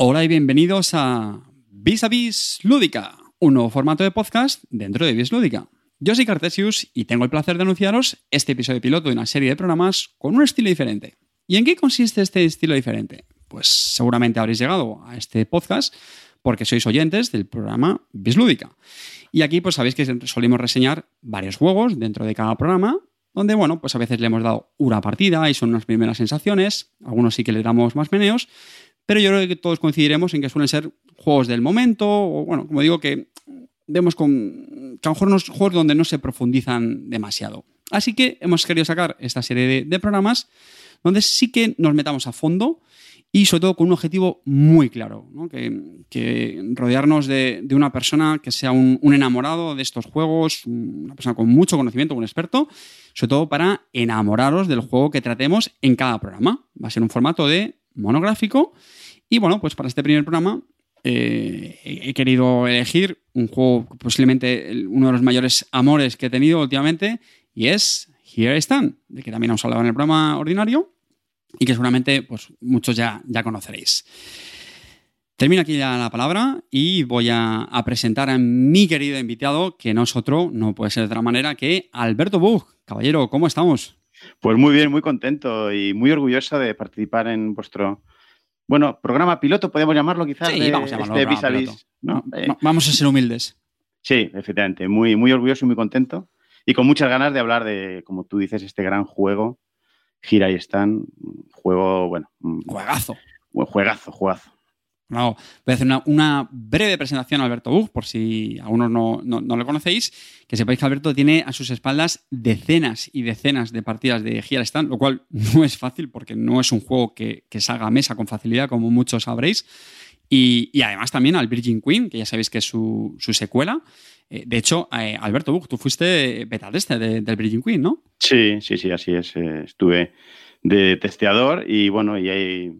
Hola y bienvenidos a Vis a Vis Lúdica, un nuevo formato de podcast dentro de Vis Lúdica. Yo soy Cartesius y tengo el placer de anunciaros este episodio piloto de una serie de programas con un estilo diferente. ¿Y en qué consiste este estilo diferente? Pues seguramente habréis llegado a este podcast porque sois oyentes del programa Vis Lúdica. Y aquí pues sabéis que solimos reseñar varios juegos dentro de cada programa donde, bueno, pues a veces le hemos dado una partida y son unas primeras sensaciones, algunos sí que le damos más meneos, pero yo creo que todos coincidiremos en que suelen ser juegos del momento, o bueno, como digo, que vemos con, que a lo mejor unos juegos donde no se profundizan demasiado. Así que hemos querido sacar esta serie de, programas donde sí que nos metamos a fondo y sobre todo con un objetivo muy claro, que, rodearnos de, una persona que sea un, enamorado de estos juegos, una persona con mucho conocimiento, un experto, sobre todo para enamoraros del juego que tratemos en cada programa. Va a ser un formato de monográfico. Y bueno, pues para este primer programa eh, he querido elegir un juego posiblemente uno de los mayores amores que he tenido últimamente y es Here I Stand, de que también hemos hablado en el programa ordinario y que seguramente pues, muchos ya, ya conoceréis. Termino aquí ya la palabra y voy a, presentar a mi querido invitado, que no es otro, no puede ser de otra manera, que Alberto Bug. Caballero, ¿cómo estamos? Pues muy bien, muy contento y muy orgulloso de participar en vuestro, bueno, programa piloto, podemos llamarlo quizás. Sí, vamos a llamarlo. Este eh, vamos a ser humildes. Sí, efectivamente, muy, muy orgulloso y muy contento y con muchas ganas de hablar de, como tú dices, este gran juego Gira y Stan, juego, bueno. Juegazo. Juegazo, juegazo. No, voy a hacer una, breve presentación a Alberto Bug, por si algunos no, no, lo conocéis. Que sepáis que Alberto tiene a sus espaldas decenas y decenas de partidas de Gira Stand, lo cual no es fácil porque no es un juego que, salga a mesa con facilidad, como muchos sabréis. Y, además también al Virgin Queen, que ya sabéis que es su, secuela. Eh, de hecho, eh, Alberto Bug, tú fuiste beta tester del Virgin Queen, ¿no? Sí, sí, sí, así es. Eh, estuve de testeador y bueno, y ahí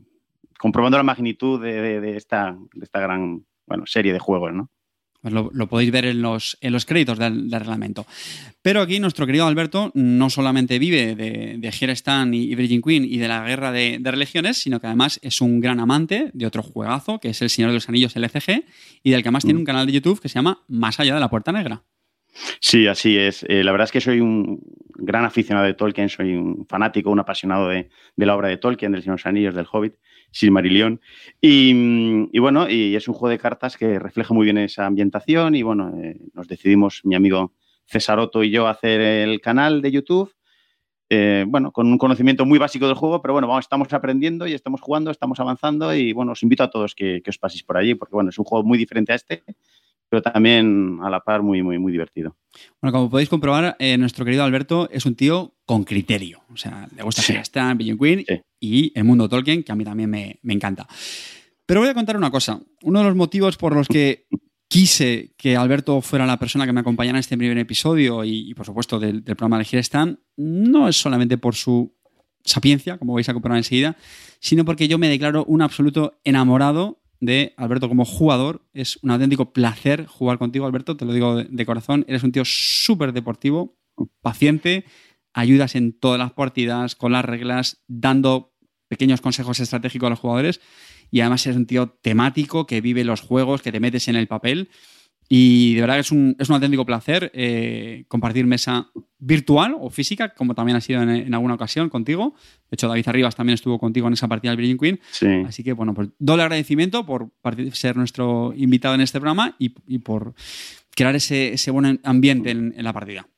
comprobando la magnitud de, esta, esta gran bueno, serie de juegos, ¿no? Pues lo, podéis ver en los, en los créditos del, reglamento. Pero aquí nuestro querido Alberto no solamente vive de, de Stan y Virgin Queen y de la guerra de, religiones, sino que además es un gran amante de otro juegazo, que es El Señor de los Anillos LCG, y del que además tiene mm. un canal de YouTube que se llama Más allá de la Puerta Negra. Sí, así es. Eh, la verdad es que soy un gran aficionado de Tolkien, soy un fanático, un apasionado de, la obra de Tolkien, del Señor de los Anillos, del Hobbit, Silmarillion. Y, y, bueno, y es un juego de cartas que refleja muy bien esa ambientación y bueno, eh, nos decidimos, mi amigo César Otto y yo, a hacer el canal de YouTube. Eh, bueno, con un conocimiento muy básico del juego, pero bueno, vamos, estamos aprendiendo y estamos jugando, estamos avanzando y bueno, os invito a todos que, que os paséis por allí porque bueno, es un juego muy diferente a este pero también a la par muy, muy, muy divertido. Bueno, como podéis comprobar, eh, nuestro querido Alberto es un tío con criterio. O sea, le gusta sí. Stan, Billion Queen y el mundo Tolkien, que a mí también me, encanta. Pero voy a contar una cosa. Uno de los motivos por los que quise que Alberto fuera la persona que me acompañara en este primer episodio y, por supuesto, del, programa de Gira Stan, no es solamente por su sapiencia, como vais a comprobar enseguida, sino porque yo me declaro un absoluto enamorado de Alberto como jugador. Es un auténtico placer jugar contigo, Alberto, te lo digo de, corazón. Eres un tío súper deportivo, paciente, ayudas en todas las partidas, con las reglas, dando pequeños consejos estratégicos a los jugadores. Y además eres un tío temático que vive los juegos, que te metes en el papel. Y de verdad que es un, es un auténtico placer eh, compartir mesa virtual o física, como también ha sido en, alguna ocasión contigo. De hecho, David Arribas también estuvo contigo en esa partida del Virgin Queen. Así que, bueno, pues doble agradecimiento por ser nuestro invitado en este programa y, por crear ese, ese buen ambiente en la partida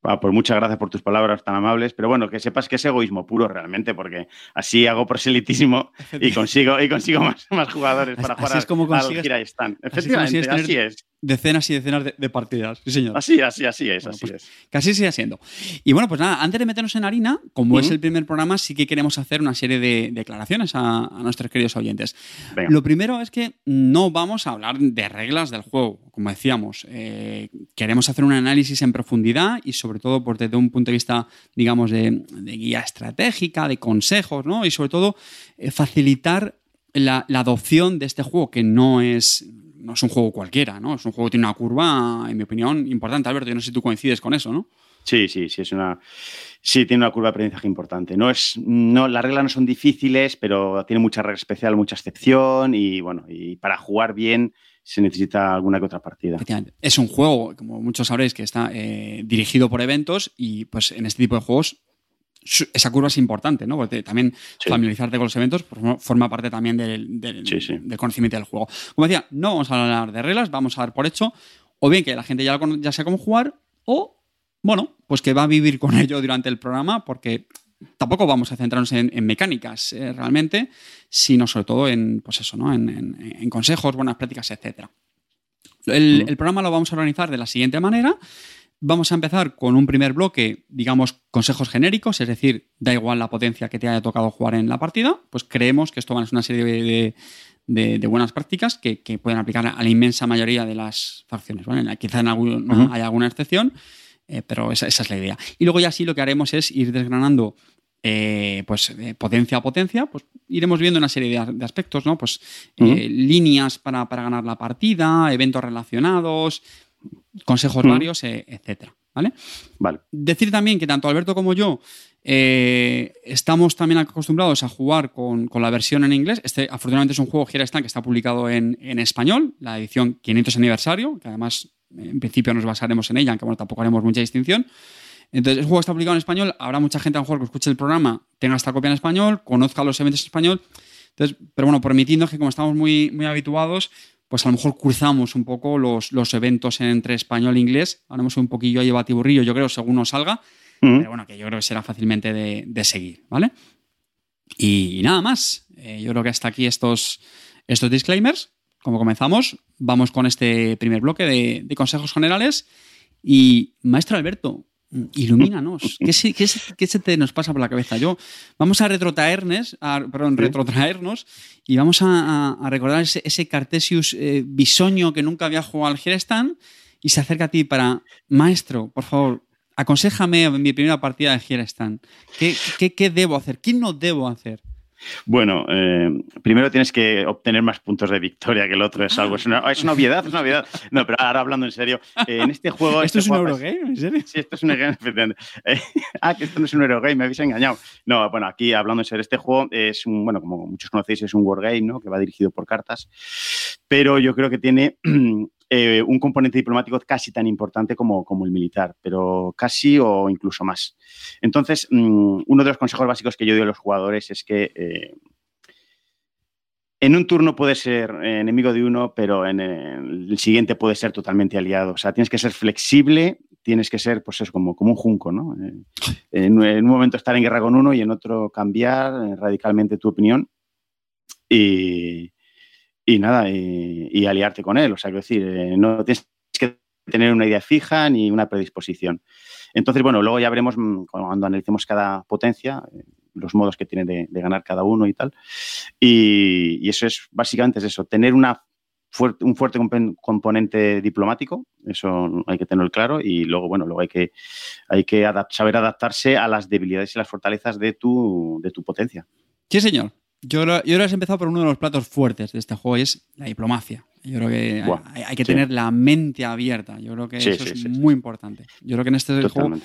pues muchas gracias por tus palabras tan amables, pero bueno, que sepas que es egoísmo puro realmente, porque así hago proselitismo y consigo, y consigo más, más jugadores para jugar es como al Efectivamente, así, es. Decenas y decenas de, partidas, sí señor. Así, así, así es, así pues es. Casi sigue siendo. Y bueno, pues nada, antes de meternos en harina, como es el primer programa, sí que queremos hacer una serie de declaraciones a, nuestros queridos oyentes. Lo primero es que no vamos a hablar de reglas del juego, como decíamos. Eh, queremos hacer un análisis en profundidad y sobre sobre todo por desde un punto de vista, digamos, de, guía estratégica, de consejos, ¿no? Y sobre todo eh, facilitar la, adopción de este juego, que no es, no es un juego cualquiera, ¿no? Es un juego que tiene una curva, en mi opinión, importante. Alberto, yo no sé si tú coincides con eso, ¿no? Sí, sí, sí, es una. Sí, tiene una curva de aprendizaje importante. No es, no, las reglas no son difíciles, pero tiene mucha regla especial, mucha excepción y bueno, y para jugar bien se necesita alguna que otra partida. Es un juego, como muchos sabréis, que está eh, dirigido por eventos y pues en este tipo de juegos esa curva es importante, ¿no? Porque también familiarizarte con los eventos forma parte también del, del, conocimiento del juego. Como decía, no vamos a hablar de reglas, vamos a dar por hecho, o bien que la gente ya, ya sabe cómo jugar, o, bueno, pues que va a vivir con ello durante el programa, porque tampoco vamos a centrarnos en, mecánicas eh, realmente, sino sobre todo en, pues eso, ¿no? En, consejos, buenas prácticas, etc. El, el, programa lo vamos a organizar de la siguiente manera. Vamos a empezar con un primer bloque, digamos, consejos genéricos, es decir, da igual la potencia que te haya tocado jugar en la partida, pues creemos que esto va a ser una serie de, buenas prácticas que, pueden aplicar a la inmensa mayoría de las facciones. Quizá en algún, hay alguna excepción, eh, pero esa, es la idea. Y luego ya sí lo que haremos es ir desgranando eh, pues potencia a potencia, pues iremos viendo una serie de, aspectos, ¿no? Pues eh, líneas para, para, ganar la partida, eventos relacionados, consejos varios, etcétera. ¿vale? Vale. Decir también que tanto Alberto como yo eh, estamos también acostumbrados a jugar con, la versión en inglés. Este, afortunadamente, es un juego Gira que está publicado en, español, la edición 500 aniversario, que además en principio nos basaremos en ella, aunque bueno, tampoco haremos mucha distinción. Entonces, el juego está publicado en español. Habrá mucha gente a lo mejor que escuche el programa, tenga esta copia en español, conozca los eventos en español. Entonces, pero bueno, permitiendo que como estamos muy, muy habituados, pues a lo mejor cruzamos un poco los, los eventos entre español e inglés. Haremos un poquillo ahí batiburrillo, yo creo, según nos salga. Pero bueno, que yo creo que será fácilmente de, seguir, ¿vale? Y, nada más. Eh, yo creo que hasta aquí estos, estos disclaimers. Como comenzamos, vamos con este primer bloque de, de consejos generales. Y, maestro Alberto, ilumínanos. ¿Qué se, qué, se, te nos pasa por la cabeza? Yo, vamos a retrotraernos, perdón, retrotraernos y vamos a, recordar ese, Cartesius eh, bisoño que nunca había jugado al Girestan y se acerca a ti para, maestro, por favor, aconsejame en mi primera partida de Girestan. ¿Qué, qué, qué debo hacer? ¿Qué no debo hacer? Bueno, eh, primero tienes que obtener más puntos de victoria que el otro. Es algo, es una, obviedad, es una obviedad. No, pero ahora hablando en serio, eh, en este juego. ¿Esto este es un Eurogame? ¿En serio? Sí, esto es un Eurogame. Eh, ah, que esto no es un Eurogame, me habéis engañado. No, bueno, aquí hablando en serio, este juego es un, bueno, como muchos conocéis, es un Wargame, ¿no? Que va dirigido por cartas. Pero yo creo que tiene Eh, un componente diplomático casi tan importante como, como, el militar, pero casi o incluso más. Entonces, mm, uno de los consejos básicos que yo doy a los jugadores es que eh, en un turno puedes ser enemigo de uno, pero en el siguiente puede ser totalmente aliado. O sea, tienes que ser flexible, tienes que ser, pues es como, como un junco, ¿no? Eh, en, en, un momento estar en guerra con uno y en otro cambiar radicalmente tu opinión. Y, y nada, y, aliarte con él. O sea, decir, eh, no tienes que tener una idea fija ni una predisposición. Entonces, bueno, luego ya veremos mm, cuando analicemos cada potencia, eh, los modos que tiene de, ganar cada uno y tal. Y, eso es, básicamente es eso, tener una un fuerte componente diplomático, eso hay que tenerlo claro, y luego, bueno, luego hay que, hay que saber adaptarse a las debilidades y las fortalezas de tu, de tu potencia. Sí, señor. Yo, yo ahora he empezado por uno de los platos fuertes de este juego y es la diplomacia. Yo creo que hay, que tener la mente abierta. Yo creo que eso es muy importante. Yo creo que en este juego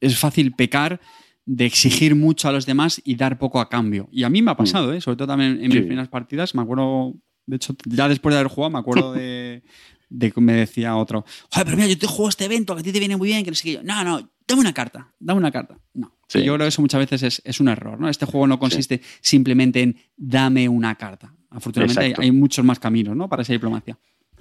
es fácil pecar de exigir mucho a los demás y dar poco a cambio. Y a mí me ha mm. pasado, ¿eh? sobre todo también en mis primeras partidas. Me acuerdo, de hecho, ya después de haber jugado, me acuerdo de, de que me decía otro, joder, pero mira, yo te juego este evento, que a ti te viene muy bien, que no sé qué. Yo, no, no, dame una carta, dame una carta. No. Yo creo que eso muchas veces es, un error, ¿no? Este juego no consiste simplemente en dame una carta. Afortunadamente hay, muchos más caminos, ¿no? Para esa diplomacia.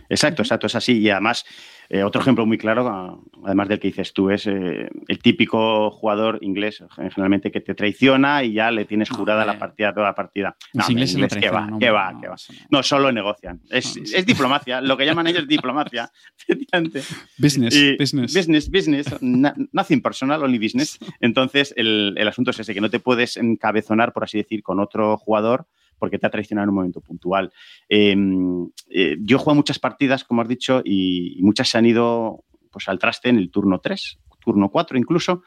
Exacto, exacto, es así. Y además, eh, otro ejemplo muy claro, además del que dices tú, es eh, el típico jugador inglés, generalmente que te traiciona y ya le tienes jurada la partida, toda la partida. No, inglés ¿qué va? ¿qué va? ¿qué va? No, solo negocian. Es, es, diplomacia, lo que llaman ellos diplomacia. business, business. Business, business. nothing personal, only business. Entonces, el, el asunto es ese, que no te puedes encabezonar, por así decir, con otro jugador porque te ha traicionado en un momento puntual. Em, eh, yo he jugado muchas partidas, como has dicho, y, muchas se han ido pues, al traste en el turno 3, turno 4 incluso,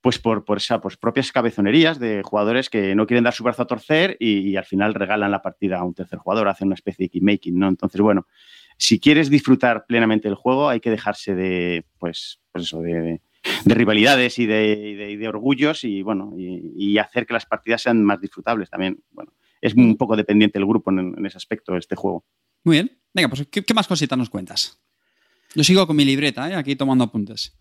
pues por, por esas pues, propias cabezonerías de jugadores que no quieren dar su brazo a torcer y, al final regalan la partida a un tercer jugador, hacen una especie de keymaking, ¿no? Entonces, bueno, si quieres disfrutar plenamente del juego, hay que dejarse de, pues, pues eso, de rivalidades y de, orgullos y bueno, y, hacer que las partidas sean más disfrutables también. Bueno, es un poco dependiente el grupo en, ese aspecto de este juego. Muy bien. Venga, pues ¿qué, más cositas nos cuentas? Yo sigo con mi libreta, ¿eh? aquí tomando apuntes.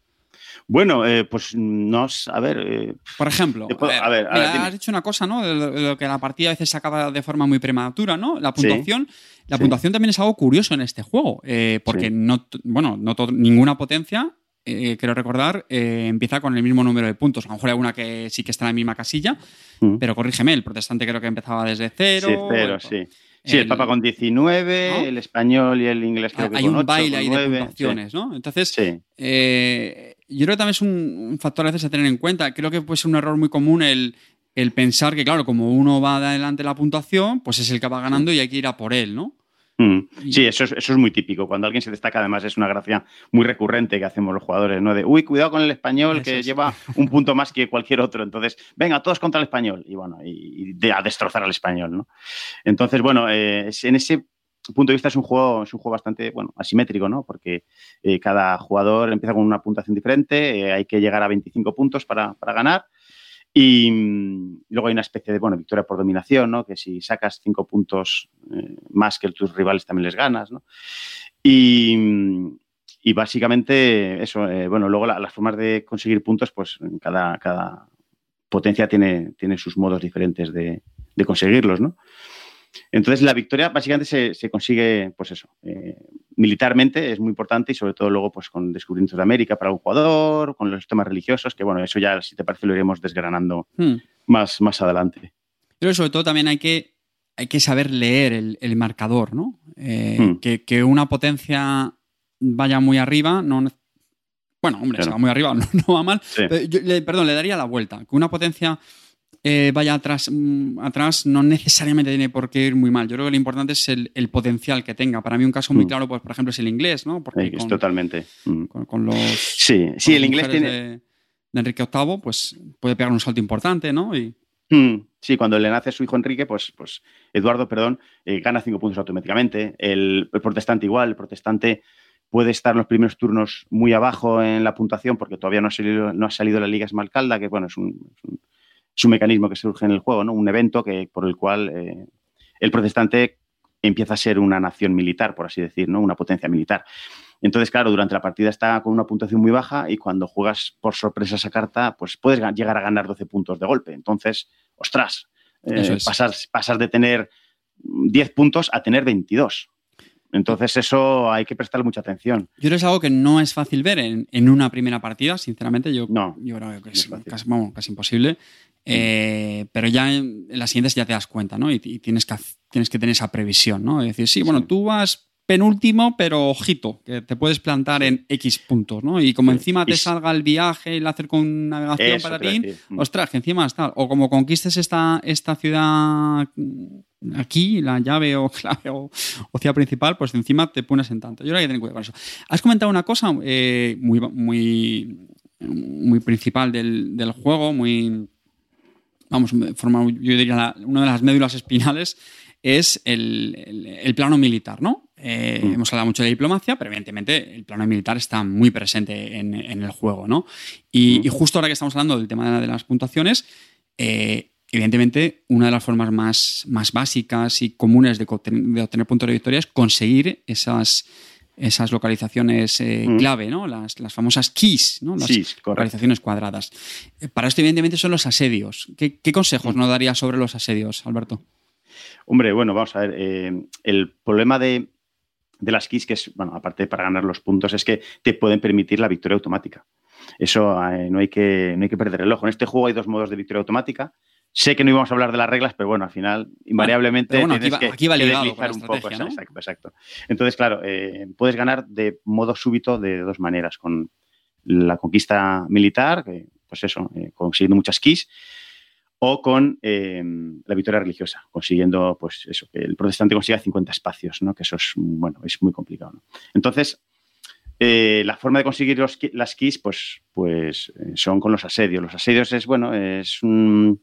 Bueno, eh, pues no, a ver. Eh, Por ejemplo, a ver, has dicho una cosa, ¿no? De lo, que la partida a veces se acaba de forma muy prematura, ¿no? La puntuación. La puntuación también es algo curioso en este juego, porque no, bueno, no ninguna potencia quiero recordar, empieza con el mismo número de puntos. A lo mejor hay alguna que sí que está en la misma casilla, mm. pero corrígeme, el protestante creo que empezaba desde cero. Sí, cero, sí. Sí, el, Papa con 19, el español y el inglés creo que Hay un baile ahí de puntuaciones, ¿no? Entonces, eh, yo creo que también es un, factor a veces a tener en cuenta. Creo que puede ser un error muy común el, el pensar que, claro, como uno va adelante la puntuación, pues es el que va ganando y hay que ir a por él, ¿no? Mm. Sí, eso es, eso es muy típico. Cuando alguien se destaca, además, es una gracia muy recurrente que hacemos los jugadores, ¿no? De, uy, cuidado con el español que lleva un punto más que cualquier otro. Entonces, venga, todos contra el español. Y bueno, y, a destrozar al español, ¿no? Entonces, bueno, eh, en ese punto de vista es un juego, es un juego bastante, bueno, asimétrico, ¿no? Porque eh, cada jugador empieza con una puntuación diferente, eh, hay que llegar a 25 puntos para, para ganar. Y, luego hay una especie de, bueno, victoria por dominación, ¿no? Que si sacas cinco puntos eh, más que tus rivales también les ganas, ¿no? Y, básicamente eso, eh, bueno, luego las formas de conseguir puntos, pues cada, cada potencia tiene, tiene sus modos diferentes de, de conseguirlos, ¿no? Entonces, la victoria básicamente se, consigue, pues eso, eh, militarmente es muy importante y sobre todo luego pues con descubrimientos de América para un jugador, con los temas religiosos, que bueno, eso ya, si te parece, lo iremos desgranando hmm. más, más adelante. Pero sobre todo también hay que, hay que saber leer el, marcador, ¿no? Eh, hmm. que, una potencia vaya muy arriba, no, bueno, hombre, va muy arriba, no, va mal. perdón, le daría la vuelta. Que una potencia eh, vaya atrás, mm, atrás no necesariamente tiene por qué ir muy mal. Yo creo que lo importante es el, potencial que tenga. Para mí un caso muy mm. claro, pues, por ejemplo, es el inglés, ¿no? Porque totalmente. Mm. Con, los... Sí, sí, el inglés tiene... De, Enrique VIII, pues puede pegar un salto importante, ¿no? Y... Sí, cuando le nace su hijo Enrique, pues, pues Eduardo, perdón, eh, gana cinco puntos automáticamente. El, protestante igual, el protestante puede estar en los primeros turnos muy abajo en la puntuación porque todavía no ha salido, no ha salido la Liga Esmalcalda, que bueno, es un es un mecanismo que surge en el juego, ¿no? Un evento que, por el cual eh, el protestante empieza a ser una nación militar, por así decir, ¿no? Una potencia militar. Entonces, claro, durante la partida está con una puntuación muy baja y cuando juegas por sorpresa esa carta, pues puedes llegar a ganar 12 puntos de golpe. Entonces, ostras, eh, pasas, de tener 10 puntos a tener 22. Entonces eso hay que prestarle mucha atención. Yo creo que es algo que no es fácil ver en, una primera partida, sinceramente. Yo, no, yo creo que es, casi, casi, imposible. Eh, pero ya en, las siguientes ya te das cuenta, ¿no? Y, tienes, que, tienes que tener esa previsión, ¿no? Es decir, sí, bueno, tú vas penúltimo, pero ojito, que te puedes plantar en X puntos, ¿no? Y como encima te salga el viaje, el hacer con navegación para ti, mm. ostras, que encima está. O como conquistes esta, esta ciudad aquí, la llave o clave o, ciudad principal, pues encima te pones en tanto. Yo creo que hay que tener cuidado con eso. Has comentado una cosa eh, muy, muy, muy principal del, del juego, muy vamos, forma, yo diría, una de las médulas espinales es el, plano militar, ¿no? Eh, mm. Hemos hablado mucho de diplomacia, pero evidentemente el plano militar está muy presente en, el juego, ¿no? Mm. Y, justo ahora que estamos hablando del tema de, las puntuaciones, eh, evidentemente una de las formas más, más básicas y comunes de, de obtener puntos de victoria es conseguir esas esas localizaciones eh, mm. clave, ¿no? Las, famosas keys, ¿no? Las localizaciones cuadradas. Eh, para esto, evidentemente, son los asedios. ¿Qué, consejos mm. nos daría sobre los asedios, Alberto? Hombre, bueno, vamos a ver. Eh, el problema de, las keys, que es, bueno, aparte para ganar los puntos, es que te pueden permitir la victoria automática. Eso no, hay que, no hay que perder el ojo. En este juego hay dos modos de victoria automática Sé que no íbamos a hablar de las reglas, pero bueno, al final, invariablemente, tienes que, aquí un poco. Exacto, Entonces, claro, eh, puedes ganar de modo súbito de dos maneras, con la conquista militar, que, pues eso, eh, consiguiendo muchas keys, o con eh, la victoria religiosa, consiguiendo, pues eso, que el protestante consiga 50 espacios, ¿no? Que eso es, bueno, es muy complicado, Entonces, la forma de conseguir las keys, pues, pues son con los asedios. Los asedios es, bueno, es un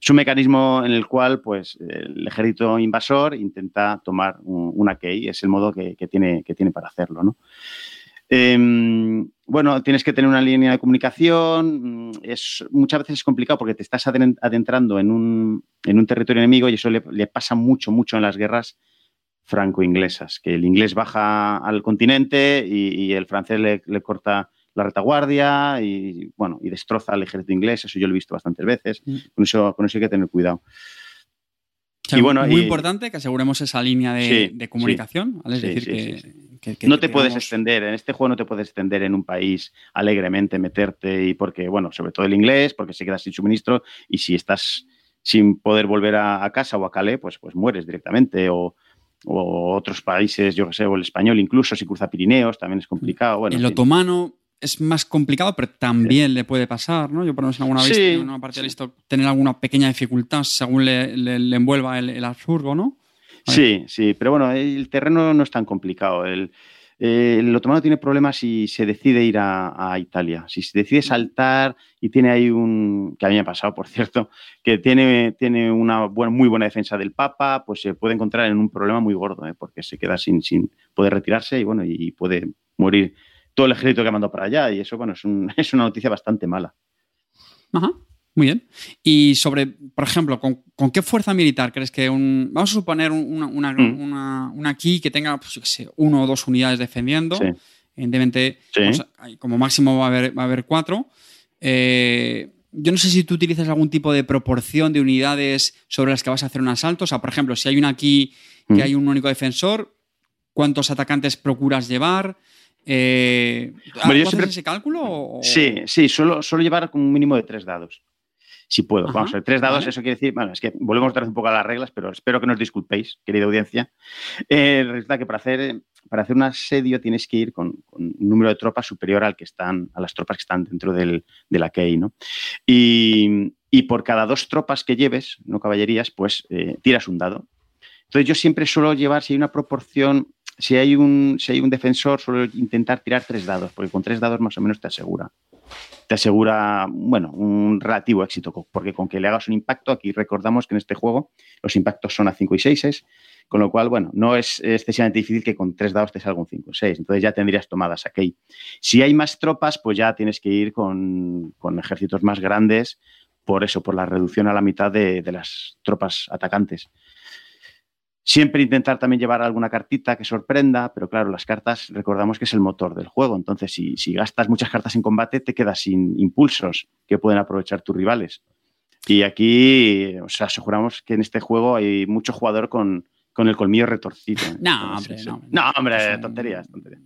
es un mecanismo en el cual pues, el ejército invasor intenta tomar una key, es el modo que, tiene, para hacerlo. ¿no? Em, bueno, tienes que tener una línea de comunicación. mm, Es, muchas veces es complicado porque te estás adentrando en un, territorio enemigo y eso le, pasa mucho, mucho en las guerras franco-inglesas, que el inglés baja al continente y, el francés le corta la retaguardia y, bueno, y destroza al ejército inglés. Eso yo lo he visto bastantes veces. Mm. Con eso, con eso hay que tener cuidado. O sea, Y bueno, muy y- importante que aseguremos esa línea de, Sí, de comunicación, ¿vale? Es Sí, decir, sí, que, sí, que- que- no te puedes extender, en este juego no te puedes extender en un país alegremente, meterte y porque, bueno, sobre todo el inglés, porque se queda sin suministro y si estás sin poder volver a, a casa o a Calais, pues, pues mueres directamente o, o otros países, yo que sé, o el español incluso, si cruza Pirineos, también es complicado. Bueno, el otomano es más complicado, pero también le puede pasar, ¿no? Yo por lo menos en alguna vez, Sí, en una parte sí. de la historia, tener alguna pequeña dificultad según le, le- le envuelva el, el Habsburgo, ¿no? Sí, sí, pero bueno, el terreno no es tan complicado. El, eh, el otomano tiene problemas si se decide ir a, a Italia. Si se decide saltar y tiene ahí un, que a mí me ha pasado, por cierto, que tiene, tiene una buena, muy buena defensa del Papa, pues se puede encontrar en un problema muy gordo, ¿eh? porque se queda sin, sin poder retirarse y bueno, y puede morir todo el ejército que mandado para allá. Y eso, bueno, es, un- es una noticia bastante mala. Ajá, muy bien. Y sobre, por ejemplo, ¿con, con qué fuerza militar crees que un. Vamos a suponer un- una, una, Mm. una- una key que tenga, pues, yo qué sé, uno o dos unidades defendiendo. Sí. Evidentemente, Sí. vamos a- hay- como máximo va a haber, va a haber cuatro. Eh, yo no sé si tú utilizas algún tipo de proporción de unidades sobre las que vas a hacer un asalto. O sea, por ejemplo, si hay una key que Mm. hay un único defensor, ¿cuántos atacantes procuras llevar? Eh, Hombre, yo ¿tú haces siempre- ese cálculo? o- Sí, sí, solo, solo llevar con un mínimo de tres dados. Si puedo. Ajá, Vamos a ver, tres dados, vale. eso quiere decir, bueno, es que volvemos otra vez un poco a las reglas, pero espero que nos disculpéis, querida audiencia. Eh, resulta que para hacer, para hacer un asedio tienes que ir con, con un número de tropas superior al que están, a las tropas que están dentro del, de la key, ¿no? Y, y por cada dos tropas que lleves, no caballerías, pues eh, tiras un dado. Entonces yo siempre suelo llevar, si hay una proporción, si hay un, si hay un defensor, suelo intentar tirar tres dados, porque con tres dados más o menos te asegura te asegura, bueno, un relativo éxito, porque con que le hagas un impacto, aquí recordamos que en este juego los impactos son a 5 y 6, con lo cual, bueno, no es excesivamente difícil que con tres dados te salga un 5 o 6, entonces ya tendrías tomadas aquí. Si hay más tropas, pues ya tienes que ir con, con ejércitos más grandes, por eso, por la reducción a la mitad de, de las tropas atacantes. Siempre intentar también llevar alguna cartita que sorprenda, pero claro, las cartas recordamos que es el motor del juego. Entonces, si, si gastas muchas cartas en combate, te quedas sin impulsos que pueden aprovechar tus rivales. Y aquí os aseguramos que en este juego hay mucho jugador con, con el colmillo retorcido. ¿eh? No, Sí, hombre, sí. no. No, hombre, tonterías, tonterías.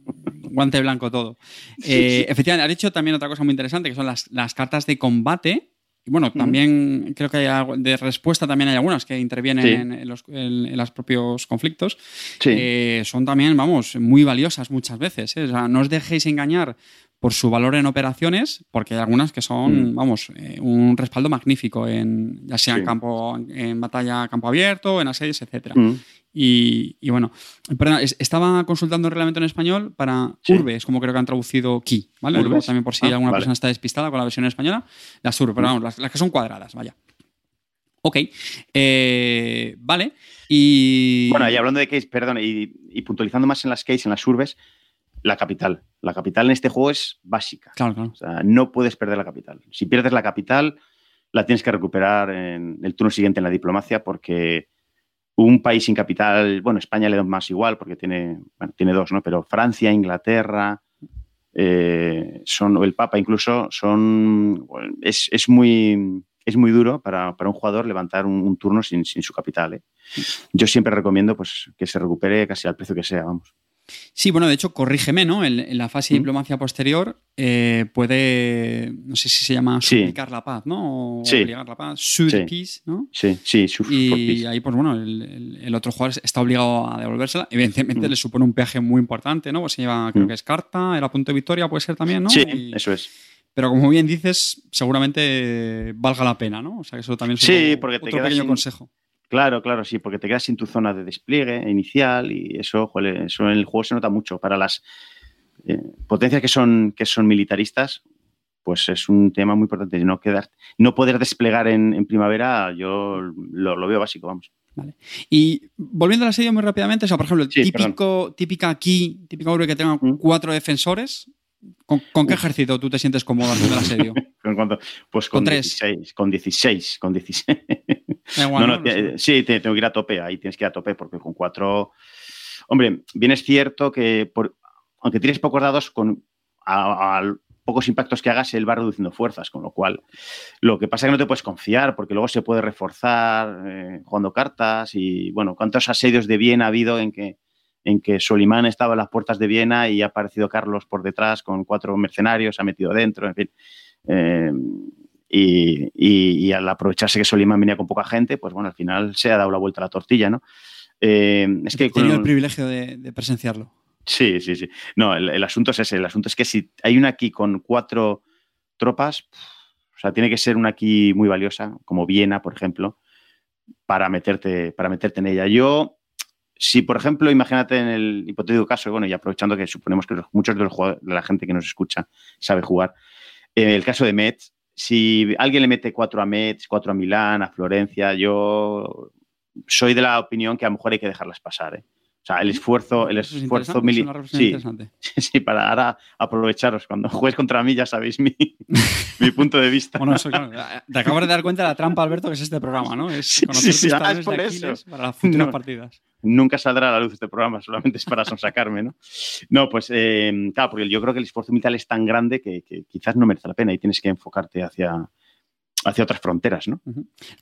Guante blanco todo. Sí, Eh, sí. Efectivamente, has dicho también otra cosa muy interesante, que son las, las cartas de combate. Y bueno, también creo que hay de respuesta también hay algunas que intervienen Sí. en, en los, en- en los propios conflictos. Sí. Eh, son también, vamos, muy valiosas muchas veces. ¿eh? O sea, no os dejéis engañar por su valor en operaciones, porque hay algunas que son, Mm. vamos, eh, un respaldo magnífico, en, ya sea en campo, en batalla a campo abierto, en asedios, etcétera. Mm. Y, y bueno, perdón, es- estaba consultando el reglamento en español para Sí. urbes, como creo que han traducido key, ¿vale? ¿Urbes? Luego también por si Ah, alguna vale. persona está despistada con la versión española, las urbes, pero Mm. vamos, las, las que son cuadradas, vaya. Ok, eh, vale. Y. Bueno, y hablando de case, perdón, y, y puntualizando más en las case, en las urbes, la capital. La capital en este juego es básica. Claro, claro. O sea, no puedes perder la capital. Si pierdes la capital, la tienes que recuperar en el turno siguiente en la diplomacia porque un país sin capital, bueno, España le da más igual porque tiene, bueno, tiene dos, ¿no? Pero Francia, Inglaterra, eh, son, o el Papa incluso, son, bueno, es, es muy, es muy duro para, para un jugador levantar un, un turno sin, sin su capital. ¿eh? Yo siempre recomiendo pues, que se recupere casi al precio que sea, vamos. Sí, bueno, de hecho, corrígeme, ¿no? En, en la fase de Mm. diplomacia posterior eh, puede, no sé si se llama Sí. suplicar la paz, ¿no? O Sí. obligar la paz, sue Sí. the peace, ¿no? Sí, sí, for Y peace. ahí, pues bueno, el, otro jugador está obligado a devolvérsela. Evidentemente Mm. le supone un peaje muy importante, ¿no? Pues se lleva, creo Mm. que es carta, el punto de victoria puede ser también, ¿no? Sí, Y- eso es. pero como bien dices, seguramente valga la pena, ¿no? O sea que eso también es Sí, otro- porque te otro pequeño sin- consejo. Claro, claro, sí, porque te quedas sin tu zona de despliegue inicial y eso, joder, eso en el juego se nota mucho. Para las eh, potencias que son, que son militaristas, pues es un tema muy importante. No, quedar, no poder desplegar en, en primavera, yo lo, lo veo básico, vamos. Y volviendo al asedio muy rápidamente, o sea, por ejemplo, el Sí, típico, típica key, típica urbe que tenga Mm. cuatro defensores, ¿Con, qué ejército tú te sientes cómodo en el asedio? Pues con, 16, con 16, con 16. Sí, tengo que ir a tope, ahí tienes que ir a tope, porque con cuatro... Hombre, bien es cierto que por, aunque tienes pocos dados, con a, pocos impactos que hagas, él va reduciendo fuerzas, con lo cual lo que pasa es que no te puedes confiar, porque luego se puede reforzar eh, jugando cartas y, bueno, ¿cuántos asedios de Viena ha habido en que, en que Solimán estaba en las puertas de Viena y ha aparecido Carlos por detrás con cuatro mercenarios, se ha metido dentro, en fin. Eh, y, al aprovecharse que Solimán venía con poca gente, pues bueno, al final se ha dado la vuelta a la tortilla, ¿no? Eh, es que he tenido el privilegio de presenciarlo. Sí, sí, sí. No, el, asunto es ese. El asunto es que si hay una aquí con cuatro tropas, o sea, tiene que ser una aquí muy valiosa, como Viena, por ejemplo, para meterte, para meterte en ella. Yo, si por ejemplo, imagínate en el hipotético caso, bueno, y aprovechando que suponemos que muchos de, los de la gente que nos escucha sabe jugar, en el caso de Metz, si alguien le mete cuatro a Metz, cuatro a Milán, a Florencia, yo soy de la opinión que a lo mejor hay que dejarlas pasar. ¿eh? O sea, el esfuerzo, el esfuerzo militar. Sí, sí, para ahora aprovecharos. Cuando juegues contra mí ya sabéis mi, mi punto de vista. Bueno, eso, claro. Te acabas de dar cuenta de la trampa, Alberto, que es este programa, ¿no? Es conocer sí, sí, ah, es por eso. para las futuras partidas. Nunca saldrá a la luz este programa, solamente es para sonsacarme, ¿no? No, pues eh, claro, porque yo creo que el esfuerzo militar es tan grande que, quizás no merece la pena y tienes que enfocarte hacia, hacia otras fronteras, ¿no?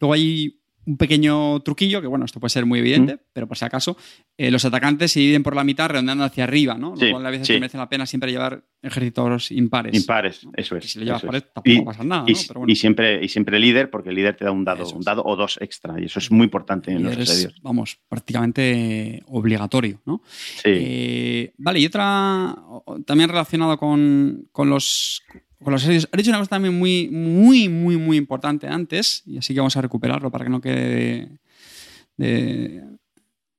Luego hay un pequeño truquillo, que bueno, esto puede ser muy evidente, pero por si acaso, eh, los atacantes se dividen por la mitad redondeando hacia arriba, ¿no? Lo cual a veces merece la pena siempre llevar ejércitos impares. Impares, eso es. si le llevas pares, tampoco y, pasa nada, y, siempre, y siempre líder, porque el líder te da un dado, un dado o dos extra, y eso es muy importante en los asedios. Vamos, prácticamente obligatorio, ¿no? Sí. Eh, vale, y otra, también relacionado con, con los con los asedios. He dicho una cosa también muy, muy, muy, muy importante antes, y así que vamos a recuperarlo para que no quede de,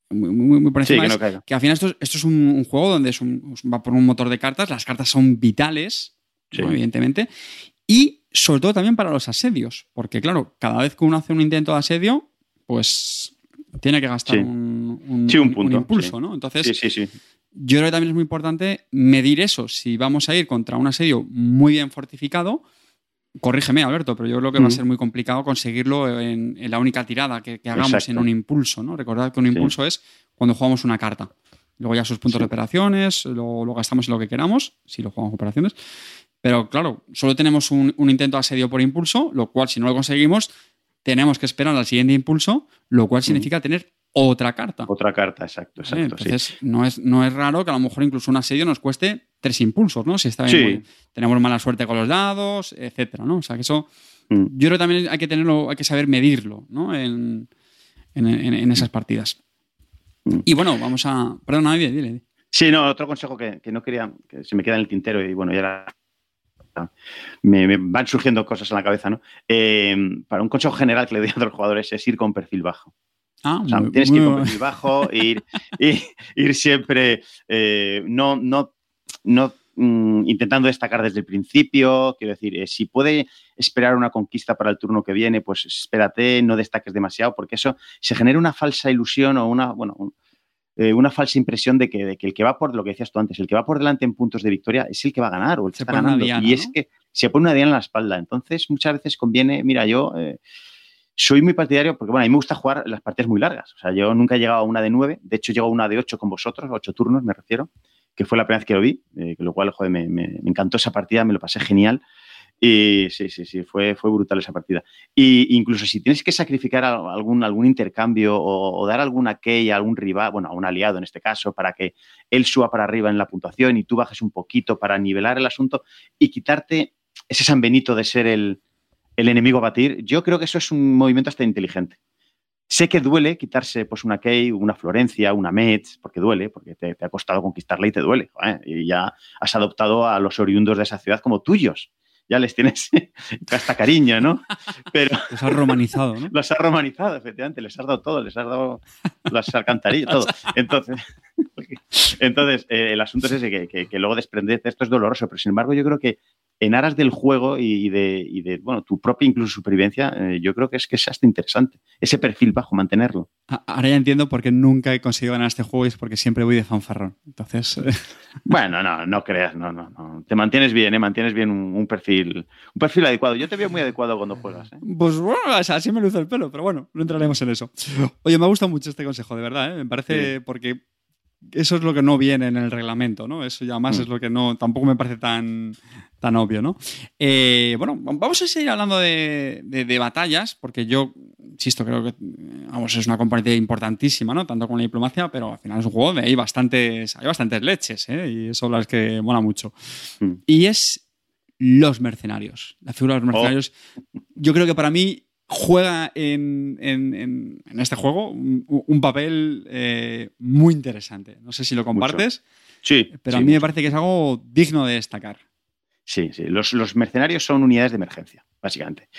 muy, muy, por encima. que, al final esto, esto es un, juego donde es va por un motor de cartas, las cartas son vitales, evidentemente, y sobre todo también para los asedios, porque claro, cada vez que uno hace un intento de asedio, pues tiene que gastar un, un, impulso, ¿no? Entonces, sí, sí, sí yo creo que también es muy importante medir eso. Si vamos a ir contra un asedio muy bien fortificado, corrígeme, Alberto, pero yo creo que va a ser muy complicado conseguirlo en, la única tirada que, hagamos en un impulso. ¿no? Recordad que un impulso es cuando jugamos una carta. Luego ya sus puntos de operaciones, lo, gastamos en lo que queramos, si lo jugamos operaciones. Pero claro, solo tenemos un, intento de asedio por impulso, lo cual si no lo conseguimos, tenemos que esperar al siguiente impulso, lo cual significa tener otra carta. Otra carta, exacto, exacto. Entonces, no, es, no es raro que a lo mejor incluso un asedio nos cueste tres impulsos, ¿no? Si está bien, tenemos mala suerte con los dados, etcétera, ¿no? O sea, que eso mm. yo creo que también hay que tenerlo, hay que saber medirlo, ¿no? En, esas partidas. Mm. Y bueno, vamos a. Perdón, dile, dile. Sí, no, otro consejo que, no quería, que se me queda en el tintero y bueno, ya era me, van surgiendo cosas en la cabeza, ¿no? Eh, para un consejo general que le doy a los jugadores es ir con perfil bajo. Ah, tienes que ir con bajo, ir, ir, siempre eh, no, no, no mm, intentando destacar desde el principio. Quiero decir, eh, si puede esperar una conquista para el turno que viene, pues espérate, no destaques demasiado, porque eso se genera una falsa ilusión o una, bueno, eh, una falsa impresión de que, el que va por, lo que decías tú antes, el que va por delante en puntos de victoria es el que va a ganar o el que se está ganando. y es que se pone una diana en la espalda. Entonces, muchas veces conviene, mira, yo soy muy partidario porque, bueno, a mí me gusta jugar las partidas muy largas. O sea, yo nunca he llegado a una de nueve. De hecho, llego a una de ocho con vosotros, ocho turnos me refiero, que fue la primera vez que lo vi, eh, lo cual, joder, me, encantó esa partida, me lo pasé genial. Y sí, sí, sí, fue, fue brutal esa partida. Y incluso si tienes que sacrificar algún, algún intercambio o, dar alguna key a algún rival, bueno, a un aliado en este caso, para que él suba para arriba en la puntuación y tú bajes un poquito para nivelar el asunto y quitarte ese San Benito de ser el, el enemigo a batir, yo creo que eso es un movimiento hasta inteligente. Sé que duele quitarse pues, una Key, una Florencia, una Metz, porque duele, porque te, ha costado conquistarla y te duele. y ya has adoptado a los oriundos de esa ciudad como tuyos. Ya les tienes hasta cariño, ¿no? Pero los has romanizado, ¿no? Los has romanizado, efectivamente. Les has dado todo, les has dado las alcantarillas, todo. Entonces, entonces eh, el asunto es ese, que, que, luego desprenderte esto es doloroso, pero sin embargo yo creo que en aras del juego y de, y de bueno, tu propia incluso supervivencia, eh, yo creo que es que es hasta interesante. Ese perfil bajo, mantenerlo. Ahora ya entiendo por qué nunca he conseguido ganar este juego y es porque siempre voy de fanfarrón. Entonces. bueno, no, no creas, no, no, no. Te mantienes bien, ¿eh? Mantienes bien un, perfil, un perfil adecuado. Yo te veo muy adecuado cuando juegas. ¿eh? Pues bueno, así me luce el pelo, pero bueno, no entraremos en eso. Oye, me ha gustado mucho este consejo, de verdad, ¿eh? Me parece porque eso es lo que no viene en el reglamento, ¿no? Eso ya más mm. es lo que no, tampoco me parece tan, tan obvio, ¿no? Eh, bueno, vamos a seguir hablando de, batallas, porque yo, insisto, creo que vamos, es una componente importantísima, ¿no? Tanto con la diplomacia, pero al final es un juego de hay bastantes, hay bastantes leches, ¿eh? Y son las que mola mucho. Mm. Y es los mercenarios. La figura de los oh. mercenarios, yo creo que para mí juega en, este juego un, papel eh, muy interesante. No sé si lo compartes. Sí. Pero a mí me parece que es algo digno de destacar. Sí, sí. Los, mercenarios son unidades de emergencia, básicamente.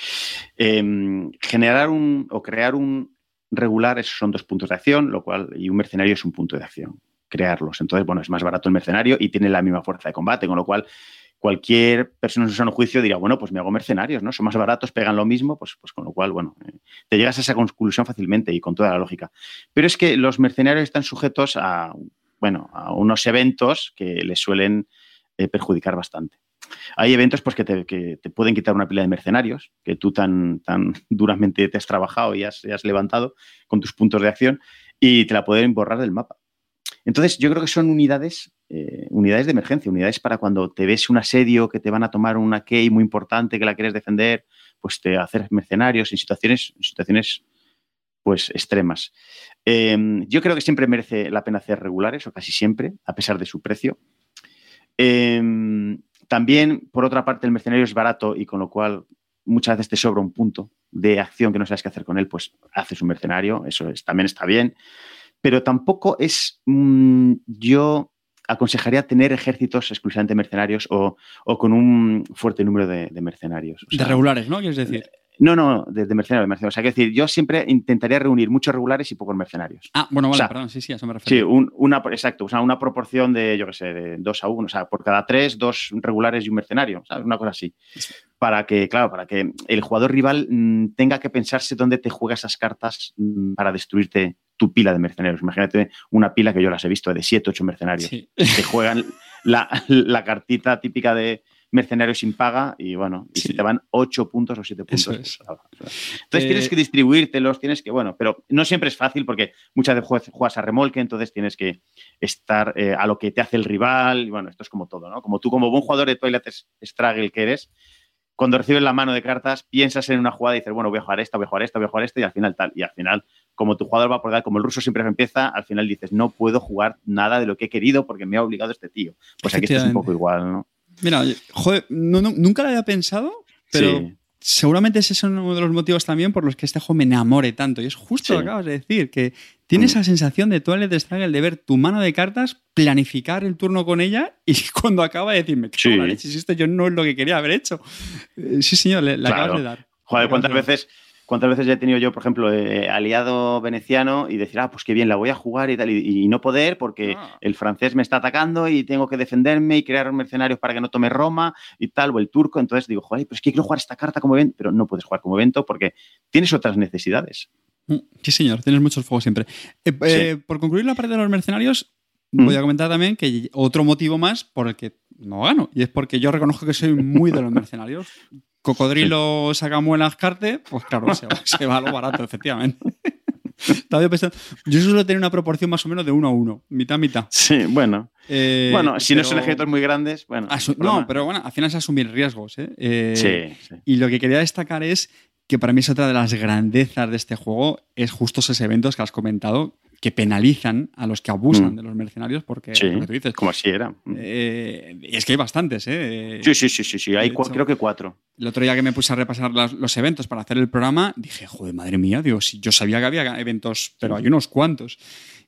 Em, generar un o crear un regular, esos son dos puntos de acción, lo cual, y un mercenario es un punto de acción. Crearlos. Entonces, bueno, es más barato el mercenario y tiene la misma fuerza de combate, con lo cual cualquier persona en su juicio diría, bueno, pues me hago mercenarios, ¿no? Son más baratos, pegan lo mismo, pues, pues con lo cual, bueno, eh, te llegas a esa conclusión fácilmente y con toda la lógica. Pero es que los mercenarios están sujetos a, bueno, a unos eventos que les suelen eh, perjudicar bastante. Hay eventos pues, que te, pueden quitar una pila de mercenarios que tú tan, tan duramente te has trabajado y has, has levantado con tus puntos de acción y te la pueden borrar del mapa. Entonces, yo creo que son unidades, eh, unidades de emergencia, unidades para cuando te ves un asedio, que te van a tomar una key muy importante, que la quieres defender, pues te hacer mercenarios en situaciones, en situaciones pues extremas. Em, yo creo que siempre merece la pena hacer regulares, o casi siempre, a pesar de su precio. Em, también, por otra parte, el mercenario es barato y con lo cual muchas veces te sobra un punto de acción que no sabes qué hacer con él, pues haces un mercenario, eso también está bien pero tampoco es, mm, yo aconsejaría tener ejércitos exclusivamente mercenarios o, con un fuerte número de, mercenarios. de regulares, ¿no? Quieres decir. No, no, de, mercenarios, mercenarios. O sea, quiero decir, yo siempre intentaría reunir muchos regulares y pocos mercenarios. Ah, bueno, vale, perdón, sí, sí, a eso me refiero. Sí, una, exacto, o sea, una proporción de, yo qué sé, de dos a uno. O sea, por cada tres, dos regulares y un mercenario, ¿sabes? Una cosa así. Para que, claro, para que el jugador rival mm, tenga que pensarse dónde te juega esas cartas mm, para destruirte tu pila de mercenarios. Imagínate una pila que yo las he visto de 7, 8 mercenarios que juegan la, cartita típica de mercenarios sin paga y bueno, y te van 8 puntos o 7 puntos. Entonces tienes eh, que distribuírtelos, tienes que, bueno, pero no siempre es fácil porque muchas veces juegas a remolque, entonces tienes que estar eh, a lo que te hace el rival y bueno, esto es como todo, ¿no? Como tú como buen jugador de Twilight Struggle que eres, cuando recibes la mano de cartas, piensas en una jugada y dices, bueno, voy a jugar esta, voy a jugar esta, voy a jugar esta, y al final tal. Y al final, como tu jugador va a poder, como el ruso siempre empieza, al final dices, no puedo jugar nada de lo que he querido porque me ha obligado este tío. Pues aquí es un poco igual, ¿no? Mira, joder, nunca lo había pensado, pero seguramente ese es uno de los motivos también por los que este juego me enamore tanto. Y es justo lo que acabas de decir, que tiene mm. esa sensación de Twilight Struggle de ver tu mano de cartas, planificar el turno con ella y cuando acaba de decirme que sí. si esto yo no es lo que quería haber hecho. Eh, sí, señor, le, acabas de dar. Joder, ¿cuántas veces ¿Cuántas veces he tenido yo, por ejemplo, eh, aliado veneciano y decir, ah, pues qué bien, la voy a jugar y tal, y, no poder porque ah. el francés me está atacando y tengo que defenderme y crear mercenarios para que no tome Roma y tal, o el turco? Entonces digo, joder, pues es que quiero jugar esta carta como evento, pero no puedes jugar como evento porque tienes otras necesidades. Mm, sí, señor, tienes muchos fuegos siempre. Eh, eh, por concluir la parte de los mercenarios, voy mm. a comentar también que otro motivo más por el que no gano, y es porque yo reconozco que soy muy de los mercenarios. Cocodrilo saca muelas carte, pues claro, se, va a lo barato, efectivamente. Estaba pensando, yo suelo tener una proporción más o menos de uno a uno, mitad mitad. Sí, bueno. Eh, bueno, si no son ejércitos muy grandes, bueno. no, pero bueno, al final es asumir riesgos. ¿eh? Eh, sí, Y lo que quería destacar es que para mí es otra de las grandezas de este juego, es justo esos eventos que has comentado, que penalizan a los que abusan mm. de los mercenarios porque sí, lo que dices. Como así era. Mm. Eh, y es que hay bastantes, ¿eh? Sí, sí, sí, sí, sí. Hay creo que cuatro. El otro día que me puse a repasar los eventos para hacer el programa, dije, joder, madre mía, Dios, yo sabía que había eventos, pero hay unos cuantos.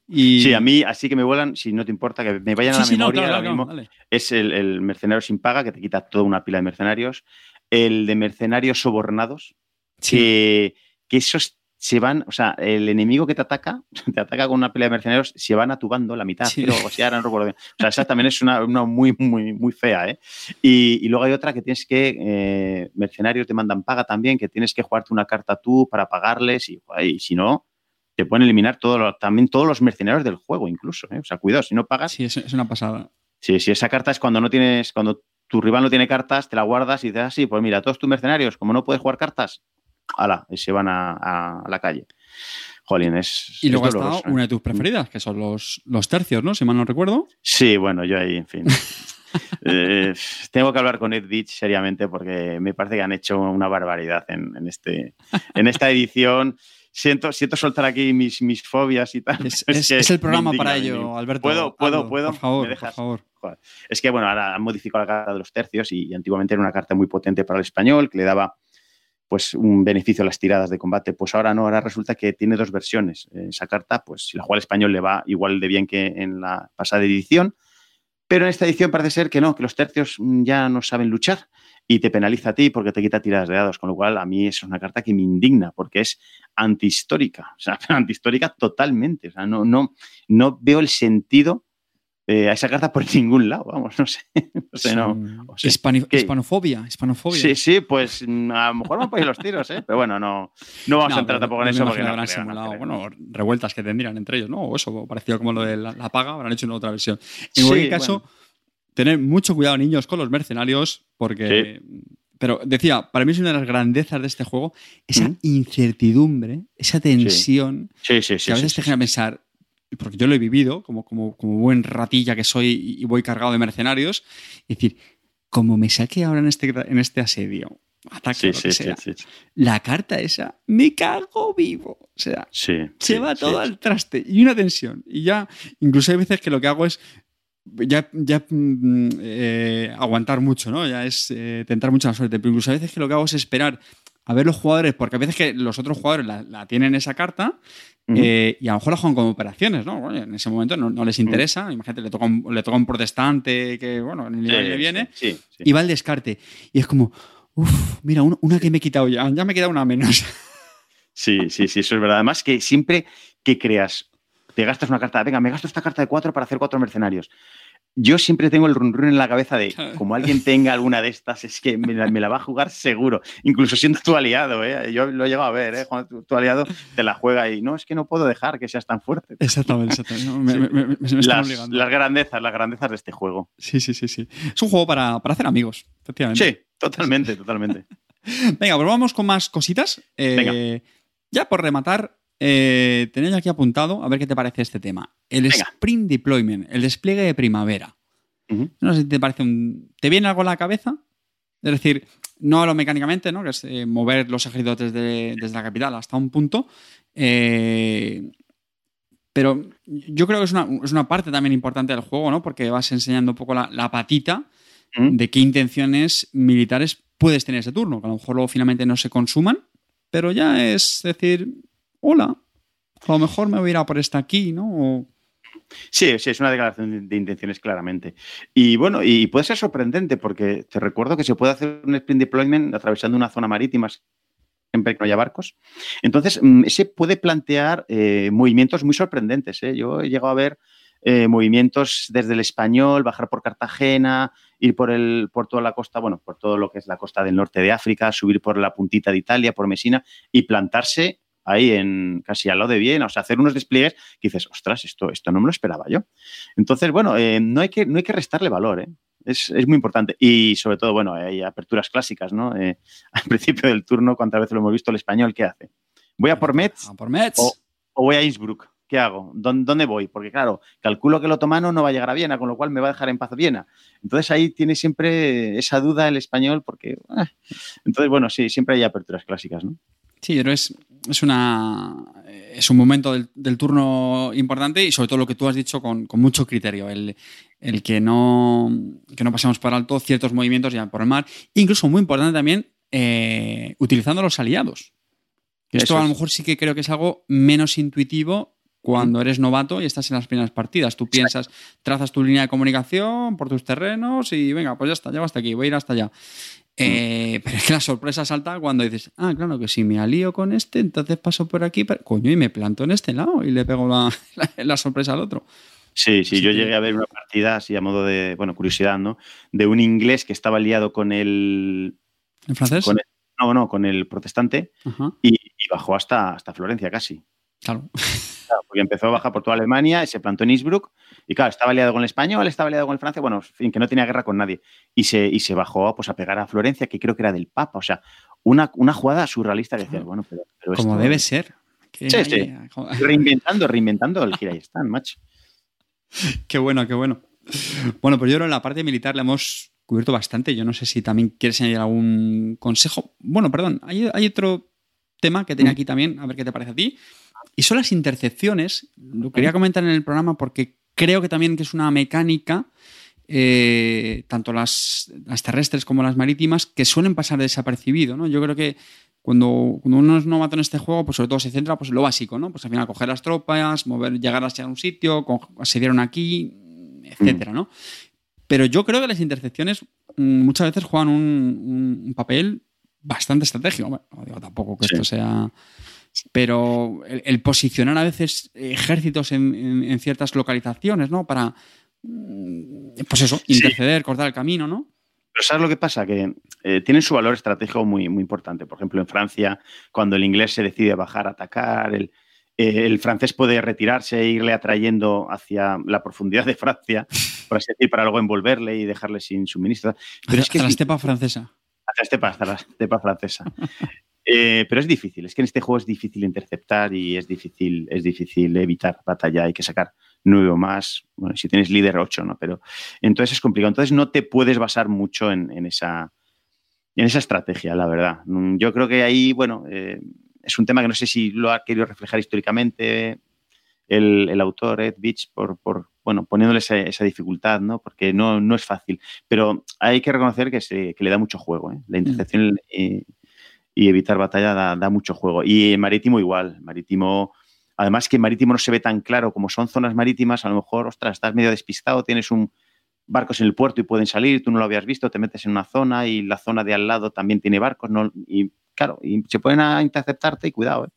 Y... Sí, a mí, así que me vuelan, si no te importa, que me vayan a la memoria mismo. Es el, mercenario sin paga, que te quita toda una pila de mercenarios. El de mercenarios sobornados, que, que esos se van, o sea, el enemigo que te ataca, te ataca con una pelea de mercenarios, se van a tu bando la mitad, Sí. o sea. O esa también es una, una muy, muy, muy fea, ¿eh? Y, y luego hay otra que tienes que, eh, mercenarios te mandan paga también, que tienes que jugarte una carta tú para pagarles y, si no, te pueden eliminar también todos los mercenarios del juego incluso, ¿eh? O sea, cuidado, si no pagas, Sí, es, es una pasada. Sí, sí, esa carta es cuando no tienes, cuando tu rival no tiene cartas, te la guardas y dices, ah, sí, pues mira, todos tus mercenarios, como no puedes jugar cartas, ala, y se van a, a- a la calle. Jolín, es. Y luego es doloroso, ¿eh? una de tus preferidas, que son los, los tercios, ¿no? Si mal no recuerdo. Sí, bueno, yo ahí, en fin. Eh, tengo que hablar con Ed Beach seriamente porque me parece que han hecho una barbaridad en, en este, en esta edición. Siento, siento soltar aquí mis, mis fobias y tal. Es, es- es el programa para ello. Alberto. Puedo, puedo, Hazlo, puedo. Por favor, ¿Me por favor. Joder. Es que, bueno, ahora han modificado la carta de los tercios y, y antiguamente era una carta muy potente para el español que le daba pues un beneficio a las tiradas de combate. Pues ahora no, ahora resulta que tiene dos versiones. Eh, Esa carta, pues si la juega el español le va igual de bien que en la pasada edición, pero en esta edición parece ser que no, que los tercios mm, ya no saben luchar y te penaliza a ti porque te quita tiradas de dados, con lo cual a mí es una carta que me indigna porque es antihistórica, o sea, antihistórica totalmente, o sea, no, no, no veo el sentido eh, a esa carta por ningún lado, vamos, no sé, no sé, no. O sea, Hispanofobia, hispanofobia. Sí, sí, pues mm, a lo mejor van por ahí los tiros, ¿eh? Pero bueno, no, no vamos No, a entrar tampoco en eso porque que no habrán creo, simulado, creo. bueno, revueltas que tendrían entre ellos, ¿no? O eso, parecido como lo de la, la paga, habrán hecho una otra versión. En Sí, cualquier caso, bueno. tener mucho cuidado, niños, con los mercenarios, porque. Pero decía, para mí es una de las grandezas de este juego, esa incertidumbre, esa tensión, Sí, sí, sí. que a veces te genera pensar, porque yo lo he vivido, como, como, como buen ratilla que soy y voy cargado de mercenarios, y decir, como me saque ahora en este, en este asedio, ataque Sí, o lo que sí, sí, sea, sí, sí. la carta esa, me cago vivo. O sea, se va todo al traste y una tensión. Y ya, incluso hay veces que lo que hago es ya, ya mm, eh, aguantar mucho, ¿no? Ya es eh, tentar mucho la suerte. Pero incluso a veces que lo que hago es esperar a ver los jugadores, porque a veces que los otros jugadores la, la tienen esa carta eh, y a lo mejor la juegan como operaciones, ¿no? Bueno, en ese momento no, no les interesa. Imagínate, le toca, un, le toca un protestante que, bueno, ni le, viene Sí, sí. y va al descarte. Y es como, uff, mira, una, una que me he quitado ya, ya me queda una menos. Sí, sí, sí, eso es verdad. Además, que siempre que creas, te gastas una carta, venga, me gasto esta carta de cuatro para hacer cuatro mercenarios. Yo siempre tengo el run run en la cabeza de, como alguien tenga alguna de estas, es que me la, me la va a jugar seguro. Incluso siendo tu aliado, ¿eh? Yo lo he llegado a ver, ¿eh? Cuando tu, tu aliado te la juega y no, es que no puedo dejar que seas tan fuerte. Exactamente, exactamente. No, me, Sí. Las, obligando. las grandezas, las grandezas de este juego. Sí, sí, sí, sí. Es un juego para, para hacer amigos, efectivamente. Sí, totalmente, totalmente. Venga, pues vamos con más cositas. Eh, Venga. Ya por rematar, eh, yo aquí apuntado, a ver qué te parece este tema. El Venga. Spring Deployment, el despliegue de primavera. No sé si te parece un. ¿Te viene algo a la cabeza? Es decir, no hablo mecánicamente, ¿no? Que es eh, mover los ejércitos desde, desde la capital hasta un punto. Eh, pero yo creo que es una, es una parte también importante del juego, ¿no? Porque vas enseñando un poco la, la patita de qué intenciones militares puedes tener ese turno, que a lo mejor luego finalmente no se consuman, pero ya es decir, hola, a lo mejor me voy a ir a por esta aquí, ¿no? Sí, sí, es una declaración de, intenciones claramente. Y bueno, y puede ser sorprendente porque te recuerdo que se puede hacer un sprint deployment atravesando una zona marítima siempre que no haya barcos. Entonces, mm, ese puede plantear eh, movimientos muy sorprendentes. ¿eh? Yo he llegado a ver eh, movimientos desde el español, bajar por Cartagena, ir por, el, por toda la costa, bueno, por todo lo que es la costa del norte de África, subir por la puntita de Italia, por Mesina y plantarse ahí en casi al lado de Viena, o sea, hacer unos despliegues que dices, ostras, esto, esto no me lo esperaba yo. Entonces, bueno, eh, no, hay que, no hay que restarle valor, ¿eh? Es, es muy importante. Y sobre todo, bueno, hay aperturas clásicas, ¿no? Eh, al principio del turno, cuántas veces lo hemos visto el español, ¿qué hace? ¿Voy a por Metz a por Metz. o, o voy a Innsbruck? ¿Qué hago? ¿Dó- ¿Dónde voy? Porque claro, calculo que el otomano no va a llegar a Viena, con lo cual me va a dejar en paz Viena. Entonces ahí tiene siempre esa duda el español, porque... ah. Entonces, bueno, sí, siempre hay aperturas clásicas, ¿no? Sí, pero es, es una es un momento del, del turno importante y sobre todo lo que tú has dicho con, con mucho criterio, el, el que no que no pasemos por alto ciertos movimientos ya por el mar, incluso muy importante también eh, utilizando los aliados. Que esto Eso a lo mejor sí que creo que es algo menos intuitivo cuando eres novato y estás en las primeras partidas. Tú piensas, trazas tu línea de comunicación por tus terrenos y venga, pues ya está, llego hasta aquí, voy a ir hasta allá. Eh, pero es que la sorpresa salta cuando dices, ah, claro, que si me alío con este, entonces paso por aquí, coño, y me planto en este lado y le pego la, la, sorpresa al otro. Sí, sí, yo llegué a ver una partida así a modo de, bueno, curiosidad, ¿no? De un inglés que estaba liado con el... ¿En francés? no, no, con el protestante y, bajó hasta, hasta Florencia casi. Claro. Porque empezó a bajar por toda Alemania y se plantó en Innsbruck y claro, estaba liado con el español, estaba liado con el francés, bueno, en fin, que no tenía guerra con nadie. Y se, y se bajó pues, a pegar a Florencia, que creo que era del Papa. O sea, una, una jugada surrealista que decía, bueno, pero, Como debe ser. Sí, sí. Reinventando, reinventando el Kirayestán, macho. Qué bueno, qué bueno. Bueno, pues yo creo en la parte militar la hemos cubierto bastante. Yo no sé si también quieres añadir algún consejo. Bueno, perdón, hay, hay otro tema que tenía mm. aquí también, a ver qué te parece a ti. Y son las intercepciones. Lo quería comentar en el programa porque creo que también que es una mecánica, eh, tanto las, terrestres como las marítimas, que suelen pasar desapercibido. ¿no? Yo creo que cuando, uno es novato en este juego, pues sobre todo se centra pues, en lo básico, ¿no? Pues al final coger las tropas, mover, llegar hacia un sitio, se dieron aquí, etcétera, ¿no? Pero yo creo que las intercepciones mm, muchas veces juegan un, papel bastante estratégico. no digo tampoco que esto sea pero el, posicionar a veces ejércitos en, ciertas localizaciones, ¿no? Para, mm, pues eso, interceder, cortar el camino, ¿no? Pero ¿sabes lo que pasa? Que eh, tienen su valor estratégico muy, muy importante. Por ejemplo, en Francia, cuando el inglés se decide bajar a atacar, el, eh, el francés puede retirarse e irle atrayendo hacia la profundidad de Francia, por así decir, para luego envolverle y dejarle sin suministro. Pero es que la estepa francesa. Hasta la estepa, hasta la estepa francesa. Eh, pero es difícil, es que en este juego es difícil interceptar y es difícil, es difícil evitar batalla, hay que sacar nueve o más, bueno, si tienes líder ocho, ¿no? Pero entonces es complicado. Entonces no te puedes basar mucho en, esa, en esa estrategia, la verdad. Mm, yo creo que ahí, bueno, eh, es un tema que no sé si lo ha querido reflejar históricamente el, autor, Ed Beach, por, bueno, poniéndole esa, dificultad, ¿no? Porque no, no es fácil. Pero hay que reconocer que, se, que le da mucho juego, ¿eh? La mm. intercepción y evitar batalla da, mucho juego. Y Marítimo igual, Marítimo, además que Marítimo no se ve tan claro como son zonas marítimas, a lo mejor, ostras, estás medio despistado, tienes un barcos en el puerto y pueden salir, tú no lo habías visto, te metes en una zona y la zona de al lado también tiene barcos, ¿no? y claro, y se pueden interceptarte y cuidado, ¿eh?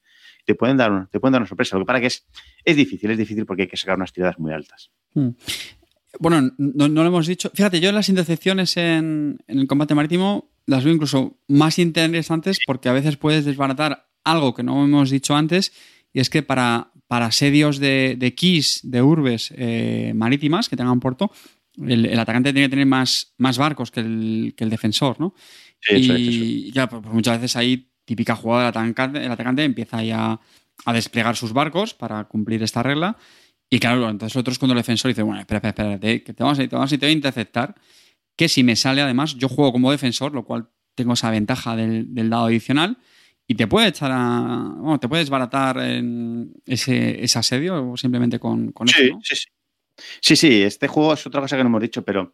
te pueden dar, te pueden dar una sorpresa. Lo que para que es, es difícil, es difícil porque hay que sacar unas tiradas muy altas. Hmm. Bueno, no, lo hemos dicho. Fíjate, yo en las intercepciones en, el combate marítimo las veo incluso más interesantes porque a veces puedes desbaratar algo que no hemos dicho antes y es que para, para asedios de, de keys, de urbes eh, marítimas que tengan puerto, el, atacante tiene que tener más, más barcos que el, defensor, ¿no? y ya, pues, pues muchas veces ahí, típica jugada del atacante, el atacante empieza ya a desplegar sus barcos para cumplir esta regla y claro, entonces otros cuando el defensor dice, bueno, espera, espera, espera, que te vamos a, te vamos a, te voy a interceptar, que si me sale además, yo juego como defensor, lo cual tengo esa ventaja del, dado adicional, y te puede echar a, bueno, te puedes baratar en ese, ese asedio simplemente con, con sí, eso. Sí, sí. Sí, sí, este juego es otra cosa que no hemos dicho, pero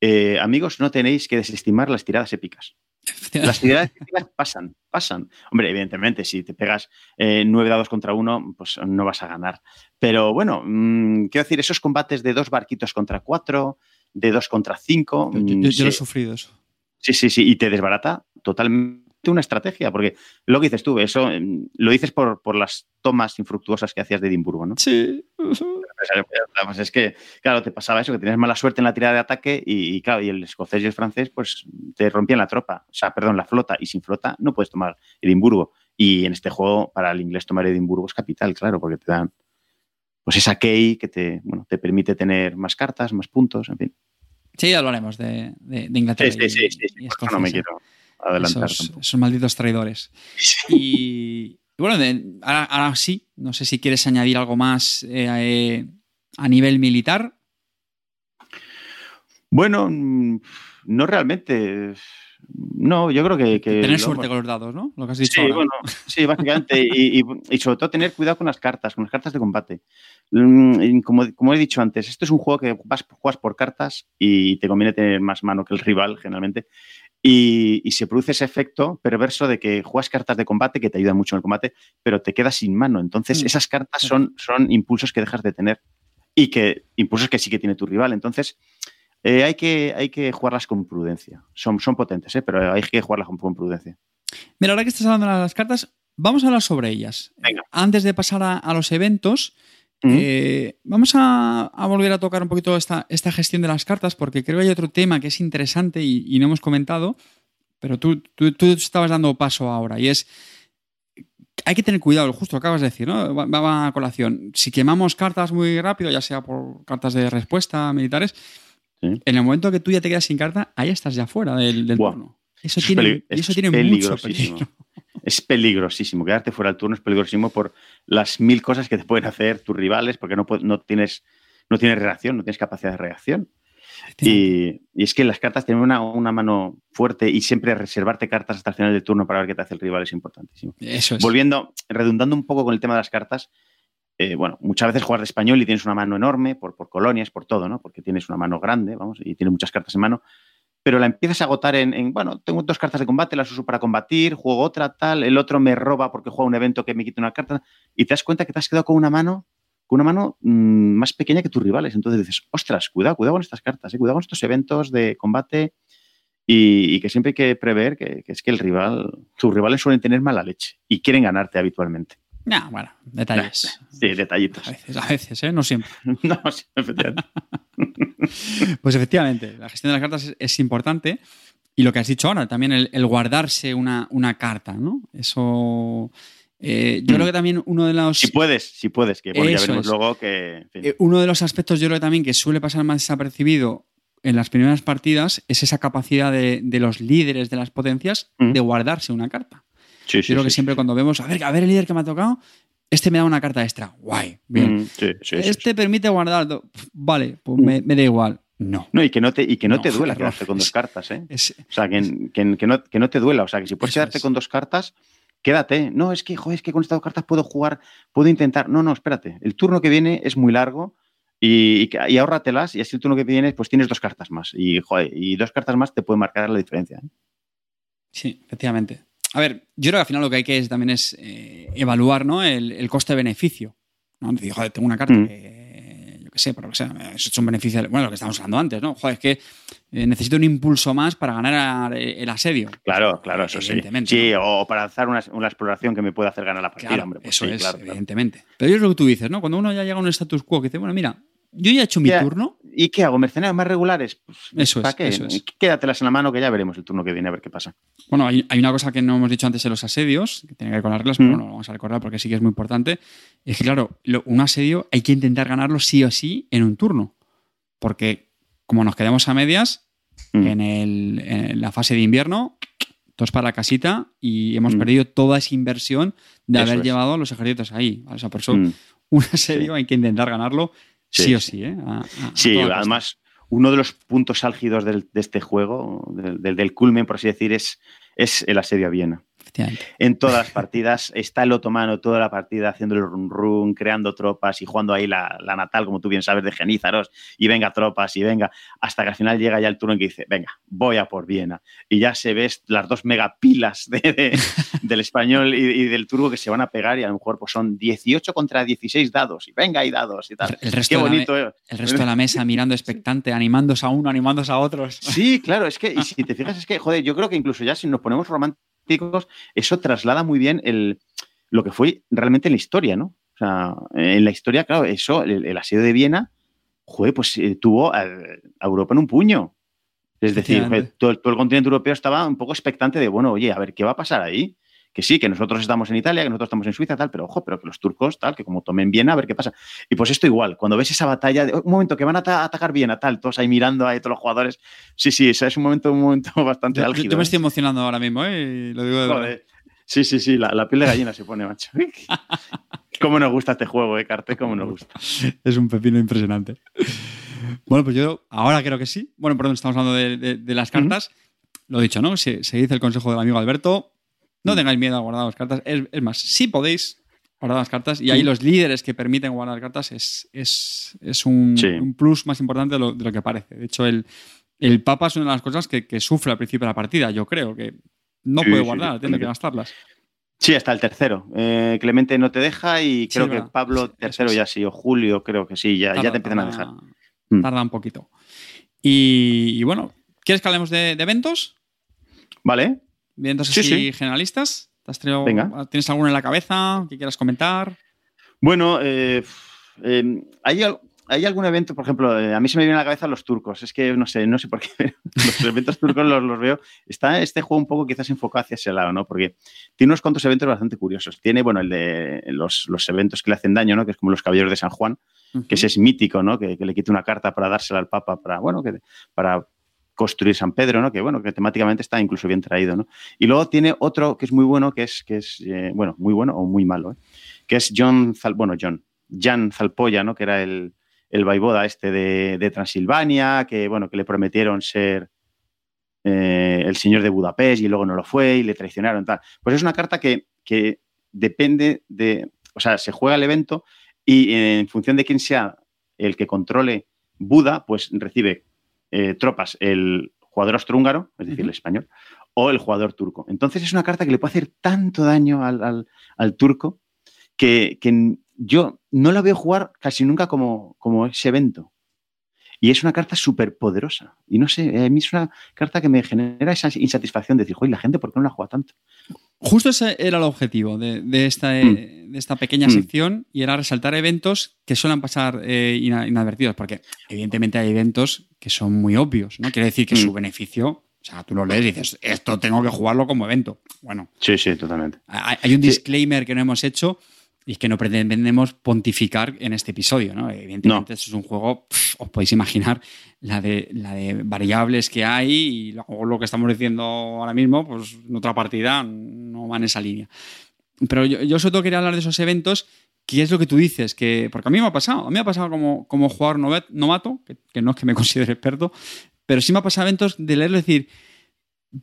eh, amigos, no tenéis que desestimar las tiradas épicas. Las tiradas pasan, pasan. Hombre, evidentemente, si te pegas eh, nueve dados contra uno, pues no vas a ganar. Pero bueno, mm, quiero decir, esos combates de dos barquitos contra cuatro, de dos contra cinco. Yo, mm, lo he sufrido eso. Sí, sí, sí, y te desbarata totalmente una estrategia, porque lo que dices tú, eso mm, lo dices por, por las tomas infructuosas que hacías de Edimburgo, ¿no? Sí. Pues es que, claro, te pasaba eso, que tenías mala suerte en la tirada de ataque y, claro, y el escocés y el francés, pues te rompían la tropa, o sea, perdón, la flota, y sin flota no puedes tomar Edimburgo. Y en este juego, para el inglés tomar Edimburgo es capital, claro, porque te dan pues esa key que te, bueno, te permite tener más cartas, más puntos, en fin. Sí, hablaremos de, de, de Inglaterra. Sí, sí, sí, sí, no me quiero adelantar esos, malditos traidores. Y, bueno, ahora, sí, no sé si quieres añadir algo más eh, a nivel militar. Bueno, mm, no realmente. No, yo creo que. tener suerte con los dados, ¿no? Lo que has dicho. Sí, bueno, sí, básicamente. y, sobre todo tener cuidado con las cartas, con las cartas de combate. Mm, como, como, he dicho antes, esto es un juego que vas, juegas por cartas y te conviene tener más mano que el rival, generalmente. Y, se produce ese efecto perverso de que juegas cartas de combate que te ayudan mucho en el combate, pero te quedas sin mano. Entonces, mm. esas cartas son, son impulsos que dejas de tener y que impulsos que sí que tiene tu rival. Entonces, eh, hay, que, hay que jugarlas con prudencia. Son, son potentes, ¿eh? pero hay que jugarlas con, prudencia. Mira, ahora que estás hablando de las cartas, vamos a hablar sobre ellas. Antes de pasar a, los eventos, eh, vamos a, volver a tocar un poquito esta, esta, gestión de las cartas, porque creo que hay otro tema que es interesante y, no hemos comentado, pero tú, tú, tú, estabas dando paso ahora, y es hay que tener cuidado, justo acabas de decir, ¿no? Va, a colación. Si quemamos cartas muy rápido, ya sea por cartas de respuesta militares, en el momento que tú ya te quedas sin carta, ahí estás ya fuera del, turno. Eso, tiene, eso tiene mucho peligro. Es peligrosísimo. Quedarte fuera del turno es peligrosísimo por las mil cosas que te pueden hacer tus rivales, porque no, no, tienes, no tienes reacción, no tienes capacidad de reacción. Y, es que las cartas tienen una, mano fuerte y siempre reservarte cartas hasta el final del turno para ver qué te hace el rival es importantísimo. Eso es. Volviendo, redundando un poco con el tema de las cartas, eh, bueno, muchas veces juegas de español y tienes una mano enorme por, por colonias, por todo, ¿no? Porque tienes una mano grande, vamos, y tienes muchas cartas en mano, pero la empiezas a agotar en, bueno, tengo dos cartas de combate, las uso para combatir, juego otra, tal, el otro me roba porque juega un evento que me quita una carta, y te das cuenta que te has quedado con una mano con una mano mm, más pequeña que tus rivales. Entonces dices, ostras, cuidado, cuidado con estas cartas, eh, cuidado con estos eventos de combate y, que siempre hay que prever que, es que el rival, tus rivales suelen tener mala leche y quieren ganarte habitualmente. No, bueno, detalles. Sí, detallitos. A veces, a veces ¿eh? no siempre. no, efectivamente. pues efectivamente, la gestión de las cartas es, importante. Y lo que has dicho ahora, también el, el guardarse una, una, carta, ¿no? Eso eh, yo creo mm. que también uno de los. Si puedes, si puedes, que ya veremos luego que. Eh, uno de los aspectos, yo creo que también que suele pasar más desapercibido en las primeras partidas es esa capacidad de, los líderes de las potencias mm. de guardarse una carta. Yo creo que siempre cuando vemos, a ver, a ver el líder que me ha tocado, este me da una carta extra. Guay, bien. Mm, este permite guardar. Vale, pues me, da igual. No. No, y que no te, y que no, te duela quedarte con dos cartas, ¿eh? o sea, que, que, no, que, no, te duela. O sea, que si puedes quedarte con dos cartas, quédate. No, es que, joder, es que con estas dos cartas puedo jugar, puedo intentar. No, no, espérate. El turno que viene es muy largo y, y, ahórratelas y así el turno que viene pues tienes dos cartas más. Y, joder, y dos cartas más te pueden marcar la diferencia. ¿eh? Sí, efectivamente. A ver, yo creo que al final lo que hay que es, también es eh, evaluar ¿no? el, coste-beneficio. ¿no? joder, tengo una carta mm. que que sé, por lo que sea, es un beneficio, bueno, lo que estábamos hablando antes, ¿no? Joder, es que eh, necesito un impulso más para ganar el asedio. Claro, claro, eso sí. Sí, o para lanzar una, exploración que me pueda hacer ganar la partida, hombre. Pues eso es, evidentemente. Pero es lo que tú dices, ¿no? Cuando uno ya llega a un status quo que dice, bueno, mira, yo ya he hecho mi turno. ¿Y qué hago? ¿Mercenarios más regulares? Pues, eso, es, eso es. Quédatelas en la mano que ya veremos el turno que viene a ver qué pasa. Bueno, hay, una cosa que no hemos dicho antes en los asedios, que tiene que ver con las reglas, pero bueno, lo vamos a recordar porque sí que es muy importante. Es que, claro, un asedio hay que intentar ganarlo sí o sí en un turno. Porque como nos quedamos a medias, en, la fase de invierno, todos para la casita y hemos perdido toda esa inversión de haber llevado a los ejércitos ahí. O sea, por eso, un asedio hay que intentar ganarlo Sí, o sí, ¿eh? sí, además, uno de los puntos álgidos de este juego, del, del, culmen, por así decir, es, es el asedio a Viena. En todas las partidas está el otomano toda la partida haciendo el run run, creando tropas y jugando ahí la, natal, como tú bien sabes, de Genízaros, y venga tropas y venga, hasta que al final llega ya el turno en que dice, venga, voy a por Viena. Y ya se ves las dos megapilas de, del español y, del turbo que se van a pegar y a lo mejor pues son 18 contra 16 dados y venga y dados y tal. El resto, Qué bonito, de, la, el resto de la mesa mirando expectante, animándose a uno, animándose a otros. Sí, claro, es que, y si te fijas, es que, joder, yo creo que incluso ya si nos ponemos románticos, eso traslada muy bien el, lo que fue realmente en la historia, ¿no? O sea, en la historia, claro, eso, el, asedio de Viena, joder, pues eh, tuvo a, Europa en un puño. Es decir, todo, el continente europeo estaba un poco expectante de, bueno, oye, a ver, ¿qué va a pasar ahí? Que sí, que nosotros estamos en Italia, que nosotros estamos en Suiza, tal, pero ojo, pero que los turcos, tal, que como tomen Viena, a ver qué pasa. Y pues esto igual, cuando ves esa batalla, de, un momento que van a atacar Viena, tal, todos ahí mirando a todos los jugadores, sí, sí, ese es un momento, un momento bastante álgido. Yo, me ¿eh? estoy emocionando ahora mismo, ¿eh? Lo digo de Sí, sí, sí, la, piel de gallina se pone, macho. ¿Cómo nos gusta este juego, eh, Carte? ¿Cómo nos gusta? Es un pepino impresionante. Bueno, pues yo ahora creo que sí. Bueno, perdón, estamos hablando de, las cartas. Lo he dicho, ¿no? Se, dice el consejo del amigo Alberto. No tengáis miedo a guardar las cartas. Es, más, si podéis guardar las cartas. Y ahí los líderes que permiten guardar cartas es, es, un, plus más importante de lo, que parece. De hecho, el, el Papa es una de las cosas que, que, sufre al principio de la partida. Yo creo que no puede guardar, tiene que gastarlas. Sí, hasta el tercero. Eh, Clemente no te deja y creo que Pablo tercero ya sí, o Julio creo que sí, ya, ya te empiezan a dejar. Mm. Tarda un poquito. Y, bueno, ¿quieres que hablemos de, eventos? Vale. ¿Eventos así generalistas? ¿Tienes alguno en la cabeza que quieras comentar? Bueno, eh, eh, hay, ¿Hay algún evento, por ejemplo, eh, a mí se me viene a la cabeza los turcos? Es que no sé, no sé por qué, los eventos turcos los, veo. Está este juego un poco quizás enfocado hacia ese lado, ¿no? Porque tiene unos cuantos eventos bastante curiosos. Tiene, bueno, el de los, eventos que le hacen daño, ¿no? Que es como los caballeros de San Juan, que ese es mítico, ¿no? Que, le quite una carta para dársela al Papa, para, bueno, que, para construir San Pedro, ¿no? Que bueno, que temáticamente está incluso bien traído, ¿no? Y luego tiene otro que es muy bueno, que es, que es eh, bueno, muy bueno o muy malo, ¿eh? Que es John, bueno, John, Jan Zalpoya, ¿no? Que era el, el vaivoda este de, Transilvania, que bueno, que le prometieron ser eh, el señor de Budapest y luego no lo fue y le traicionaron. Tal. Pues es una carta que, depende de, o sea, se juega el evento y en función de quién sea el que controle Buda, pues recibe eh, tropas el jugador austrohúngaro, es decir, el español, o el jugador turco. Entonces es una carta que le puede hacer tanto daño al, turco que, que, yo no la veo jugar casi nunca como, como ese evento. Y es una carta súper poderosa. Y no sé, a mí es una carta que me genera esa insatisfacción de decir, joder, la gente, ¿por qué no la juega tanto? Justo ese era el objetivo de, esta, mm. de esta, pequeña mm. sección y era resaltar eventos que suelen pasar eh, inadvertidos, porque evidentemente hay eventos que son muy obvios, ¿no? Quiere decir que su mm. beneficio, o sea, tú lo lees y dices, esto tengo que jugarlo como evento. Bueno. Sí, sí, totalmente. Hay, un disclaimer que no hemos hecho y que no pretendemos pontificar en este episodio, ¿no? Evidentemente, esto es un juego, os podéis imaginar la de, la de variables que hay y lo, lo que estamos diciendo ahora mismo, pues en otra partida no va en esa línea. Pero yo, yo sobre todo quería hablar de esos eventos, que es lo que tú dices, que, porque a mí me ha pasado, a mí me ha pasado como, como jugador novato, que, que no es que me considere experto, pero sí me ha pasado eventos de leerlo y decir,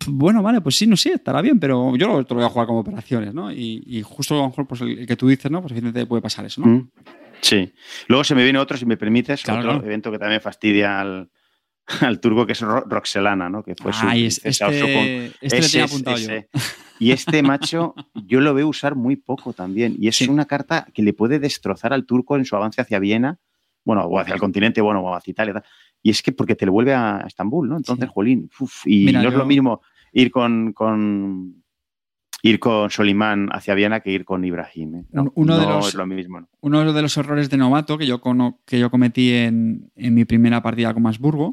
bueno, vale, pues sí, no sé, estará bien, pero yo lo, voy a jugar como operaciones, ¿no? Y, justo a lo mejor pues el, que tú dices, ¿no? Pues evidentemente puede pasar eso, ¿no? Mm. Sí. Luego se me viene otro, si me permites, otro evento que también fastidia al, al turco, que es Roxelana, ¿no? Que fue su este, este, este le apuntado yo. Y este macho yo lo veo usar muy poco también. Y es una carta que le puede destrozar al turco en su avance hacia Viena, bueno, o hacia el continente, bueno, o hacia Italia. Y es que porque te lo vuelve a Estambul, ¿no? Entonces, Jolín, y no es lo mismo ir con, con ir con Solimán hacia Viena que ir con Ibrahim. ¿eh? No, uno de los, es lo mismo. Uno de los errores de novato que yo, que yo cometí en, mi primera partida con Masburgo,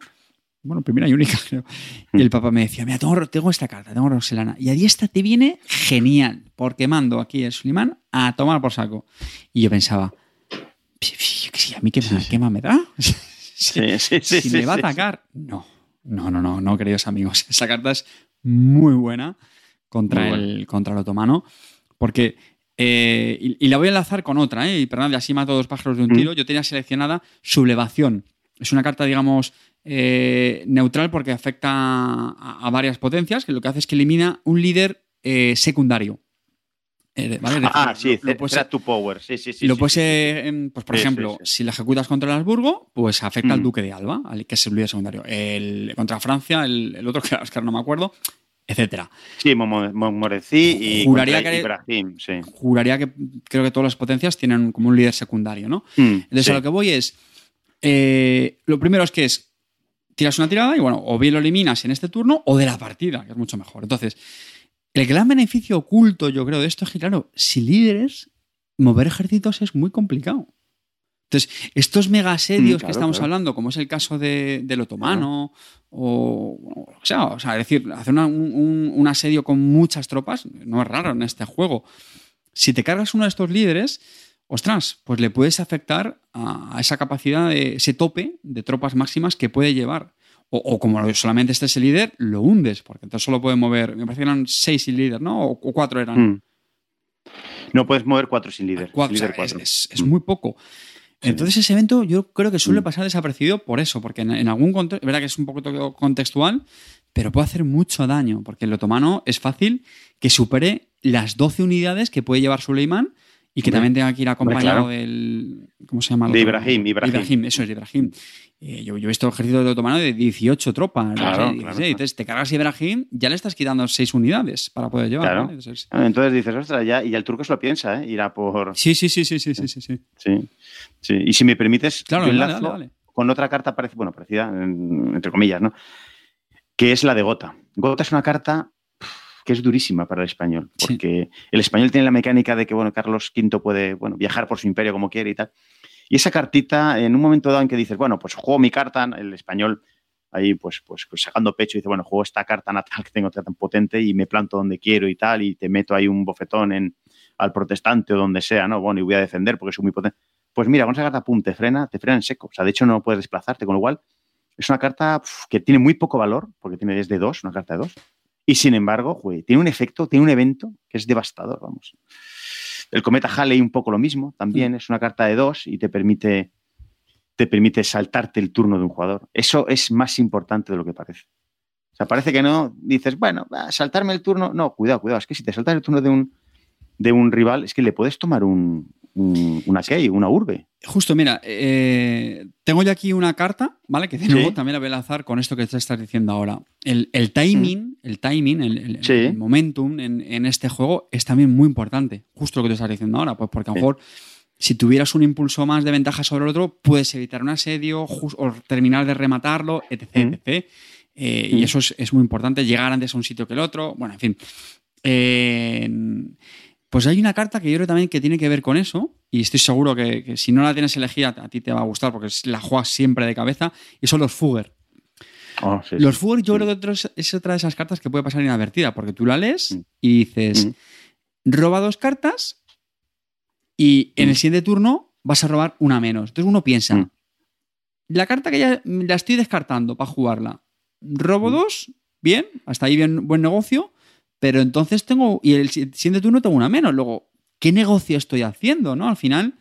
bueno, primera y única, creo. Y el mm. papá me decía, mira, tengo, esta carta, tengo Roselana. Y ahí esta te viene genial, porque mando aquí el Solimán a tomar por saco. Y yo pensaba, ¿a mí qué, qué más me da? Sí, sí, sí, si me va a atacar, no. No, no, no, no, queridos amigos. Esa carta es muy buena contra, el, contra el otomano, porque eh, y, la voy a enlazar con otra, ¿eh? y perdón, así mato dos pájaros de un tiro. Yo tenía seleccionada sublevación. Es una carta, digamos, eh, neutral porque afecta a, varias potencias, que lo que hace es que elimina un líder eh, secundario. Eh, ah, sí, lo, tu power. Sí, sí, sí. Lo pues por ejemplo, si la ejecutas contra el Habsburgo, pues afecta al Duque de Alba, que es el líder secundario. El, contra Francia, el, otro que, que no me acuerdo, etcétera. Sí, Montmorency y juraría que, Ibrahim, sí. Juraría que creo que todas las potencias tienen como un líder secundario, ¿no? Mm, Entonces, a lo que voy es. Eh, lo primero es que es. Tiras una tirada y bueno, o bien lo eliminas en este turno o de la partida, que es mucho mejor. Entonces, el gran beneficio oculto, yo creo, de esto es que, claro, si líderes, mover ejércitos es muy complicado. Entonces, estos megasedios mm, que estamos hablando, como es el caso del otomano, o, o, sea, o sea, es decir, hacer un, asedio con muchas tropas no es raro en este juego. Si te cargas uno de estos líderes, ostras, pues le puedes afectar a, esa capacidad, de ese tope de tropas máximas que puede llevar. O, como solamente este es el líder, lo hundes, porque entonces solo puede mover, me parece que eran seis sin líder, ¿no? O, cuatro eran. Mm. No puedes mover cuatro sin líder. Es, mm. muy poco. Entonces ese evento yo creo que suele mm. pasar desapercibido por eso, porque en, algún contexto, es verdad que es un poco contextual, pero puede hacer mucho daño, porque el otomano es fácil que supere las 12 unidades que puede llevar Suleiman y que también tenga que ir acompañado del. ¿Cómo se llama? De Ibrahim, Ibrahim. eso es, Ibrahim. Eh, yo, he visto ejército de otomano de 18 tropas. Claro, Entonces te cargas Ibrahim, ya le estás quitando 6 unidades para poder llevar. Entonces, dices, ostras, ya, y el turco se lo piensa, ¿eh? Irá por. Sí, sí, sí, sí, sí, sí, sí. Sí, sí. Y si me permites, claro, con otra carta parecida, bueno, parecida, entre comillas, ¿no? Que es la de Gota. Gota es una carta que es durísima para el español, porque el español tiene la mecánica de que, bueno, Carlos V puede, bueno, viajar por su imperio como quiere y tal. Y esa cartita, en un momento dado en que dices, bueno, pues juego mi carta, el español ahí pues, pues, pues, sacando pecho y dice, bueno, juego esta carta natal que tengo tan potente y me planto donde quiero y tal, y te meto ahí un bofetón en, al protestante o donde sea, ¿no? Bueno, y voy a defender porque soy muy potente. Pues mira, con esa carta, pum, te frena, te frena en seco. O sea, de hecho no puedes desplazarte, con lo cual es una carta que tiene muy poco valor, porque tiene desde dos, una carta de dos. Y sin embargo, tiene un efecto, tiene un evento que es devastador, vamos. El cometa Halley un poco lo mismo, también mm. es una carta de dos y te permite te permite saltarte el turno de un jugador. Eso es más importante de lo que parece. O sea, parece que no, dices, bueno, saltarme el turno. No, cuidado, cuidado. Es que si te saltas el turno de un, de un rival, es que le puedes tomar un, una key, una urbe. Justo, mira, eh, tengo ya aquí una carta, ¿vale? Que de nuevo también la voy a lanzar con esto que te estás diciendo ahora. El, timing, mm. el timing, el, momentum en, este juego es también muy importante. Justo lo que te estás diciendo ahora, pues porque a lo mejor si tuvieras un impulso más de ventaja sobre el otro, puedes evitar un asedio o terminar de rematarlo, etc. etc. Eh, y eso es, muy importante, llegar antes a un sitio que el otro. Bueno, en fin. Eh, pues hay una carta que yo creo también que tiene que ver con eso, y estoy seguro que, si no la tienes elegida a ti te va a gustar porque la juegas siempre de cabeza, y son los Fugger. Oh, los Fugger yo creo que es otra de esas cartas que puede pasar inadvertida, porque tú la lees mm. y dices, mm. roba dos cartas y en el mm. siguiente turno vas a robar una menos. Entonces uno piensa, mm. la carta que ya la estoy descartando para jugarla, robo mm. dos, bien, hasta ahí bien, buen negocio, pero entonces tengo, y el siguiente turno tengo una menos. Luego, ¿qué negocio estoy haciendo? ¿No? Al final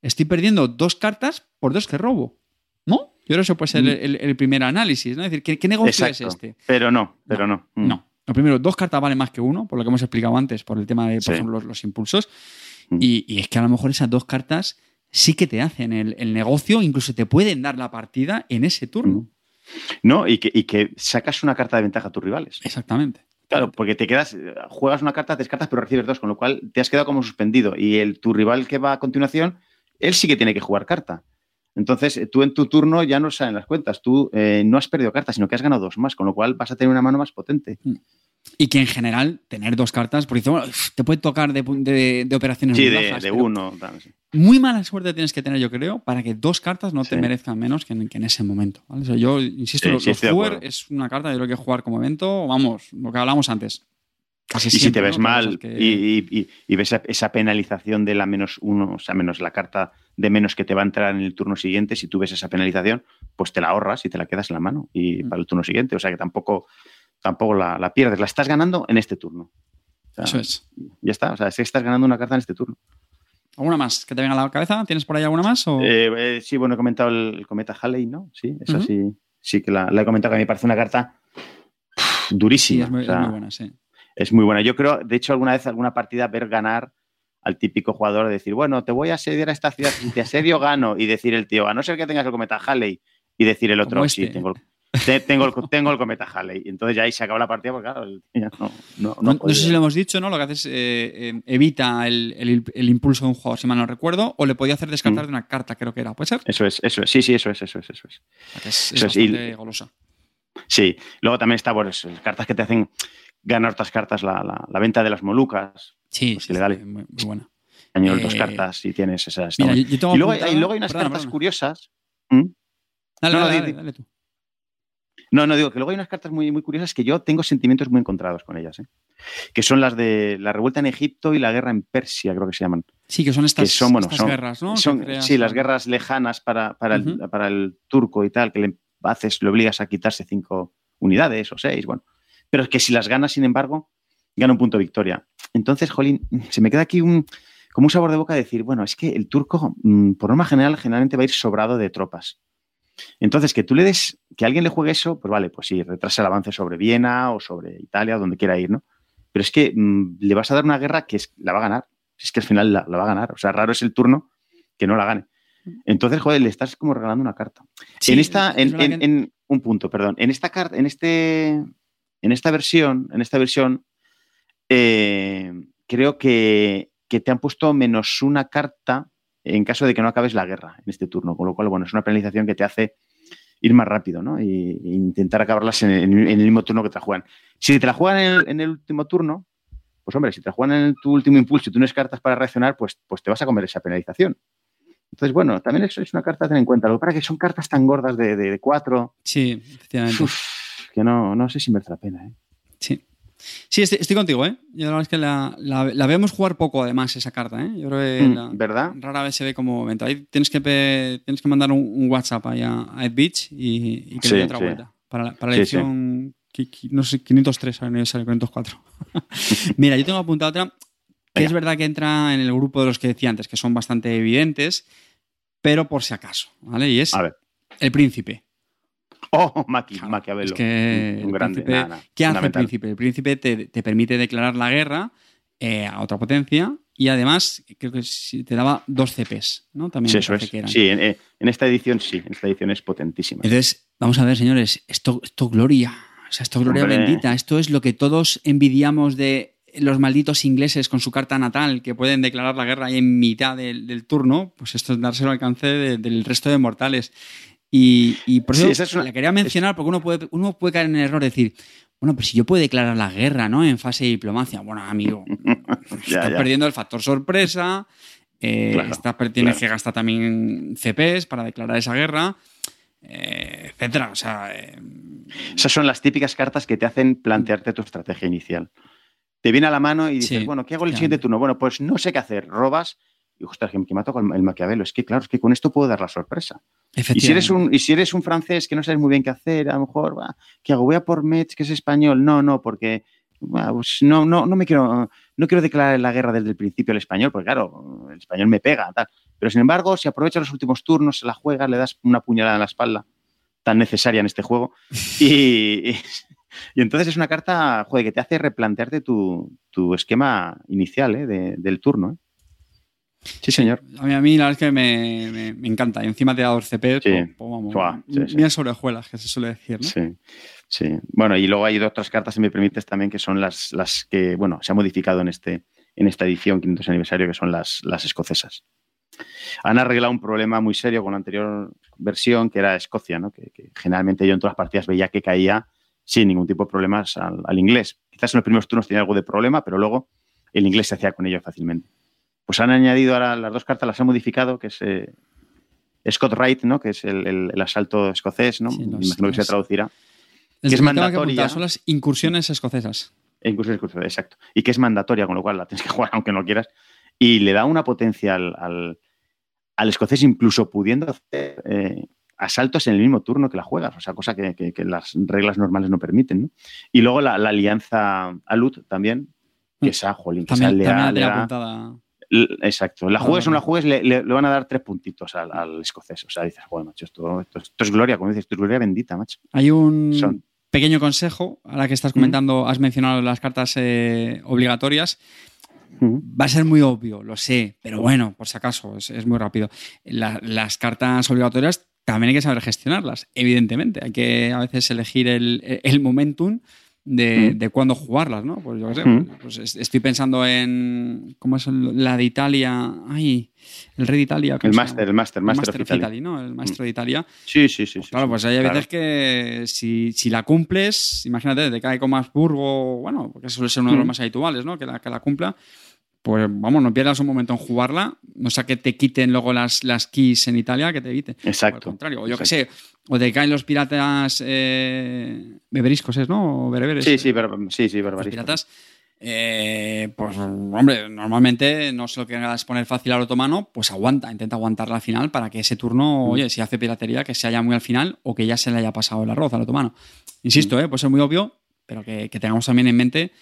estoy perdiendo dos cartas por dos que robo. ¿No? Yo creo que eso puede ser el, primer análisis, ¿no? Es decir, ¿qué, negocio es este? Pero no, pero no. No. Lo primero, dos cartas valen más que uno, por lo que hemos explicado antes, por el tema de, por ejemplo, los impulsos. Mm. Y, es que a lo mejor esas dos cartas sí que te hacen el, negocio, incluso te pueden dar la partida en ese turno. Mm. No, y que, sacas una carta de ventaja a tus rivales. Exactamente. Claro, porque te quedas, juegas una carta, descartas, pero recibes dos, con lo cual te has quedado como suspendido. Y el, tu rival que va a continuación, él sí que tiene que jugar carta. Entonces, eh, tú en tu turno ya no salen las cuentas. Tú eh, no has perdido cartas, sino que has ganado dos más, con lo cual vas a tener una mano más potente. Mm. Y que en general tener dos cartas, porque te puede tocar de, operaciones sí, de, uno. Muy mala suerte tienes que tener, yo creo, para que dos cartas no te merezcan menos que en, ese momento. yo insisto, los, es una carta, yo creo que jugar como evento, vamos, lo que hablamos antes. Casi y si te ves mal y, ves esa penalización de la menos uno, o sea, menos la carta de menos que te va a entrar en el turno siguiente, si tú ves esa penalización, pues te la ahorras y te la quedas en la mano y mm. para el turno siguiente. O sea que tampoco tampoco la, pierdes, la estás ganando en este turno. Eso es. Ya está, o sea, si estás ganando una carta en este turno. ¿Alguna más que te venga a la cabeza? ¿Tienes por ahí alguna más? Eh, eh, sí, bueno, he comentado el, cometa Halley, ¿no? Sí, esa sí, sí que la, he comentado, que a mí me parece una carta durísima. es, muy, buena, sí. Es muy buena. Yo creo, de hecho, alguna vez, alguna partida, ver ganar al típico jugador, de decir, bueno, te voy a asediar a esta ciudad, si te asedio, gano, y decir el tío, a no ser que tengas el cometa Halley, y decir el otro, sí, este. tengo el, tengo, el, tengo el cometa Halley. Entonces ya ahí se acaba la partida porque, claro, no, no, no, sé si lo hemos dicho, ¿no? Lo que hace es eh, eh, evita el, impulso de un jugador, si mal no recuerdo, o le podía hacer descartar mm. de una carta, creo que era. ¿Puede ser? Eso es, eso es. Sí, sí, eso es, eso es, eso es. Es, es bastante golosa. Sí. Luego también está, pues, cartas que te hacen ganar otras cartas, la, la, venta de las Molucas. Sí, pues, sí, muy, buena. Añadir dos eh, cartas y tienes esas. y, luego, hay, luego, hay, unas cartas curiosas. ¿Mm? Dale, dale, dale, tú. No, no, digo que luego hay unas cartas muy, muy curiosas que yo tengo sentimientos muy encontrados con ellas, ¿eh? que son las de la revuelta en Egipto y la guerra en Persia, creo que se llaman. Sí, que son estas, guerras, ¿no? sí, las guerras lejanas para, el, turco y tal, que le haces, le obligas a quitarse cinco unidades o seis, bueno. Pero es que si las ganas, sin embargo, gana un punto de victoria. Entonces, Jolín, se me queda aquí un, como un sabor de boca de decir, bueno, es que el turco, mm, por norma general, generalmente va a ir sobrado de tropas. Entonces, que tú le des, que alguien le juegue eso, pues vale, pues sí, retrasa el avance sobre Viena o sobre Italia, donde quiera ir, ¿no? Pero es que mm, le vas a dar una guerra que es, la va a ganar. Es que al final la, va a ganar. O sea, raro es el turno que no la gane. Entonces, joder, le estás como regalando una carta. en esta, en, un punto, perdón. En esta carta, en este, en esta versión, en esta versión, eh, creo que, que, te han puesto menos una carta en caso de que no acabes la guerra en este turno. Con lo cual, bueno, es una penalización que te hace ir más rápido, ¿no? E intentar acabarlas en el, mismo turno que te la juegan. Si te la juegan en el, último turno, pues hombre, si te la juegan en tu último impulso y tú no cartas para reaccionar, pues, pues te vas a comer esa penalización. Entonces, bueno, también eso es una carta a tener en cuenta. Lo que que son cartas tan gordas de, de, cuatro. Sí, efectivamente. que no, no sé si merece la pena, ¿eh? Sí. Sí, estoy, contigo, ¿eh? Yo la verdad es que la, la, vemos jugar poco, además, esa carta, ¿eh? Yo creo que mm, ¿verdad? rara vez se ve como momento. Ahí tienes que, tienes que mandar un, WhatsApp ahí a, Ed Beach y, que le dé otra vuelta. Para, para la edición, no sé, 503 aniversario, 504. Mira, yo tengo apuntada otra que es verdad que entra en el grupo de los que decía antes, que son bastante evidentes, pero por si acaso, ¿vale? Y es el príncipe. Oh, Maquiavelo. un, grande. ¿Qué hace el príncipe? El príncipe te, permite declarar la guerra eh, a otra potencia y además creo que te daba dos CPs, ¿no? También sí, eso es. Sí, en, esta edición sí, en esta edición es potentísima. Entonces, vamos a ver, señores, esto, esto gloria. O sea, esto gloria bendita. Esto es lo que todos envidiamos de los malditos ingleses con su carta natal que pueden declarar la guerra ahí en mitad del, turno, pues esto es dárselo al alcance del resto de mortales. Y, por eso la quería mencionar, porque uno puede, uno puede caer en el error de decir, bueno, pues si yo puedo declarar la guerra, ¿no? En fase de diplomacia. Bueno, amigo, estás perdiendo el factor sorpresa, eh, estás, tienes que gastar también CPs para declarar esa guerra, eh, etcétera. O sea, eh, Esas son las típicas cartas que te hacen plantearte tu estrategia inicial. Te viene a la mano y dices, bueno, ¿qué hago el siguiente turno? Bueno, pues no sé qué hacer. Robas y ostras, que, me tocado el Maquiavelo. Es que, claro, es que con esto puedo dar la sorpresa. Y si, eres un, y si eres un francés que no sabes muy bien qué hacer, a lo mejor, va, ¿qué hago? Voy a por Metz, que es español. No, no, porque pues no, no, no me quiero, no quiero declarar la guerra desde el principio al español, porque claro, el español me pega, tal. Pero sin embargo, si aprovechas los últimos turnos, se la juegas, le das una puñalada en la espalda, tan necesaria en este juego, y, y, entonces es una carta, joder, que te hace replantearte tu, tu esquema inicial ¿eh? del turno. ¿eh? Sí, señor. A mí, a mí la verdad es que me, encanta. Y encima te da 12 CP, sí. pues, vamos, sí, sobrejuelas, que se suele decir, ¿no? Sí, sí. Bueno, y luego hay otras cartas, si me permites, también, que son las, las que, bueno, se ha modificado en, este, en esta edición 500 aniversario, que son las, las escocesas. Han arreglado un problema muy serio con la anterior versión, que era Escocia, ¿no? que, generalmente yo en todas las partidas veía que caía sin ningún tipo de problemas al, al inglés. Quizás en los primeros turnos tenía algo de problema, pero luego el inglés se hacía con ello fácilmente pues han añadido ahora las dos cartas, las han modificado, que es eh, Scott Wright, ¿no? que es el, asalto escocés, ¿no? Me imagino que se traducirá. que es mandatoria. son las incursiones escocesas. Incursiones escocesas, exacto. Y que es mandatoria, con lo cual la tienes que jugar aunque no quieras. Y le da una potencia al, escocés, incluso pudiendo hacer eh, asaltos en el mismo turno que la juegas, o sea, cosa que, las reglas normales no permiten. Y luego la, alianza Alut también, que mm. es a Jolín, que también, Exacto. La juegues o no la juegues, le, van a dar tres puntitos al, escocés. O sea, dices, bueno, macho, esto, es gloria, como dices, esto es gloria bendita, macho. Hay un pequeño consejo, ahora que estás comentando, has mencionado las cartas eh, obligatorias. Va a ser muy obvio, lo sé, pero bueno, por si acaso, es, muy rápido. las cartas obligatorias también hay que saber gestionarlas, evidentemente. Hay que a veces elegir el, el momentum de, de cuándo jugarlas, ¿no? Pues yo qué sé, pues, pues estoy pensando en. ¿Cómo es la de Italia? Ay, el rey de Italia. El máster, el máster, máster of Italy. ¿no? El maestro de Italia. Sí, sí, sí. Pues claro, pues hay veces que si, si, la cumples, imagínate, te cae como Habsburgo, bueno, porque suele ser uno de los más habituales, ¿no? Que la, que la cumpla pues vamos, no pierdas un momento en jugarla, no sea que te quiten luego las, las keys en Italia, que te eviten. Exacto. al contrario, o yo qué sé, o te caen los piratas eh, beberiscos, ¿es, no? O bereberes. Sí, sí, sí, sí, Los piratas, eh, pues hombre, normalmente no se lo quieras poner fácil al otomano, pues aguanta, intenta aguantarla al final para que ese turno, mm. oye, si hace piratería, que se haya muy al final o que ya se le haya pasado el arroz al otomano. Insisto, mm. eh, puede ser muy obvio, pero que, que tengamos también en mente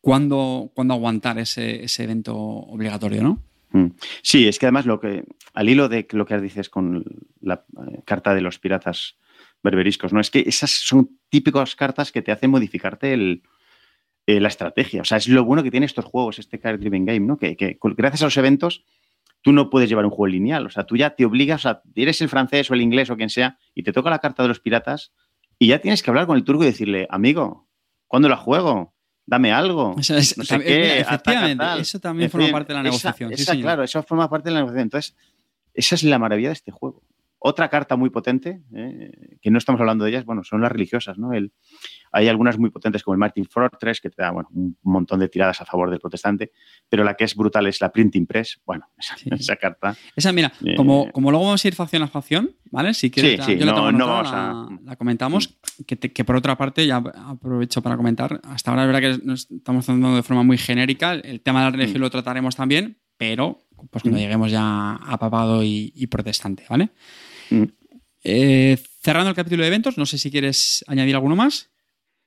cuándo, aguantar ese, evento obligatorio, ¿no? Mm. Sí, es que además lo que, al hilo de lo que dices con la eh, carta de los piratas berberiscos, ¿no? Es que esas son típicas cartas que te hacen modificarte el, eh, la estrategia. O sea, es lo bueno que tiene estos juegos, este card driven game, ¿no? Que, que, gracias a los eventos tú no puedes llevar un juego lineal. O sea, tú ya te obligas, a, eres el francés o el inglés o quien sea, y te toca la carta de los piratas, y ya tienes que hablar con el turco y decirle, amigo, ¿cuándo la juego? Dame algo. Eso, es, no sé también- qué, efectivamente, ataca tal. eso también forma parte de la esa- negociación. sí, esa, señor. claro, eso forma parte de la negociación. Entonces, esa es la maravilla de este juego. Otra carta muy potente, eh, que no estamos hablando de ellas, bueno, son las religiosas, ¿no? El, hay algunas muy potentes como el Martin Fortress, que te da bueno, un montón de tiradas a favor del protestante, pero la que es brutal es la Printing Press. Bueno, esa, Sí. esa carta. Esa, mira, Eh, como, como luego vamos a ir facción a facción, ¿vale? Si quieres, Sí, ya- sí, yo la no- no vamos la, a- la comentamos. Que, te- que por otra parte, ya aprovecho para comentar, hasta ahora es verdad que nos estamos tratando de forma muy genérica. El tema de la religión lo trataremos también, pero pues cuando Mm. lleguemos ya a papado y, y protestante, ¿vale? Mm. Eh, cerrando el capítulo de eventos, no sé si quieres añadir alguno más.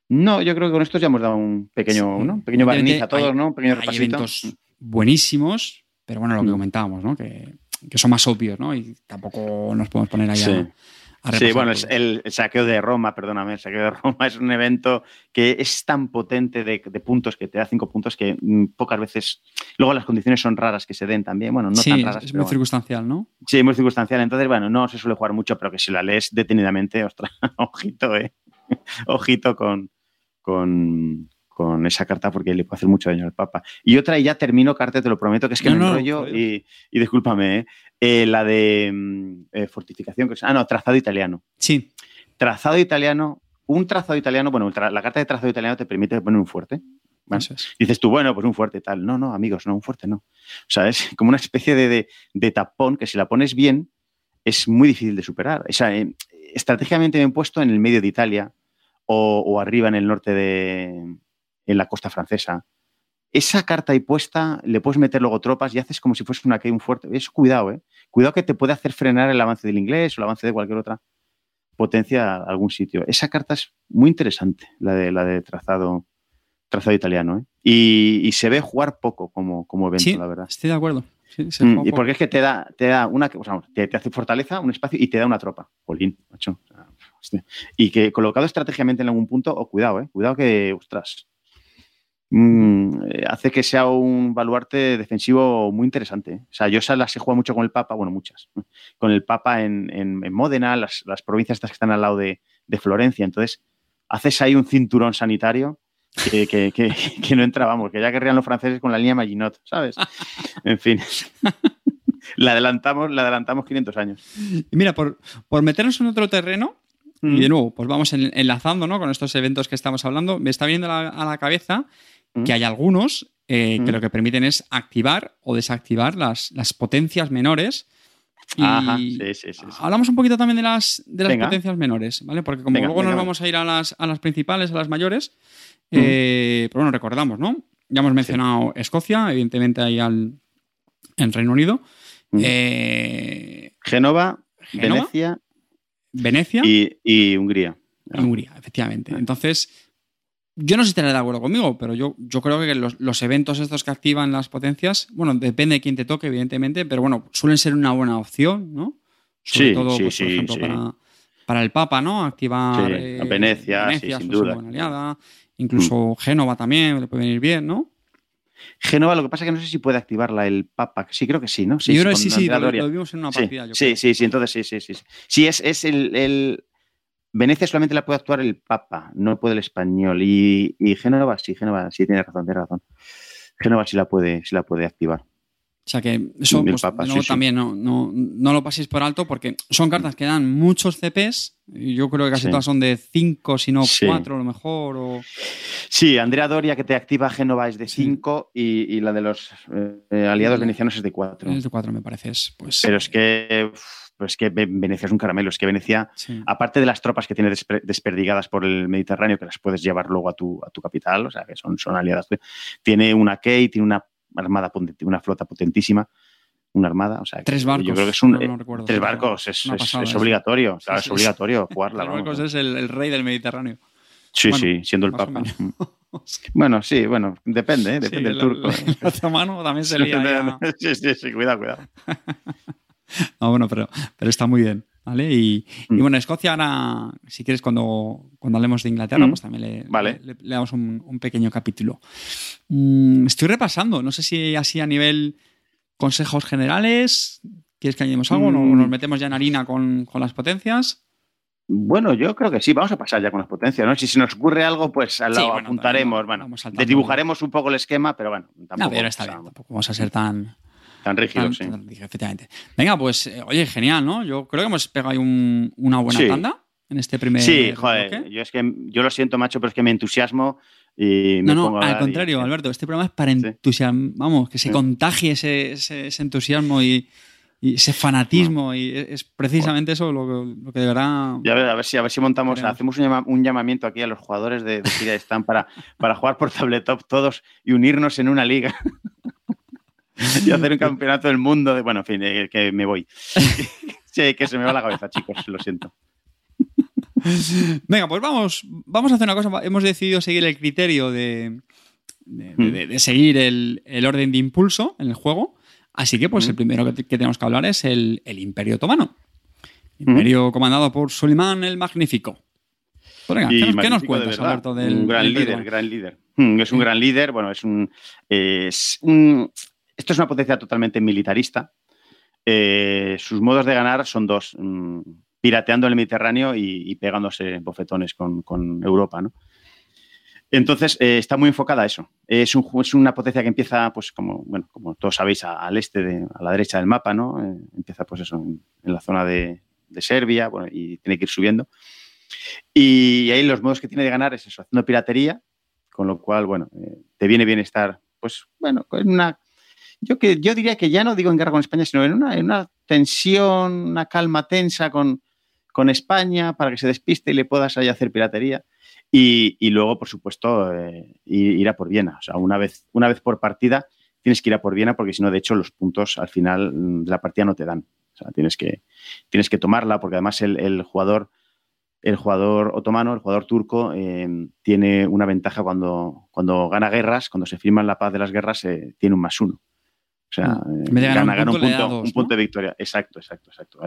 No, yo creo que con esto ya hemos dado un pequeño, Sí. ¿no? Un pequeño barniz a todos, hay- ¿no? Un pequeño Hay repasito. eventos buenísimos, pero bueno, lo que Mm. comentábamos, ¿no? Que, que son más obvios, ¿no? Y tampoco nos podemos poner ahí a- Sí. Sí, bueno, es el, el saqueo de Roma, perdóname, el saqueo de Roma es un evento que es tan potente de, de puntos, que te da cinco puntos, que mm, pocas veces. Luego las condiciones son raras que se den también. Bueno, no sí, tan raras. es muy bueno. circunstancial, ¿no? Sí, muy circunstancial. Entonces, bueno, no se suele jugar mucho, pero que si la lees detenidamente, ostras, ojito, eh. Ojito con, con, con esa carta porque le puede hacer mucho daño al Papa. Y otra, y ya termino, Carte, te lo prometo, que es que No, me no, enrollo joder. y, y discúlpame, eh. Eh, la de mm, eh, fortificación, que es- ah, no, trazado italiano. Sí, Trazado italiano, un trazado italiano, bueno, tra- la carta de trazado italiano te permite poner un fuerte. Es. Dices tú, bueno, pues un fuerte tal. No, no, amigos, no, un fuerte no. O sea, es como una especie de, de- de tapón que si la pones bien es muy difícil de superar. O sea, eh, estratégicamente bien puesto en el medio de Italia o, o arriba en el norte de, en la costa francesa. Esa carta ahí puesta, le puedes meter luego tropas y haces como si fuese una que un fuerte. Eso, cuidado, ¿eh? Cuidado que te puede hacer frenar el avance del inglés o el avance de cualquier otra potencia a algún sitio. Esa carta es muy interesante, la de, la de trazado, trazado italiano. ¿eh? Y, y se ve jugar poco como, como evento, Sí, la verdad. estoy de acuerdo. Sí, se Mm, y porque es que te da, te da una, o sea, te, te hace fortaleza, un espacio y te da una tropa. Polín, macho. Hostia. Y que colocado estratégicamente en algún punto, o cuidado, eh, cuidado que, ostras, mm, eh, hace que sea un baluarte defensivo muy interesante. ¿eh? O sea, yo esas las he jugado mucho con el Papa, bueno, muchas, con el Papa en, en, en Módena, las, las, provincias estas que están al lado de, de, Florencia. Entonces, haces ahí un cinturón sanitario que, que, que, que no entra, vamos, que ya querrían los franceses con la línea Maginot, ¿sabes? En fin. la adelantamos, la adelantamos 500 años. Y mira, por, por meternos en otro terreno, mm. y de nuevo, pues vamos en, enlazando ¿no? con estos eventos que estamos hablando, me está a la, a la cabeza mm. que hay algunos eh, mm. que lo que permiten es activar o desactivar las, las potencias menores. Y Ajá, sí, sí, sí, hablamos un poquito también de las, de las potencias menores, ¿vale? Porque como venga, luego venga, nos vamos a ir a las, a las principales, a las mayores, eh, pero bueno, recordamos, ¿no? Ya hemos mencionado. Escocia, evidentemente ahí al, en Reino Unido. Eh, Génova, Venecia. Venecia. Y, y Hungría. Y Hungría, efectivamente. Entonces, yo no sé si estaré de acuerdo conmigo, pero yo, yo creo que los, los, eventos estos que activan las potencias, bueno, depende de quién te toque, evidentemente, pero bueno, suelen ser una buena opción, ¿no? Sobre sí, todo, sí, pues, sí, por ejemplo, sí. para, para, el Papa, ¿no? Activar eh, Venecia, Venecia sin duda. Buena aliada. Incluso mm. Génova también le puede venir bien, ¿no? Génova, lo que pasa es que no sé si puede activarla el Papa. Sí, creo que sí, ¿no? Sí, yo creo que sí, sí, lo, lo, vimos en una sí, partida. Yo sí, creo. sí, sí, entonces sí, sí, sí. Sí, es, es el, el, Venecia solamente la puede actuar el Papa, no puede el español. Y, y Génova, sí, Génova, sí, tiene razón, tiene razón. Génova sí la puede, sí la puede activar. O sea que eso pues, Papa, sí, también no, no, no, lo paséis por alto porque son cartas que dan muchos CPs. Yo creo que casi sí. todas son de 5, si no Sí. 4 a lo mejor. O... Sí, Andrea Doria que te activa Génova es de 5 y, y la de los eh, aliados La- venecianos es de 4. Es de 4 me parece. es, Pues, Pero es que, pues es que Ve- Venecia es un caramelo. Es que Venecia, sí. aparte de las tropas que tiene desperdigadas por el Mediterráneo, que las puedes llevar luego a tu, a tu capital, o sea, que son, son aliadas, tiene una Key, tiene una armada, una flota potentísima, una armada, o sea, Tres barcos. Yo creo que es un, no, no recuerdo. tres barcos, es, es- es obligatorio, claro, sí, es obligatorio sí. jugarla. Tres barcos es el, el rey del Mediterráneo. Sí, bueno, sí, siendo el Papa. Mm. Bueno, sí, bueno, depende, ¿eh? depende Sí, del el- turco. El, otomano también se lía ya. sí, sí, sí, cuidado, cuidado. No, bueno, pero, pero está muy bien. ¿Vale? Y, y Mm. bueno, Escocia ahora, si quieres, cuando, cuando hablemos de Inglaterra, Mm. pues también le, Vale. le- le damos un, un pequeño capítulo. Mm, estoy repasando, no sé si así a nivel consejos generales, ¿quieres que añadimos algo? ¿O Mm. nos metemos ya en harina con, con las potencias? Bueno, yo creo que sí, vamos a pasar ya con las potencias, ¿no? Si se nos ocurre algo, pues al lado apuntaremos, bueno, desdibujaremos un poco el esquema, pero bueno, tampoco. No, pero está bien, tampoco vamos a ser tan. Tan rígidos, sí. efectivamente. Venga, pues, eh, oye, genial, ¿no? Yo creo que hemos pegado ahí una buena tanda en este primer. Sí, joder, yo es que yo lo siento, macho, pero es que me entusiasmo y me no, no, al contrario, Alberto, este programa es para entusiasmar, vamos, que se contagie ese, ese entusiasmo y y ese fanatismo y es precisamente eso lo, lo, que deberá ya a ver si a ver si montamos hacemos un, llamamiento aquí a los jugadores de, de están para, para jugar por tabletop todos y unirnos en una liga y hacer un campeonato del mundo de bueno en fin eh, que me voy sí, que se me va la cabeza chicos lo siento venga pues vamos vamos a hacer una cosa hemos decidido seguir el criterio de, de, mm. seguir el, el orden de impulso en el juego Así que, pues, el primero que, tenemos que hablar es el, Imperio Otomano. Imperio comandado por Sulimán el Magnífico. Pues ¿qué, nos, cuentas, Alberto, del Un gran líder, gran líder. Es un gran líder, bueno, es un, es un... Esto es una potencia totalmente militarista. Eh, sus modos de ganar son dos, mm, pirateando el Mediterráneo y, pegándose bofetones con, con Europa, ¿no? Entonces, eh, está muy enfocada a eso. Es, una potencia que empieza, pues, como, bueno, como todos sabéis, al este, a la derecha del mapa, ¿no? Eh, empieza, pues, eso, en, la zona de, Serbia, bueno, y tiene que ir subiendo. Y ahí los modos que tiene de ganar es eso, haciendo piratería, con lo cual, bueno, te viene bien estar, pues, bueno, en una... Yo, que, yo diría que ya no digo en guerra con España, sino en una, en una tensión, una calma tensa con, con España para que se despiste y le puedas ahí hacer piratería. Y, luego, por supuesto, eh, ir a por Viena. O sea, una vez, una vez por partida tienes que ir a por Viena porque si no, de hecho, los puntos al final de la partida no te dan. O sea, tienes que, tienes que tomarla porque además el, jugador, el jugador otomano, el jugador turco, eh, tiene una ventaja cuando, cuando gana guerras, cuando se firma la paz de las guerras, eh, tiene un más uno. O sea, mm. gana, un, punto, un, punto, de victoria. Exacto, exacto, exacto.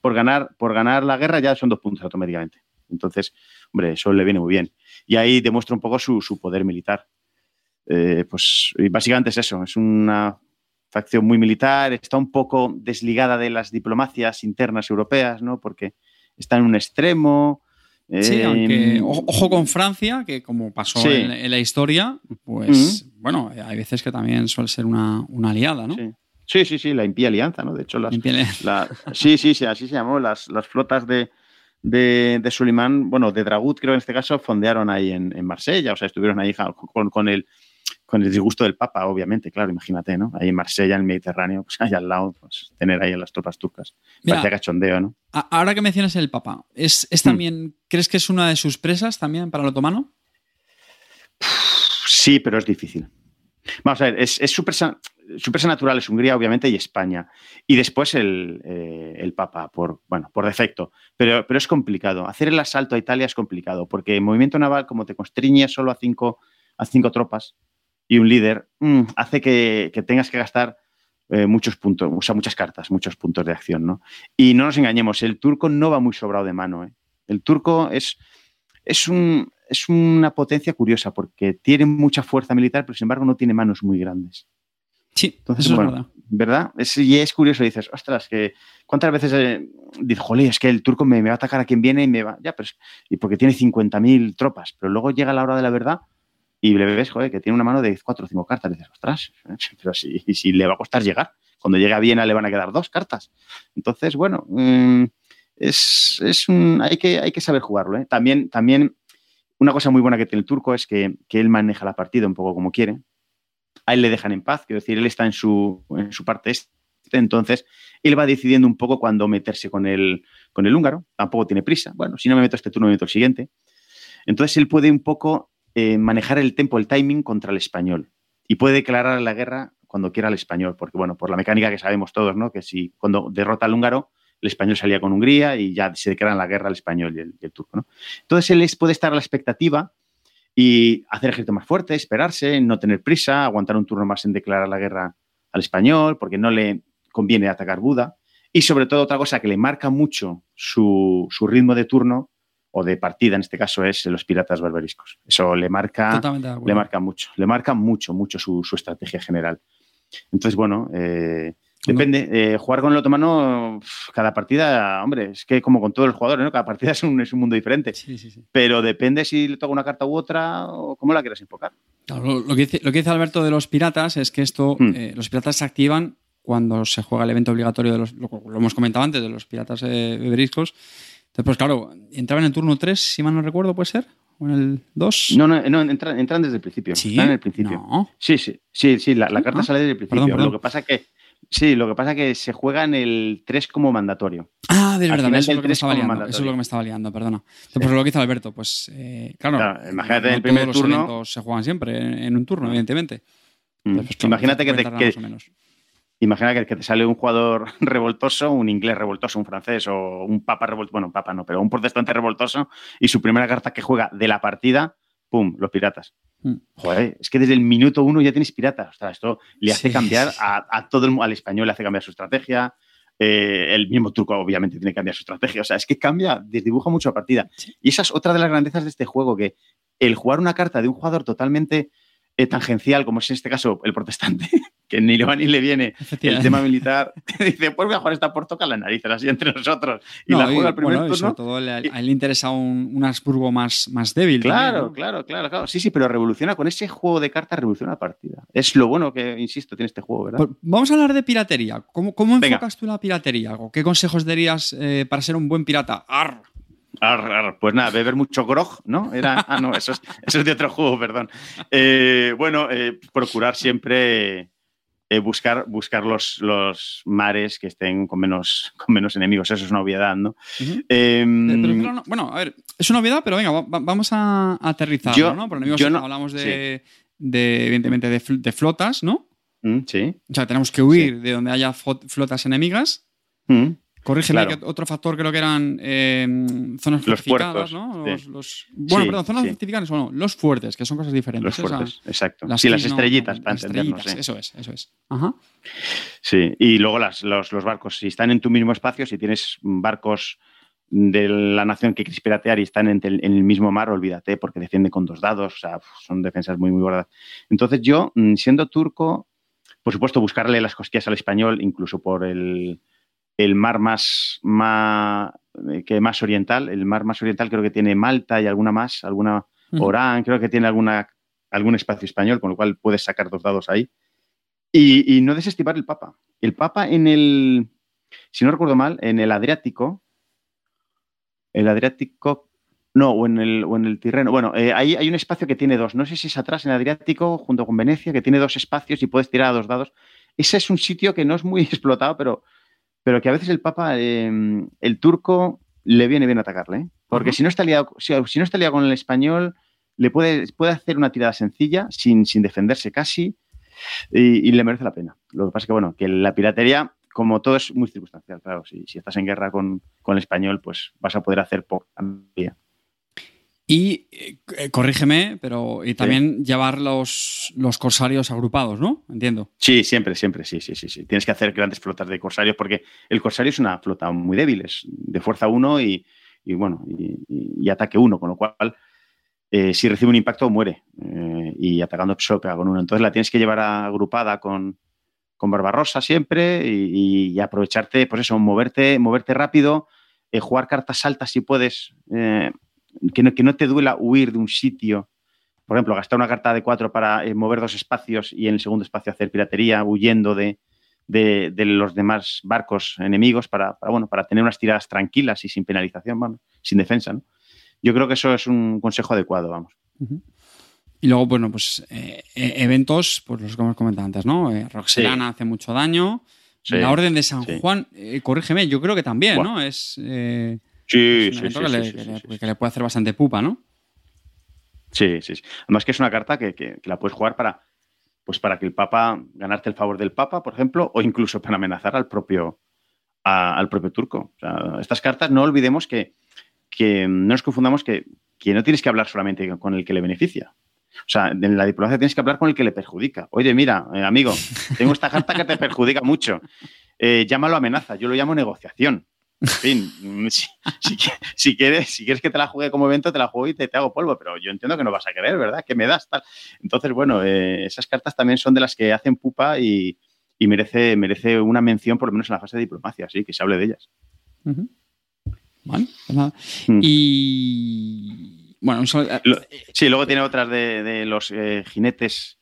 por, ganar, por ganar la guerra ya son dos puntos automáticamente. Entonces, hombre, eso le viene muy bien. Y ahí demuestra un poco su, poder militar. Eh, pues básicamente es eso, es una facción muy militar, está un poco desligada de las diplomacias internas europeas, ¿no? Porque está en un extremo. Sí, aunque eh, ojo con Francia, que como pasó en, la historia, pues bueno, hay veces que también suele ser una, aliada, ¿no? Sí. sí. sí, la impía alianza, ¿no? De hecho, las, sí, sí, sí, así se llamó, las, las flotas de, de, de Sulimán, bueno, de Dragut creo en este caso, fondearon ahí en, Marsella, o sea, estuvieron ahí con, con, el, con el disgusto del Papa, obviamente, claro, imagínate, ¿no? Ahí en Marsella, en el Mediterráneo, pues ahí al lado, pues, tener ahí a las tropas turcas. Parece cachondeo, ¿no? Ahora que mencionas el Papa, ¿es, es hmm. también, crees que es una de sus presas también para el otomano? Sí, pero es difícil. Vamos a ver, es súper su presa natural es Hungría, obviamente, y España. Y después el, eh, Papa, por, bueno, por defecto. Pero, pero, es complicado. Hacer el asalto a Italia es complicado, porque el movimiento naval, como te constriñe solo a cinco, a cinco tropas y un líder, mm, hace que, tengas que gastar eh, muchos puntos, o sea, muchas cartas, muchos puntos de acción, ¿no? Y no nos engañemos, el turco no va muy sobrado de mano. ¿eh? El turco es, es, un, es una potencia curiosa, porque tiene mucha fuerza militar, pero sin embargo no tiene manos muy grandes. Sí, entonces es verdad. ¿Verdad? y es curioso, dices, ostras, que ¿cuántas veces eh, dices, jolí, es que el turco me, va a atacar a quien viene y me va. Ya, pero y porque tiene 50.000 tropas, pero luego llega la hora de la verdad y le ves, que tiene una mano de 4 o 5 cartas. Y dices, ostras, pero si, si le va a costar llegar. Cuando llegue a Viena le van a quedar dos cartas. Entonces, bueno, mm, es, es un, hay, que, hay que saber jugarlo. ¿eh? También, también una cosa muy buena que tiene el turco es que, que él maneja la partida un poco como quiere a él le dejan en paz, quiero decir, él está en su, en su parte este, entonces él va decidiendo un poco cuándo meterse con el, con el húngaro, tampoco tiene prisa, bueno, si no me meto este turno, me meto el siguiente. Entonces él puede un poco eh, manejar el tempo, el timing contra el español y puede declarar la guerra cuando quiera al español, porque bueno, por la mecánica que sabemos todos, ¿no? Que si cuando derrota al húngaro, el español salía con Hungría y ya se declaran la guerra al español y el, turco, ¿no? Entonces él puede estar a la expectativa y hacer ejército más fuerte, esperarse, no tener prisa, aguantar un turno más en declarar la guerra al español, porque no le conviene atacar Buda. Y sobre todo otra cosa que le marca mucho su, ritmo de turno o de partida, en este caso, es los piratas barbariscos. Eso le marca, le marca mucho, le marca mucho, mucho su, estrategia general. Entonces, bueno, eh, Depende. Eh, jugar con el otomano, cada partida, hombre, es que como con todos los jugadores, ¿no? Cada partida es un, es un mundo diferente. Sí, sí, sí. Pero depende si le toca una carta u otra o cómo la quieras enfocar. Claro, lo, lo que dice, lo que dice Alberto de los piratas es que esto, Hmm. eh, los piratas se activan cuando se juega el evento obligatorio de los, lo, lo hemos comentado antes, de los piratas eh, beberiscos. Entonces, pues claro, entraba en el turno 3, si mal no recuerdo, ¿puede ser? ¿O en el 2? No, no, no entran, entran desde el principio. ¿Sí? Están en el principio. No. Sí, sí, sí, sí, la, la carta Ah, sale desde el principio. perdón, perdón. Lo que pasa que sí, lo que pasa que se juega en el 3 como mandatorio. Ah, de verdad, eso es lo que me estaba liando. Eso es lo que me estaba liando, perdona. Entonces, pues lo que dice Alberto, pues eh, claro, Claro, imagínate no el primer todos turno. los se juegan siempre en, en un turno, evidentemente. Mm. Entonces, pues, claro, Imagínate que te, que-. Imagina que, que te sale un jugador revoltoso, un inglés revoltoso, un francés o un papa revoltoso, bueno, papa no, pero un protestante revoltoso y su primera carta que juega de la partida, ¡pum!, los piratas. Mm. Joder, es que desde el minuto uno ya tienes piratas. Ostras, esto le hace Sí. cambiar a, a todo el al español, le hace cambiar su estrategia. eh, el mismo turco, obviamente, tiene que cambiar su estrategia. O sea, es que cambia, desdibuja mucho la partida. Sí. Y esa es otra de las grandezas de este juego, que el jugar una carta de un jugador totalmente eh, tangencial, como es en este caso el protestante, que ni le va ni le viene el tema militar, dice, pues voy a jugar esta por tocar las narices, así entre nosotros. Y No, la juega al primer bueno, turno. sobre todo le- a él le interesa un, un Habsburgo más, más débil. Claro, también, ¿no? claro, claro, claro. Sí, sí, pero revoluciona con ese juego de cartas, revoluciona la partida. Es lo bueno que, insisto, tiene este juego, ¿verdad? Pues vamos a hablar de piratería. ¿Cómo, cómo Venga. enfocas tú la piratería? ¿O ¿Qué consejos darías eh, para ser un buen pirata? ¡Ar! Ar, ar, pues nada, beber mucho grog, ¿no? Era, ah, no, eso es, eso es de otro juego, perdón. Eh, bueno, eh, procurar siempre eh, buscar, buscar los, los mares que estén con menos, con menos enemigos, eso es una obviedad, ¿no? Pero no- bueno, a ver, es una obviedad, pero venga, va- va- vamos a aterrizarlo, Yo- ¿no? Por enemigos no- hablamos de, de, evidentemente, de, fl- de flotas, ¿no? mm, sí. O sea, tenemos que huir de donde haya flotas enemigas. mm. Corrígeme, Claro. que otro factor creo que eran eh, zonas Los fortificadas, puertos, ¿no? sí. Los, los- bueno, Sí, perdón, zonas sí. fortificadas o no, los fuertes, que son cosas diferentes. Los o sea, fuertes, exacto. las sí, las estrellitas, no, para las entendernos. estrellitas. Eso es, eso es. Ajá. Sí, y luego las- los, los barcos, si están en tu mismo espacio, si tienes barcos de la nación que quieres piratear y están en, el- en el mismo mar, olvídate, porque defienden con dos dados, o sea, son defensas muy, muy gordas. Entonces yo, mm, siendo turco, por supuesto, buscarle las cosquillas al español, incluso por el, el mar más, más, eh, que más oriental, el mar más oriental creo que tiene Malta y alguna más, alguna. Orán, creo que tiene alguna, algún espacio español, con lo cual puedes sacar dos dados ahí. Y, y no desestimar el Papa. El Papa en el, si no recuerdo mal, en el Adriático, el Adriático, no, o en el, o en el Tirreno. Bueno, eh, ahí hay un espacio que tiene dos. No sé si es atrás en el Adriático, junto con Venecia, que tiene dos espacios y puedes tirar a dos dados. Ese es un sitio que no es muy explotado, pero, pero que a veces el Papa, eh, el turco, le viene bien atacarle. ¿eh? Porque si no está liado, si, si no está liado con el español, le puede, puede hacer una tirada sencilla, sin, sin defenderse casi, y, y le merece la pena. Lo que pasa es que, bueno, que la piratería, como todo, es muy circunstancial. Claro, si, si estás en guerra con, con el español, pues vas a poder hacer poco. Y eh, eh, corrígeme, pero y también llevar los, los corsarios agrupados, ¿no? Entiendo. Sí, siempre, siempre, sí, sí, sí, sí. Tienes que hacer grandes flotas de corsarios porque el corsario es una flota muy débil, es de fuerza 1 y, y, bueno, y, ataque 1, con lo cual eh, si recibe un impacto muere eh, y atacando pega con uno. Entonces la tienes que llevar agrupada con, con Barbarossa siempre y, y aprovecharte, pues eso, moverte, moverte rápido, jugar cartas altas si puedes, eh, que, no, que no te duela huir de un sitio. Por ejemplo, gastar una carta de 4 para eh, mover dos espacios y en el segundo espacio hacer piratería, huyendo de, de, de los demás barcos enemigos para, para, bueno, para tener unas tiradas tranquilas y sin penalización, bueno, sin defensa. ¿no? Yo creo que eso es un consejo adecuado, vamos. Y luego, bueno, pues eh, eh, eventos, pues los que hemos comentado antes, ¿no? Eh, Roxelana hace mucho daño. Sí, la Orden de San sí. Juan, eh, corrígeme, yo creo que también. ¿no? Es, Sí, sí, sí, que, le, sí, que sí, le- sí. que le puede hacer bastante pupa, ¿no? Sí, sí, sí. Además que es una carta que, que- la puedes jugar para, pues para que el Papa, ganarte el favor del Papa, por ejemplo, o incluso para amenazar al propio, a- al propio turco. O sea, estas cartas no olvidemos que, que no nos confundamos que, que no tienes que hablar solamente con el que le beneficia. O sea, en la diplomacia tienes que hablar con el que le perjudica. Oye, mira, eh, amigo, tengo esta carta que te perjudica mucho. Eh, llámalo amenaza, yo lo llamo negociación. En fin, si, si qui- si quieres, si quieres que te la juegue como evento, te la juego y te, te hago polvo, pero yo entiendo que no vas a querer, ¿verdad? Que me das tal. Entonces, bueno, eh, esas cartas también son de las que hacen pupa y, y merece, merece una mención por lo menos en la fase de diplomacia, sí, que se hable de ellas. Vale, pues nada. Mm. Y bueno, sí, luego tiene otras de, los eh, jinetes.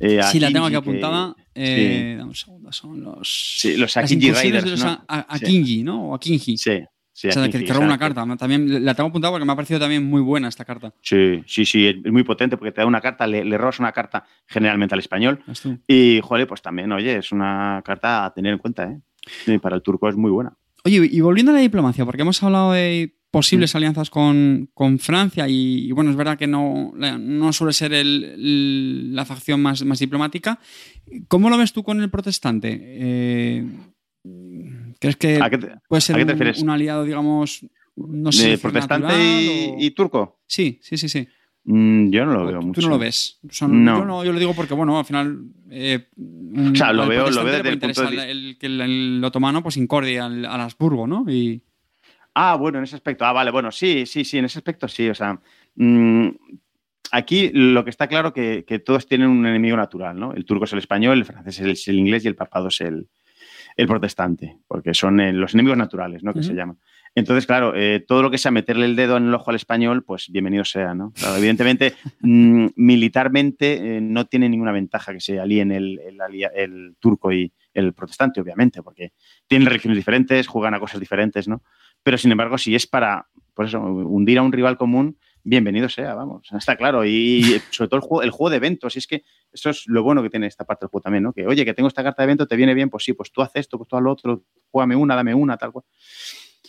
Eh, sí, la tengo aquí apuntada. Eh, Dame un segundo, son los. Sí, los Akinji Raiders. ¿no? Akinji, ¿no? O Akinji. Sí. Sí, o sea, que, que roba una carta. También la tengo apuntada porque me ha parecido también muy buena esta carta. Sí, sí, sí, es muy potente porque te da una carta, le, le robas una carta generalmente al español. Y, joder, pues también, oye, es una carta a tener en cuenta, ¿eh? para el turco es muy buena. Oye, y volviendo a la diplomacia, porque hemos hablado de posibles mm. alianzas con, Francia y, bueno, es verdad que no, no suele ser la facción más, más diplomática. ¿Cómo lo ves tú con el protestante? Eh, ¿Crees que puede ser un, aliado, digamos, no sé, ¿De protestante y, turco? Sí, sí, sí, sí. Mm, yo no lo veo mucho. ¿Tú no lo ves? no. Yo, lo digo porque, bueno, al final. Eh, o sea, lo veo, lo veo desde el punto de el, que el, otomano pues incordie al, al Habsburgo, ¿no? Y... Ah, bueno, en ese aspecto. Ah, vale, bueno, sí, sí, sí, en ese aspecto sí. O sea, mm, aquí lo que está claro que, que todos tienen un enemigo natural, ¿no? El turco es el español, el francés es el, inglés y el papado es el, el protestante, porque son eh, los enemigos naturales, ¿no? Que se llaman. Entonces, claro, eh, todo lo que sea meterle el dedo en el ojo al español, pues bienvenido sea, ¿no? evidentemente, mm, militarmente eh, no tiene ninguna ventaja que se alíen el, el, turco y el protestante, obviamente, porque tienen regiones diferentes, juegan a cosas diferentes, ¿no? Pero, sin embargo, si es para, pues eso, hundir a un rival común, bienvenido sea, vamos, está claro. Y, sobre todo el juego, el juego de eventos, y es que eso es lo bueno que tiene esta parte del juego también, ¿no? Que, oye, que tengo esta carta de evento, te viene bien, pues sí, pues tú haces esto, pues tú haz lo otro, juégame una, dame una, tal cual.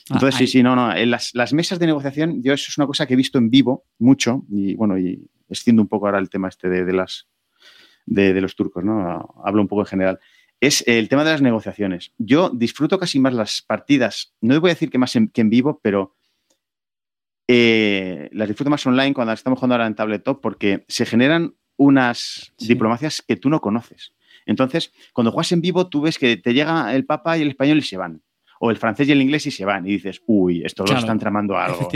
Ah, Entonces, sí, sí, no, no. En las, mesas de negociación, yo eso es una cosa que he visto en vivo mucho, y bueno, y extiendo un poco ahora el tema este de, las de, los turcos, ¿no? Hablo un poco en general. Es el tema de las negociaciones. Yo disfruto casi más las partidas, no voy a decir que más que en vivo, pero eh, las disfruto más online cuando estamos jugando ahora en tabletop porque se generan unas diplomacias que tú no conoces. Entonces, cuando juegas en vivo, tú ves que te llega el papa y el español y se van. O el francés y el inglés y se van. Y dices, uy, esto lo están tramando algo.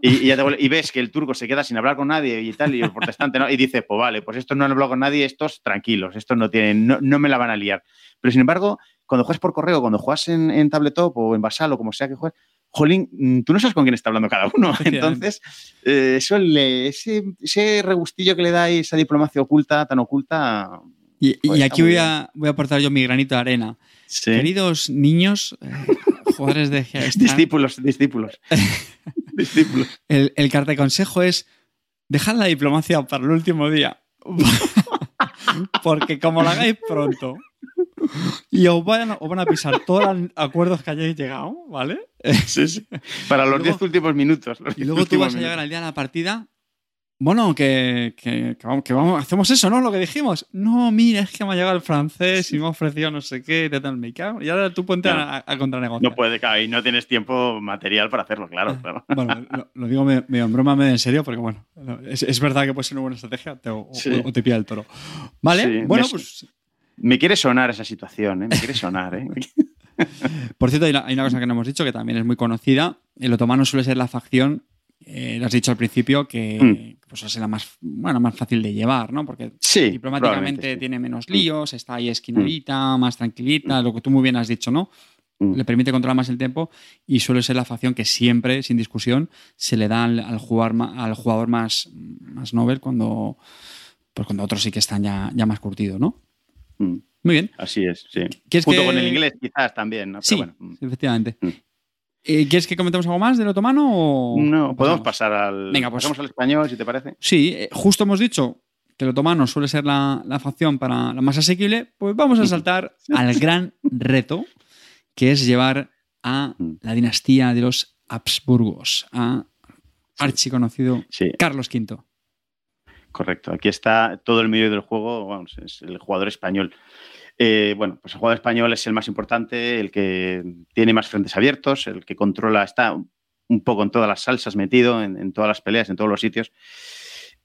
y, ves que el turco se queda sin hablar con nadie y tal, y el protestante no. Y dice, pues vale, pues estos no han hablado con nadie, estos tranquilos, estos no tienen, no, me la van a liar. Pero sin embargo, cuando juegas por correo, cuando juegas en, en tabletop o en basal o como sea que juegues, jolín, mm, tú no sabes con quién está hablando cada uno. Entonces, eh, eso ese, regustillo que le da esa diplomacia oculta, tan oculta. Y, pues aquí voy a, voy a aportar yo mi granito de arena. Queridos niños, eh, jugadores de Discípulos, discípulos. discípulos. El, el carta de consejo es dejad la diplomacia para el último día. Porque como la hagáis pronto y os van, a pisar todos los acuerdos que hayáis llegado, ¿vale? Sí, sí. Para los 10 últimos minutos. y luego tú vas a llegar al día de la partida. Bueno, que, que, vamos, hacemos eso, ¿no? Lo que dijimos. No, mira, es que me ha llegado el francés y me ha ofrecido no sé qué, de tal, me Y ahora tú ponte a, a, contranegociar. No puede, caer y no tienes tiempo material para hacerlo, claro. Bueno, lo, digo medio, en broma, medio en serio, porque bueno, es, verdad que puede ser una buena estrategia o, te pilla el toro. Vale, bueno, pues me quiere sonar esa situación, ¿eh? me quiere sonar. ¿eh? Por cierto, hay una, cosa que no hemos dicho que también es muy conocida. El otomano suele ser la facción, eh, lo has dicho al principio, que mm. pues, es la más, bueno, más fácil de llevar, ¿no? Porque diplomáticamente tiene menos mm. líos, está ahí esquinadita, mm. más tranquilita, lo que tú muy bien has dicho, ¿no? Le permite controlar más el tiempo y suele ser la facción que siempre, sin discusión, se le da al, jugar, al jugador más, más Nobel cuando, pues cuando otros sí que están ya, ya más curtidos, ¿no? Mm. Muy bien. Así es, sí. Junto con el inglés, quizás también, ¿no? sí, mm. efectivamente. Mm. Eh, ¿Quieres que comentemos algo más del otomano? O no, podemos pasar al, Venga, pues, pasamos al español, si te parece. Sí, eh, justo hemos dicho que el otomano suele ser la, facción para la más asequible, pues vamos a saltar al gran reto, que es llevar a la dinastía de los Habsburgos, a archiconocido Carlos V. Correcto. Aquí está todo el medio del juego, vamos, es el jugador español. Eh, bueno, pues el jugador español es el más importante, el que tiene más frentes abiertos, el que controla, está un poco en todas las salsas metido, en, todas las peleas, en todos los sitios.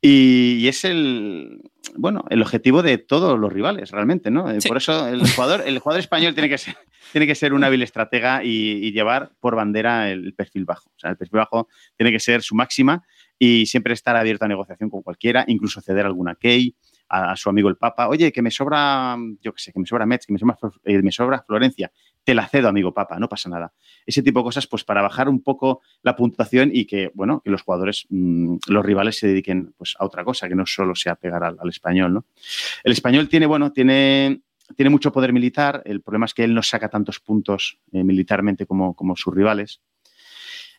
Y, es el, bueno, el objetivo de todos los rivales, realmente, ¿no? Eh, por eso el jugador, el jugador español tiene que ser, tiene que ser un hábil estratega y, y, llevar por bandera el perfil bajo. O sea, el perfil bajo tiene que ser su máxima y siempre estar abierto a negociación con cualquiera, incluso ceder alguna key a, su amigo el Papa, oye, que me sobra, yo qué sé, que me sobra Metz, que me sobra, eh, me sobra Florencia, te la cedo, amigo Papa, no pasa nada. Ese tipo de cosas, pues para bajar un poco la puntuación y que, bueno, que los jugadores, mm, los rivales se dediquen pues, a otra cosa, que no solo sea pegar al, español, ¿no? El español tiene, bueno, tiene, tiene mucho poder militar, el problema es que él no saca tantos puntos eh, militarmente como, como sus rivales.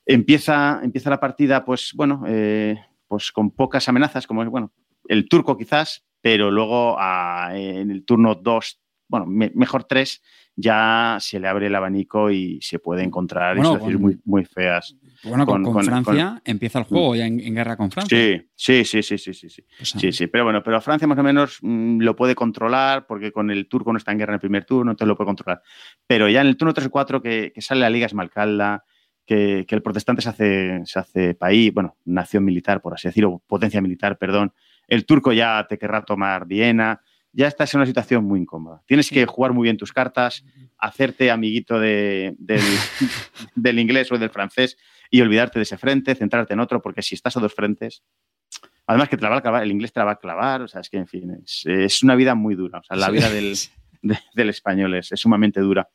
Empieza, empieza la partida, pues bueno, eh, pues con pocas amenazas, como bueno, el turco quizás, pero luego en el turno 2, bueno, mejor 3, ya se le abre el abanico y se puede encontrar situaciones muy, muy feas. Bueno, con, Francia empieza el juego ya en, guerra con Francia. Sí, sí, sí, sí, sí, sí. Pues sí, sí, Pero bueno, pero Francia más o menos mm, lo puede controlar porque con el turco no está en guerra en el primer turno, entonces lo puede controlar. Pero ya en el turno 3 o 4 que, sale la Liga Esmalcalda, que, que el protestante se hace, se hace país, bueno, nación militar, por así decirlo, potencia militar, perdón, el turco ya te querrá tomar Viena, ya estás en una situación muy incómoda. Tienes que jugar muy bien tus cartas, hacerte amiguito del, inglés o del francés y olvidarte de ese frente, centrarte en otro, porque si estás a dos frentes, además que te la va a clavar, el inglés te la va a clavar, o sea, es que, en fin, es, una vida muy dura, o sea, la vida del, español es, sumamente dura.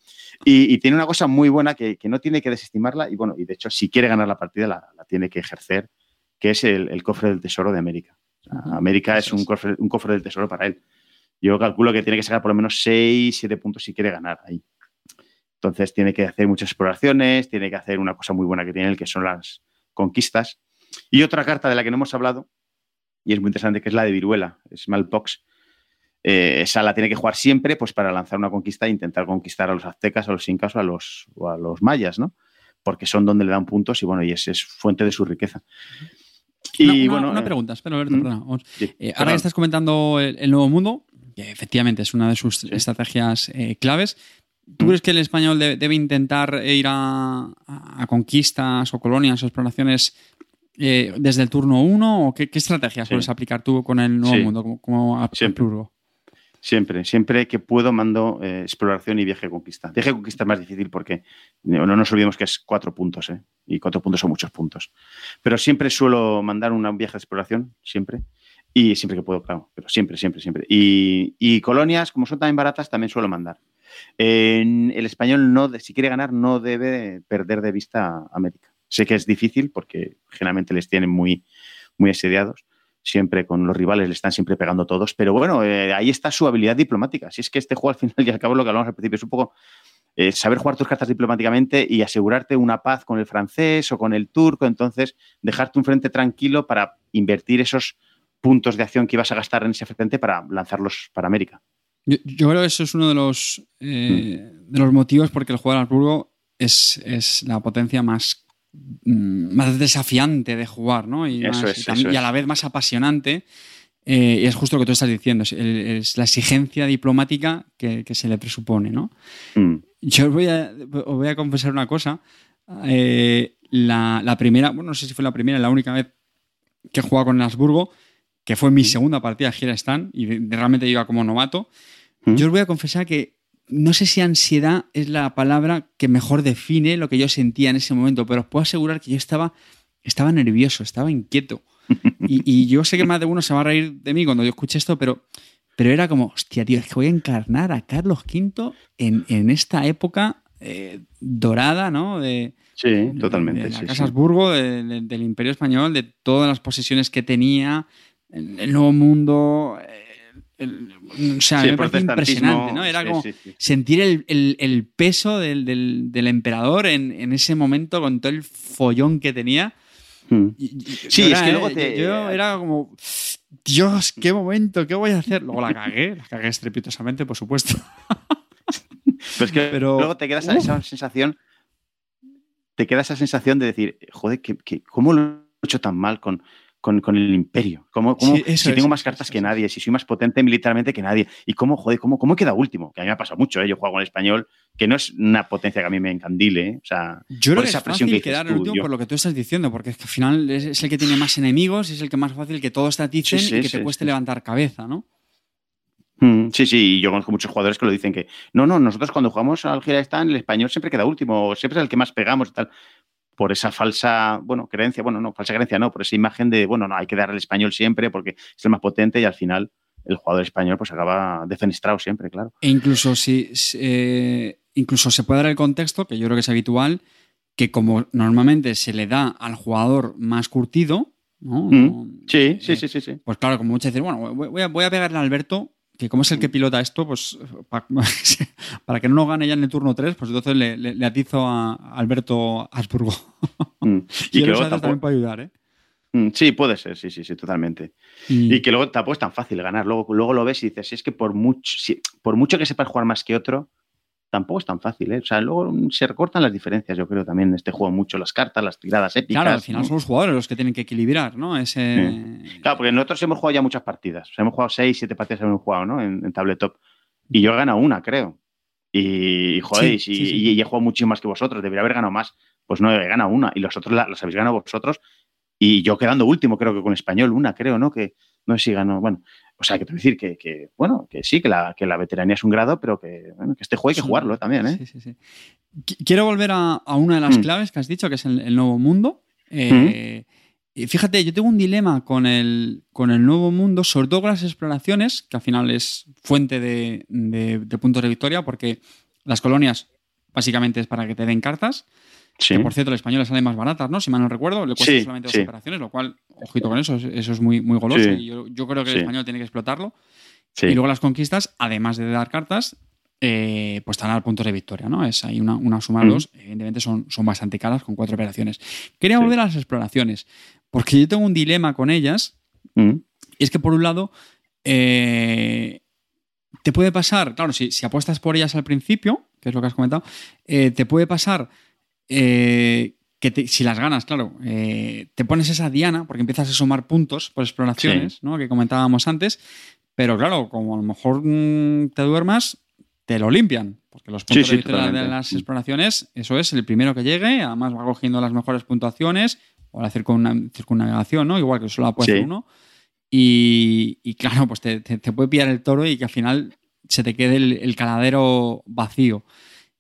Y, tiene una cosa muy buena que, no tiene que desestimarla y, bueno, y de hecho, si quiere ganar la partida, la, tiene que ejercer, que es el cofre del tesoro de América. América es un cofre, un cofre del tesoro para él. Yo calculo que tiene que sacar por lo menos 6, 7 puntos si quiere ganar ahí. Entonces tiene que hacer muchas exploraciones, tiene que hacer una cosa muy buena que tiene él, que son las conquistas. Y otra carta de la que no hemos hablado, y es muy interesante, que es la de Viruela, Smallpox. Eh, esa la tiene que jugar siempre pues, para lanzar una conquista e intentar conquistar a los aztecas, a los incas o a los, a los mayas, ¿no? Porque son donde le dan puntos y bueno, y es fuente de su riqueza. Y, una, bueno, una eh, pregunta, espera, Alberto, ¿Mm? eh, ahora que estás comentando el, nuevo mundo, que efectivamente es una de sus estrategias eh, claves, ¿tú ¿Mm? crees que el español debe intentar ir a, conquistas o colonias o exploraciones desde el turno 1? ¿O qué, estrategias puedes aplicar tú con el nuevo mundo como, como Siempre, siempre que puedo mando eh, exploración y viaje conquista. Viaje conquista es más difícil porque no, nos olvidemos que es cuatro puntos, ¿eh? Y cuatro puntos son muchos puntos. Pero siempre suelo mandar un viaje de exploración, siempre. Y siempre que puedo, claro. Pero siempre, siempre, siempre. Y, colonias, como son también baratas, también suelo mandar. En el español, no, si quiere ganar, no debe perder de vista América. Sé que es difícil porque generalmente les tienen muy, muy asediados siempre con los rivales, le están siempre pegando todos, pero bueno, eh, ahí está su habilidad diplomática. Si es que este juego al final y al cabo lo que hablamos al principio es un poco eh, saber jugar tus cartas diplomáticamente y asegurarte una paz con el francés o con el turco, entonces dejarte un frente tranquilo para invertir esos puntos de acción que ibas a gastar en ese frente para lanzarlos para América. Yo, creo que eso es uno de los, eh, mm. de los motivos porque el juego de Habsburgo es, es la potencia más más desafiante de jugar, ¿no? Y, a la vez más apasionante. Eh, y es justo lo que tú estás diciendo, es, la exigencia diplomática que, se le presupone, ¿no? Mm. Yo os voy, a, voy a confesar una cosa. Eh, la, primera, bueno, no sé si fue la primera, la única vez que he jugado con el Habsburgo, que fue mi mm. segunda partida de Gira Stan, y realmente iba como novato. Yo os voy a confesar que no sé si ansiedad es la palabra que mejor define lo que yo sentía en ese momento, pero os puedo asegurar que yo estaba, estaba nervioso, estaba inquieto. Y, yo sé que más de uno se va a reír de mí cuando yo escuché esto, pero, pero era como, hostia, tío, es que voy a encarnar a Carlos V en, esta época eh, dorada, ¿no? De, sí, totalmente. De, la Casa Habsburgo, del Imperio Español, de todas las posesiones que tenía, el, Nuevo Mundo. Eh, o sea, me parece impresionante, ¿no? Era como sentir el, peso del, emperador en, ese momento con todo el follón que tenía. Hmm. sí, es que luego eh, te... Yo era como, Dios, qué momento, ¿qué voy a hacer? Luego la cagué, la cagué estrepitosamente, por supuesto. Pues que Pero luego te queda esa, sensación, te queda esa sensación de decir, joder, ¿cómo lo he hecho tan mal con, con, el imperio. ¿Cómo, si tengo más cartas que nadie, si soy más potente militarmente que nadie. Y cómo, joder, cómo, cómo queda último. Que a mí me ha pasado mucho, ¿eh? yo juego en español, que no es una potencia que a mí me encandile. ¿eh? O sea, yo creo que es fácil que quedar el último por lo que tú estás diciendo, porque es que al final es, el que tiene más enemigos, es el que más fácil que todos te aticen y que te cueste levantar cabeza, ¿no? Mm, sí, sí, yo conozco muchos jugadores que lo dicen que no, no, nosotros cuando jugamos al Gira el español siempre queda último, siempre es el que más pegamos y tal por esa falsa, bueno, creencia, bueno, no, falsa creencia, no, por esa imagen de, bueno, no, hay que dar el español siempre porque es el más potente y al final el jugador español pues acaba defenestrado siempre, claro. E incluso si, eh, incluso se puede dar el contexto, que yo creo que es habitual, que como normalmente se le da al jugador más curtido, ¿no? Mm. Sí, sí, sí, sí, sí. Pues claro, como muchos dicen, bueno, voy a, voy a pegarle a Alberto, que como es el que mm. pilota esto, pues para, que no lo gane ya en el turno 3, pues entonces le, atizo a Alberto Asburgo. Mm. y, y que eso también puede ayudar, ¿eh? Sí, puede ser, sí, sí, sí, totalmente. Y, que luego tampoco es tan fácil ganar. Luego, luego lo ves y dices, si es que por mucho, por mucho que sepas jugar más que otro, tampoco es tan fácil, ¿eh? O sea, luego se recortan las diferencias, yo creo, también en este juego mucho las cartas, las tiradas épicas. Claro, al final son los jugadores los que tienen que equilibrar, ¿no? Ese... Claro, porque nosotros hemos jugado ya muchas partidas. hemos jugado seis, siete partidas hemos jugado, ¿no? En, tabletop. Y yo he ganado una, creo. Y, joder, y, he jugado mucho más que vosotros. Debería haber ganado más. Pues no, he ganado una. Y los otros las habéis ganado vosotros. Y yo quedando último, creo que con español, una, creo, ¿no? Que no sé si ganó. Bueno, o sea, que te decir que, bueno, que sí, que la, que la veteranía es un grado, pero que, este juego hay que jugarlo también. ¿eh? Sí, sí, sí. Quiero volver a, una de las mm. claves que has dicho, que es el, nuevo mundo. Eh, mm. Fíjate, yo tengo un dilema con el, con el nuevo mundo, sobre todo con las exploraciones, que al final es fuente de, de puntos de victoria, porque las colonias básicamente es para que te den cartas. Que, por cierto, el español sale más baratas, ¿no? Si mal no recuerdo, le cuesta solamente dos operaciones, lo cual, ojito con eso, eso es muy, muy goloso. Y yo, creo que el español tiene que explotarlo. Y luego las conquistas, además de dar cartas, eh, pues están al punto de victoria, ¿no? Es ahí una, una suma de dos, evidentemente son, son bastante caras con cuatro operaciones. Quería volver a las exploraciones, porque yo tengo un dilema con ellas, y es que por un lado, eh, te puede pasar, claro, si, si, apuestas por ellas al principio, que es lo que has comentado, eh, te puede pasar eh, que si las ganas, claro, eh, te pones esa diana porque empiezas a sumar puntos por exploraciones, ¿no? Que comentábamos antes, pero claro, como a lo mejor mm, te duermas, te lo limpian, porque los puntos de, las exploraciones, eso es el primero que llegue, además va cogiendo las mejores puntuaciones o la circunnavegación, ¿no? Igual que solo la puesto uno. Y, claro, pues te, puede pillar el toro y que al final se te quede el caladero vacío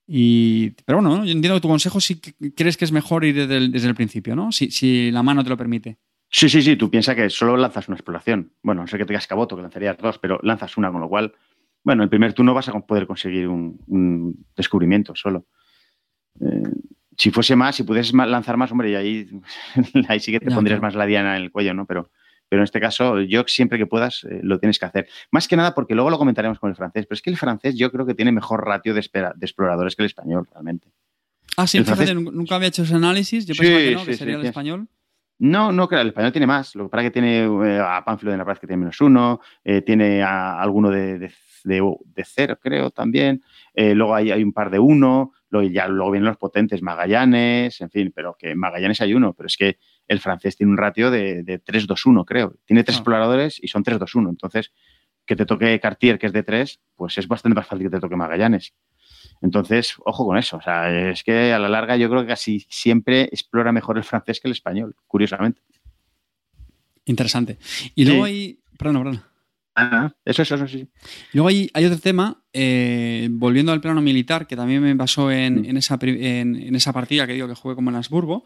pero bueno, yo entiendo que tu consejo si crees que es mejor ir desde el, principio, ¿no? Si, la mano te lo permite. Sí, sí, sí, tú piensas que solo lanzas una exploración. Bueno, no sé que tengas caboto, que lanzarías dos, pero lanzas una, con lo cual, bueno, el primer turno vas a poder conseguir un, descubrimiento solo. Eh, si fuese más, si pudieses lanzar más, hombre, y ahí, ahí sí que te pondrías más la diana en el cuello, ¿no? Pero, pero en este caso, yo siempre que puedas eh, lo tienes que hacer. Más que nada porque luego lo comentaremos con el francés, pero es que el francés yo creo que tiene mejor ratio de, exploradores que el español, realmente. Ah, sí, fíjate, nunca había hecho ese análisis, yo pensaba que no, que sería el español. No, no, claro, el español tiene más. Lo que pasa es que tiene eh, a Pánfilo de Narváez que tiene menos uno, eh, tiene a alguno de, cero, creo, también. luego hay, hay, un par de uno, luego, ya, luego vienen los potentes, Magallanes, en fin, pero que Magallanes hay uno, pero es que el francés tiene un ratio de, de 3-2-1, creo. Tiene tres ah. exploradores y son 3-2-1. Entonces, que te toque Cartier, que es de 3, pues es bastante más fácil que te toque Magallanes. Entonces, ojo con eso. O sea, es que a la larga yo creo que casi siempre explora mejor el francés que el español, curiosamente. Interesante. Y luego hay. Perdón, perdón. Ah, eso, eso, eso, sí. Luego hay, hay otro tema, eh, volviendo al plano militar, que también me pasó en, mm. esa, en, esa partida que digo que jugué como en Habsburgo,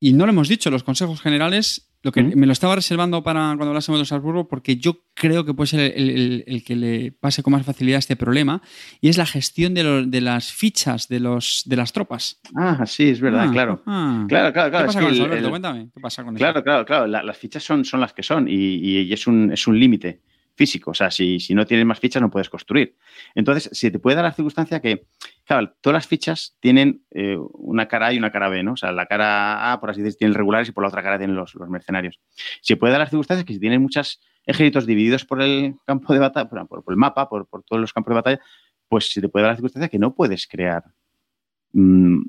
y no lo hemos dicho, los consejos generales, lo que me lo estaba reservando para cuando hablásemos de Salzburgo, porque yo creo que puede ser el, que le pase con más facilidad este problema, y es la gestión de, las fichas de, los, de las tropas. Ah, sí, es verdad, ah, claro. Ah. Claro, claro, claro. ¿Qué pasa con eso, Alberto? Cuéntame, ¿qué pasa con claro, eso? Claro, claro, claro. las fichas son, son las que son, y, es un, es un límite físico. O sea, si, si, no tienes más fichas no puedes construir. Entonces, se te puede dar la circunstancia que, claro, todas las fichas tienen eh, una cara A y una cara B, ¿no? O sea, la cara A, por así decirlo, tiene regulares y por la otra cara tienen los, mercenarios. Se puede dar la circunstancia que si tienes muchos ejércitos divididos por el campo de batalla, por, el mapa, por, todos los campos de batalla, pues se te puede dar la circunstancia que no puedes crear mm,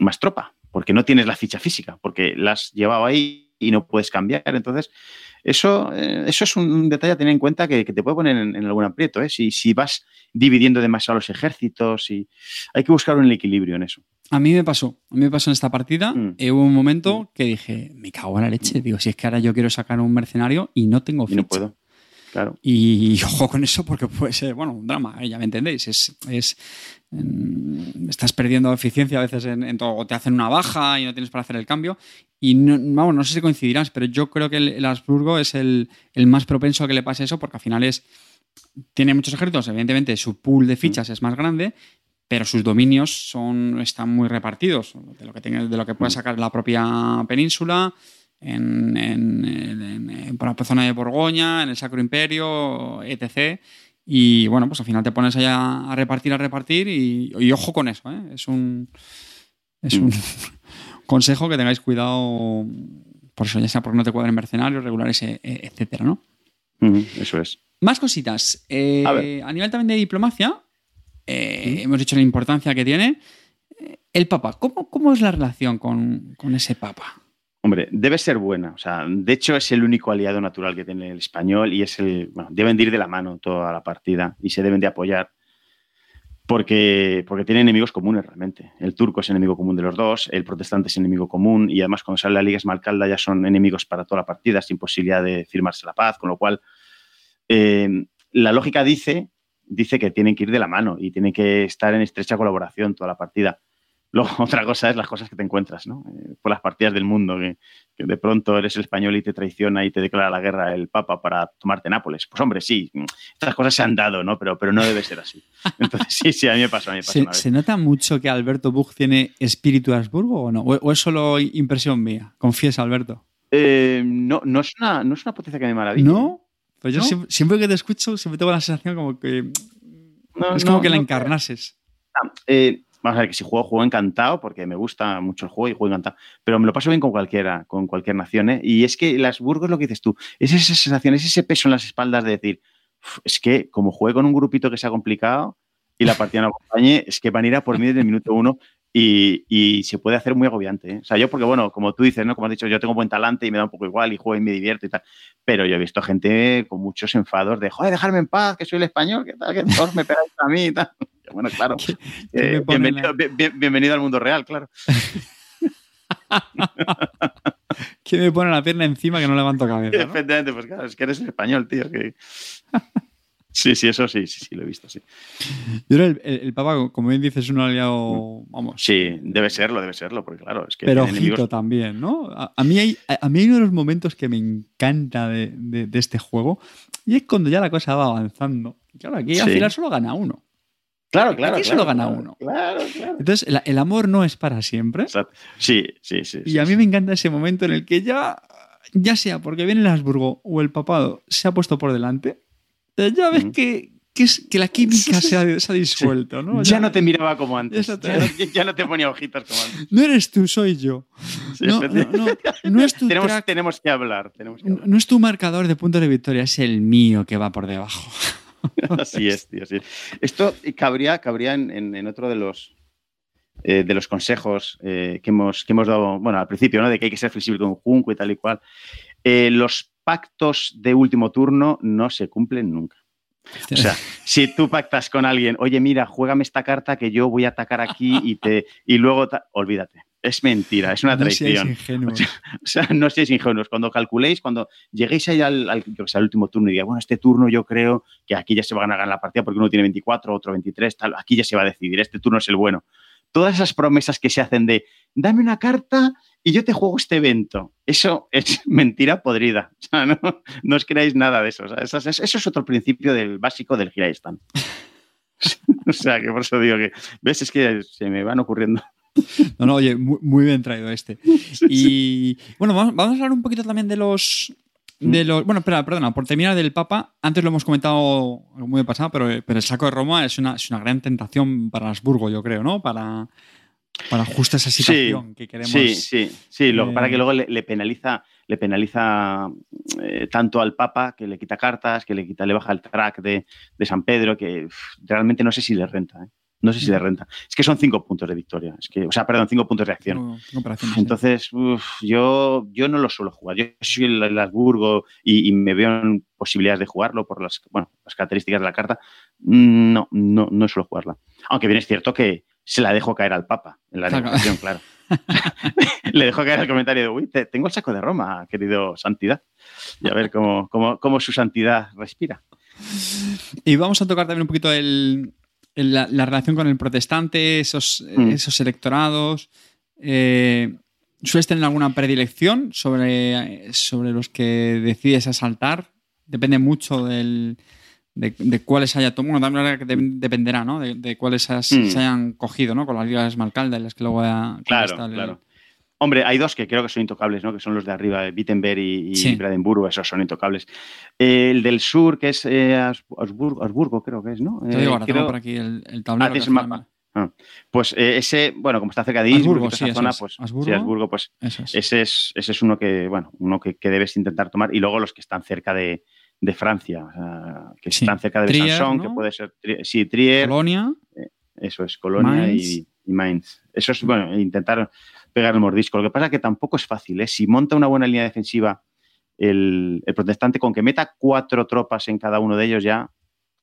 más tropa, porque no tienes la ficha física, porque la has llevado ahí y no puedes cambiar. Entonces, eso, eh, eso es un detalle a tener en cuenta que, te puede poner en, algún aprieto. ¿eh? Si, si, vas dividiendo demasiado los ejércitos, y hay que buscar un equilibrio en eso. A mí me pasó, a mí me pasó en esta partida. Mm. Eh, hubo un momento mm. que dije, me cago en la leche. Digo, si es que ahora yo quiero sacar un mercenario y no tengo ficha. no puedo. Claro. Y, ojo con eso porque puede ser, bueno, un drama, ¿eh? ya me entendéis. Es, es estás perdiendo eficiencia a veces en, todo, o te hacen una baja y no tienes para hacer el cambio. Y no, vamos, no sé si coincidirás, pero yo creo que el, Habsburgo es el, más propenso a que le pase eso porque al final es. Tiene muchos ejércitos, evidentemente su pool de fichas es más grande, pero sus dominios son, están muy repartidos de lo que, tiene, de lo que puede sacar la propia península, en, en, por la zona de Borgoña, en el Sacro Imperio, etc. Y bueno, pues al final te pones allá a repartir, a repartir y, ojo con eso. ¿eh? Es un, es un consejo que tengáis cuidado, por eso ya sea porque no te cuadren mercenarios, regulares, e, e, etcétera, ¿no? eso es. Más cositas. Eh, a, nivel también de diplomacia, eh, hemos dicho la importancia que tiene. El Papa, ¿cómo, cómo es la relación con, con ese Papa? Hombre, debe ser buena. O sea, de hecho es el único aliado natural que tiene el español y es el, bueno, deben de ir de la mano toda la partida y se deben de apoyar porque, porque tienen enemigos comunes realmente. El turco es enemigo común de los dos, el protestante es enemigo común y además cuando sale la Liga Esmalcalda ya son enemigos para toda la partida sin posibilidad de firmarse la paz, con lo cual eh, la lógica dice, dice que tienen que ir de la mano y tienen que estar en estrecha colaboración toda la partida. Luego, otra cosa es las cosas que te encuentras, ¿no? Eh, por las partidas del mundo, que, de pronto eres el español y te traiciona y te declara la guerra el Papa para tomarte Nápoles. Pues hombre, sí, estas cosas se han dado, ¿no? Pero, pero no debe ser así. Entonces, sí, sí, a mí me pasó. A mí me pasó ¿Se, nota mucho que Alberto Buch tiene espíritu de Habsburgo o no? ¿O, es solo impresión mía? Confiesa, Alberto. Eh, no, no, es una, no es una potencia que me maravilla. ¿No? Pues yo Siempre, que te escucho, siempre tengo la sensación como que... es como que la encarnases. Ah, eh, Vamos a ver que si juego, juego encantado porque me gusta mucho el juego y juego encantado. Pero me lo paso bien con cualquiera, con cualquier nación. ¿eh? Y es que las Burgos, lo que dices tú, es esa sensación, es ese peso en las espaldas de decir, es que como juego con un grupito que sea complicado y la partida no acompañe, es que van a ir a por mí desde el minuto uno y, se puede hacer muy agobiante. ¿eh? O sea, yo porque, bueno, como tú dices, ¿no? Como has dicho, yo tengo buen talante y me da un poco igual y juego y me divierto y tal. Pero yo he visto gente con muchos enfados de, joder, dejarme en paz, que soy el español, que tal, que todos me pegáis a mí y tal. Bueno, claro. Eh, bienvenido, al mundo real, claro. ¿Quién me pone la pierna encima que no levanto cabeza? Efectivamente, pues claro, es que eres español, tío. Sí, sí, eso sí, sí, sí, lo he visto, sí. Yo el, el, Papa, como bien dices, es un aliado, vamos. Sí, debe serlo, debe serlo, porque claro, es que. Pero ojito también, ¿no? A, mí hay, a mí hay uno de los momentos que me encanta de, de, este juego y es cuando ya la cosa va avanzando. Claro, aquí al final solo gana uno. Claro, claro. Aquí solo gana uno. Claro, claro. Entonces, el, amor no es para siempre. Sí, sí, sí. Y a mí me encanta ese momento en el que ya, ya sea porque viene el Habsburgo o el papado se ha puesto por delante, ya ves que, que, la química se ha, disuelto, ¿no? Ya, no te miraba como antes. Ya no, te ponía ojitos como antes. No eres tú, soy yo. no, no, es tu tenemos, tenemos, que hablar, tenemos que hablar. No es tu marcador de puntos de victoria, es el mío que va por debajo. así es, tío. Así Esto cabría, cabría en, otro de los, eh, de los consejos eh, que, hemos, que hemos dado, bueno, al principio, ¿no? De que hay que ser flexible con Junco y tal y cual. Eh, los pactos de último turno no se cumplen nunca. O sea, si tú pactas con alguien, oye, mira, juégame esta carta que yo voy a atacar aquí y te y luego olvídate es mentira, es una traición. No o sea, no seáis ingenuos. Cuando calculéis, cuando lleguéis ahí al, al, último turno y digáis, bueno, este turno yo creo que aquí ya se van a ganar la partida porque uno tiene 24, otro 23, tal, aquí ya se va a decidir, este turno es el bueno. Todas esas promesas que se hacen de, dame una carta y yo te juego este evento, eso es mentira podrida. O sea, no, no os creáis nada de eso. eso, es otro principio del básico del Giraistan. o sea, que por eso digo que, ves, es que se me van ocurriendo No, no, oye, muy, bien traído este. Y bueno, vamos, a hablar un poquito también de los. De los, bueno, espera, perdona, por terminar del Papa, antes lo hemos comentado muy pasado, pero, pero el saco de Roma es una, es una gran tentación para Habsburgo, yo creo, ¿no? Para, para justo esa situación que queremos. Sí, sí, sí. para que luego le, penaliza, le penaliza eh, tanto al Papa que le quita cartas, que le quita, le baja el track de, San Pedro, que realmente no sé si le renta. ¿eh? No sé si le renta. Es que son cinco puntos de victoria. Es que, o sea, perdón, cinco puntos de acción. Entonces, yo, yo no lo suelo jugar. Yo soy el, Habsburgo y, me veo en posibilidades de jugarlo por las, bueno, las características de la carta. No, no, no suelo jugarla. Aunque bien es cierto que se la dejo caer al Papa en la negociación, claro. Le dejo caer el comentario de, uy, tengo el saco de Roma, querido Santidad. Y a ver cómo, cómo, su santidad respira. Y vamos a tocar también un poquito la, relación con el protestante, esos, mm. esos electorados. Eh, ¿Sueles tener alguna predilección sobre, sobre los que decides asaltar? Depende mucho del, de, cuáles haya tomado. Bueno, también dependerá, ¿no? De, cuáles mm. se hayan cogido, ¿no? Con las ligas Malcalda, las que luego Claro, claro. Hombre, hay dos que creo que son intocables, ¿no? Que son los de arriba, Wittenberg y, y Brandenburgo, esos son intocables. el del sur, que es eh, Augsburgo, creo que es, ¿no? Te digo, ahora tengo por aquí el, tablero. Ah, mapa. Ah, pues eh, ese, bueno, como está cerca de Innsbruck, esa zona, pues Asburgo, pues ese es, ese es uno que, bueno, uno que, debes intentar tomar. Y luego los que están cerca de, Francia, que están cerca de Trier, que puede ser, sí, Trier. Colonia. Eh, eso es, Colonia Y, Mainz. Eso es, bueno, intentar pegar el mordisco. Lo que pasa es que tampoco es fácil, ¿eh? Si monta una buena línea defensiva el, el protestante, con que meta cuatro tropas en cada uno de ellos ya,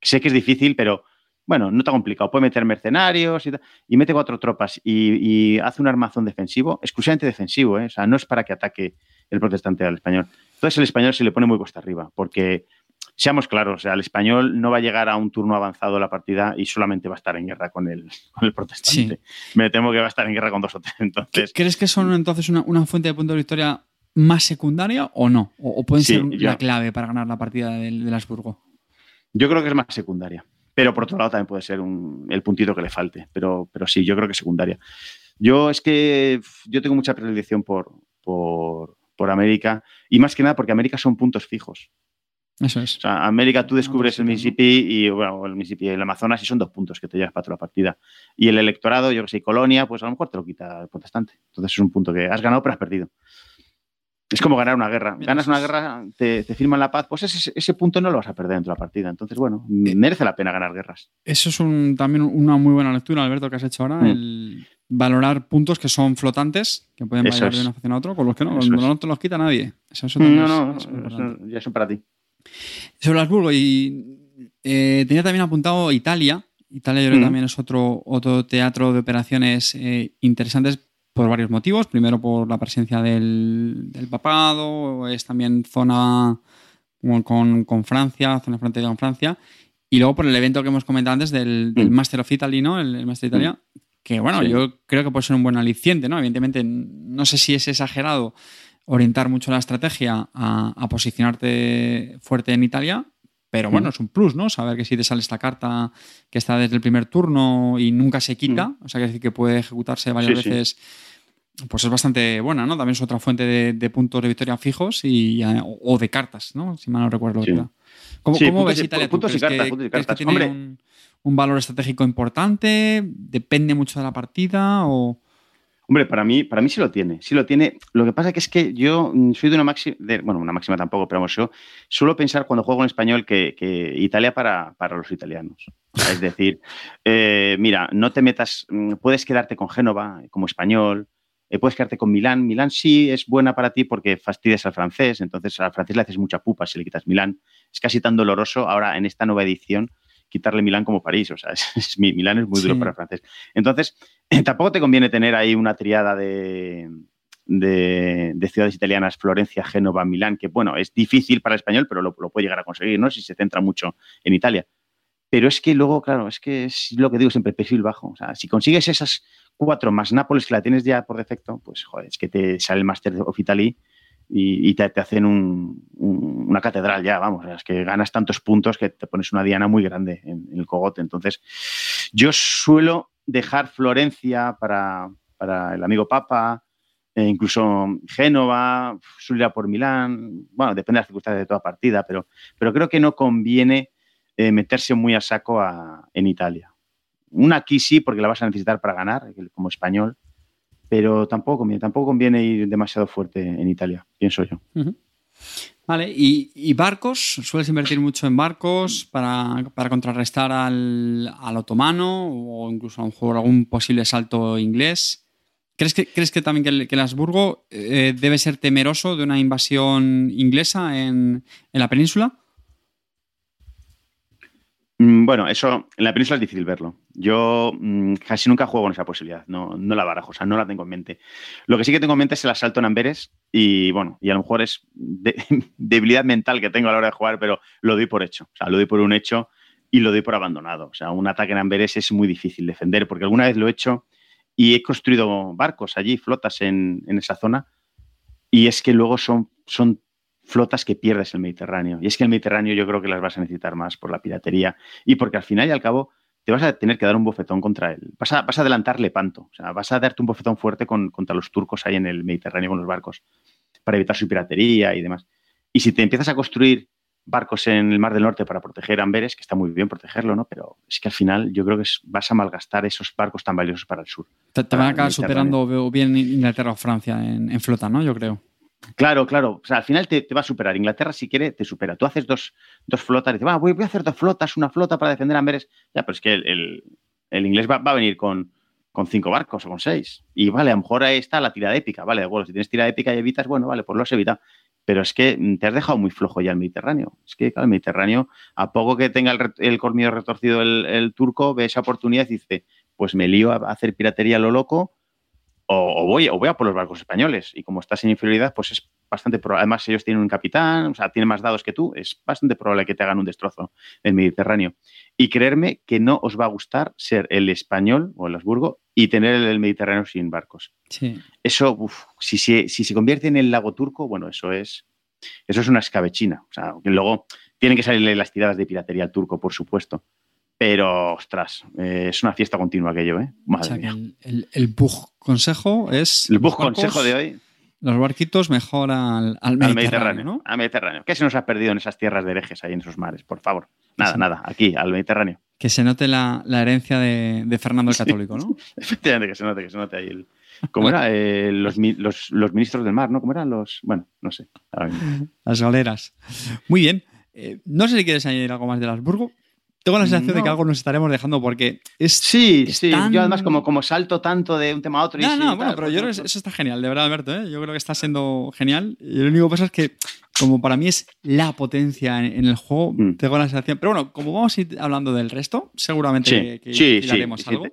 sé que es difícil, pero bueno, no tan complicado, puede meter mercenarios y, mete cuatro tropas y, hace un armazón defensivo, exclusivamente defensivo, ¿eh? o sea, no es para que ataque el protestante al español. Entonces el español se le pone muy cuesta arriba, porque seamos claros, o sea, el español no va a llegar a un turno avanzado de la partida y solamente va a estar en guerra con el, protestante. Me temo que va a estar en guerra con dos o tres. Entonces. ¿Crees que son entonces una, fuente de punto de victoria más secundaria o no? ¿O, pueden ser la clave para ganar la partida del, del Habsburgo? Yo creo que es más secundaria. Pero por otro lado también puede ser el puntito que le falte. Pero, pero sí, yo creo que secundaria. Yo es que yo tengo mucha predilección por, por, América y más que nada porque América son puntos fijos. Eso es. O sea, América tú descubres el Mississippi y bueno, el Mississippi y el Amazonas y son dos puntos que te llevas para toda la partida. Y el electorado, yo que sé, Colonia, pues a lo mejor te lo quita el protestante. Entonces es un punto que has ganado pero has perdido. Es como ganar una guerra. Ganas una guerra, te, firman la paz, pues ese, punto no lo vas a perder dentro de la partida. Entonces, bueno, eh, merece la pena ganar guerras. Eso es también una muy buena lectura, Alberto, que has hecho ahora. Mm. El valorar puntos que son flotantes, que pueden variar de una facción a otra, con los que no, no te los quita nadie. Eso, no, no, eso, ya son para ti. Sobre Habsburgo, y eh, tenía también apuntado Italia. Italia yo creo que mm. también es otro, otro teatro de operaciones eh, interesantes por varios motivos. Primero por la presencia del, papado, es también zona con, Francia, zona fronteriza con Francia. Y luego por el evento que hemos comentado antes del, mm. Master of Italy, ¿no? El, Master de Italia. Mm. Que bueno, yo creo que puede ser un buen aliciente, ¿no? Evidentemente, no sé si es exagerado orientar mucho la estrategia a, posicionarte fuerte en Italia, pero bueno, es un plus, ¿no? Saber que si te sale esta carta que está desde el primer turno y nunca se quita, o sea, que decir que puede ejecutarse varias veces, pues es bastante buena, ¿no? También es otra fuente de, puntos de victoria fijos y, o, de cartas, ¿no? Si mal no recuerdo. ¿Cómo, ¿cómo ves Italia? Puntos y cartas, que, tiene un, un, valor estratégico importante? ¿Depende mucho de la partida o...? Hombre, para mí, para mí sí lo tiene, sí lo tiene. Lo que pasa que es que yo soy de una máxima, bueno, una máxima tampoco, pero yo suelo pensar cuando juego en español que, Italia para, para, los italianos. Es decir, eh, mira, no te metas, mm, puedes quedarte con Génova como español, eh, puedes quedarte con Milán. Milán sí es buena para ti porque fastidias al francés, entonces al francés le haces mucha pupa si le quitas Milán. Es casi tan doloroso ahora en esta nueva edición quitarle Milán como París. O sea, es, Milán es muy duro para el francés. Entonces, tampoco te conviene tener ahí una triada de, de, ciudades italianas, Florencia, Génova, Milán, que bueno, es difícil para el español, pero lo, puede llegar a conseguir, ¿no? Si se centra mucho en Italia. Pero es que luego, claro, es que es lo que digo siempre, perfil bajo. O sea, si consigues esas cuatro más Nápoles que la tienes ya por defecto, pues joder, es que te sale el Master of Italy y, te, hacen una catedral ya, vamos, es que ganas tantos puntos que te pones una diana muy grande en, el cogote. Entonces, yo suelo dejar Florencia para, el amigo Papa, e incluso Génova, suele ir por Milán, bueno, depende de las circunstancias de toda partida, pero, pero creo que no conviene eh, meterse muy a saco en Italia. Una aquí sí, porque la vas a necesitar para ganar, como español, pero tampoco conviene, tampoco conviene ir demasiado fuerte en Italia, pienso yo. Vale, ¿Y, barcos? ¿Sueles invertir mucho en barcos para, contrarrestar al, otomano o incluso a lo mejor algún posible salto inglés? ¿Crees que, ¿crees que también que el, Habsburgo eh, debe ser temeroso de una invasión inglesa en, la península? Mm, bueno, eso en la península es difícil verlo. Yo mm, casi nunca juego con esa posibilidad, no, no la barajo, o sea, no la tengo en mente. Lo que sí que tengo en mente es el asalto en Amberes y bueno, y a lo mejor es debilidad mental que tengo a la hora de jugar, pero lo doy por hecho, o sea, lo doy por un hecho y lo doy por abandonado. O sea, un ataque en Amberes es muy difícil defender porque alguna vez lo he hecho y he construido barcos allí, flotas en, en esa zona y es que luego son, son flotas que pierdes el Mediterráneo. Y es que el Mediterráneo yo creo que las vas a necesitar más por la piratería y porque al final y al cabo te vas a tener que dar un bofetón contra él. Vas a, vas a adelantarle panto. O sea, vas a darte un bofetón fuerte contra los turcos ahí en el Mediterráneo con los barcos para evitar su piratería y demás. Y si te empiezas a construir barcos en el Mar del Norte para proteger Amberes, que está muy bien protegerlo, ¿no? Pero es que al final yo creo que vas a malgastar esos barcos tan valiosos para el sur. Te, van a acabar superando bien Inglaterra o Francia en, en flota, ¿no? Yo creo. Claro, claro. O sea, al final te, va a superar. Inglaterra, si quiere, te supera. Tú haces dos, dos flotas y dices, voy, voy, a hacer dos flotas, una flota para defender a Amberes. Ya, pero es que el, inglés va, a venir con, con, cinco barcos o con seis. Y vale, a lo mejor ahí está la tirada épica. Vale, bueno, si tienes tirada épica y evitas, bueno, vale, pues lo has evitado. Pero es que te has dejado muy flojo ya el Mediterráneo. Es que, claro, el Mediterráneo, a poco que tenga el, el retorcido el, el, turco, ve esa oportunidad y dice, pues me lío a hacer piratería a lo loco o, voy, o voy a por los barcos españoles. Y como estás en inferioridad, pues es bastante probable. Además, ellos tienen un capitán, o sea, tienen más dados que tú, es bastante probable que te hagan un destrozo en el Mediterráneo. Y creerme que no os va a gustar ser el español o el Habsburgo y tener el Mediterráneo sin barcos. Sí. Eso, si, si, se convierte en el lago turco, bueno, eso es, eso es una escabechina. O sea, luego tienen que salirle las tiradas de piratería al turco, por supuesto. Pero, ostras, eh, es una fiesta continua aquello, ¿eh? Madre mía. El, el, bug consejo es. El bug consejo de hoy. Los barquitos mejor al, Mediterráneo, ¿no? Al Mediterráneo. ¿Qué se nos ha perdido en esas tierras de herejes ahí en esos mares? Por favor. Nada, nada, aquí, al Mediterráneo. Que se note la, herencia de, Fernando el Católico, ¿no? Efectivamente, que se note, que se note ahí el. ¿Cómo era? Eh, los, los, ministros del mar, ¿no? ¿Cómo eran los.? Bueno, no sé. Las galeras. Muy bien. Eh, no sé si quieres añadir algo más de Habsburgo. Tengo la sensación de que algo nos estaremos dejando porque es. Sí, sí. Yo además, como, como salto tanto de un tema a otro. no, no, bueno, pero yo creo que eso está genial, de verdad, Alberto. ¿eh? Yo creo que está siendo genial. Y lo único que pasa es que, como para mí es la potencia en, el juego, mm. tengo la sensación. Pero bueno, como vamos a ir hablando del resto, seguramente que, sí, algo.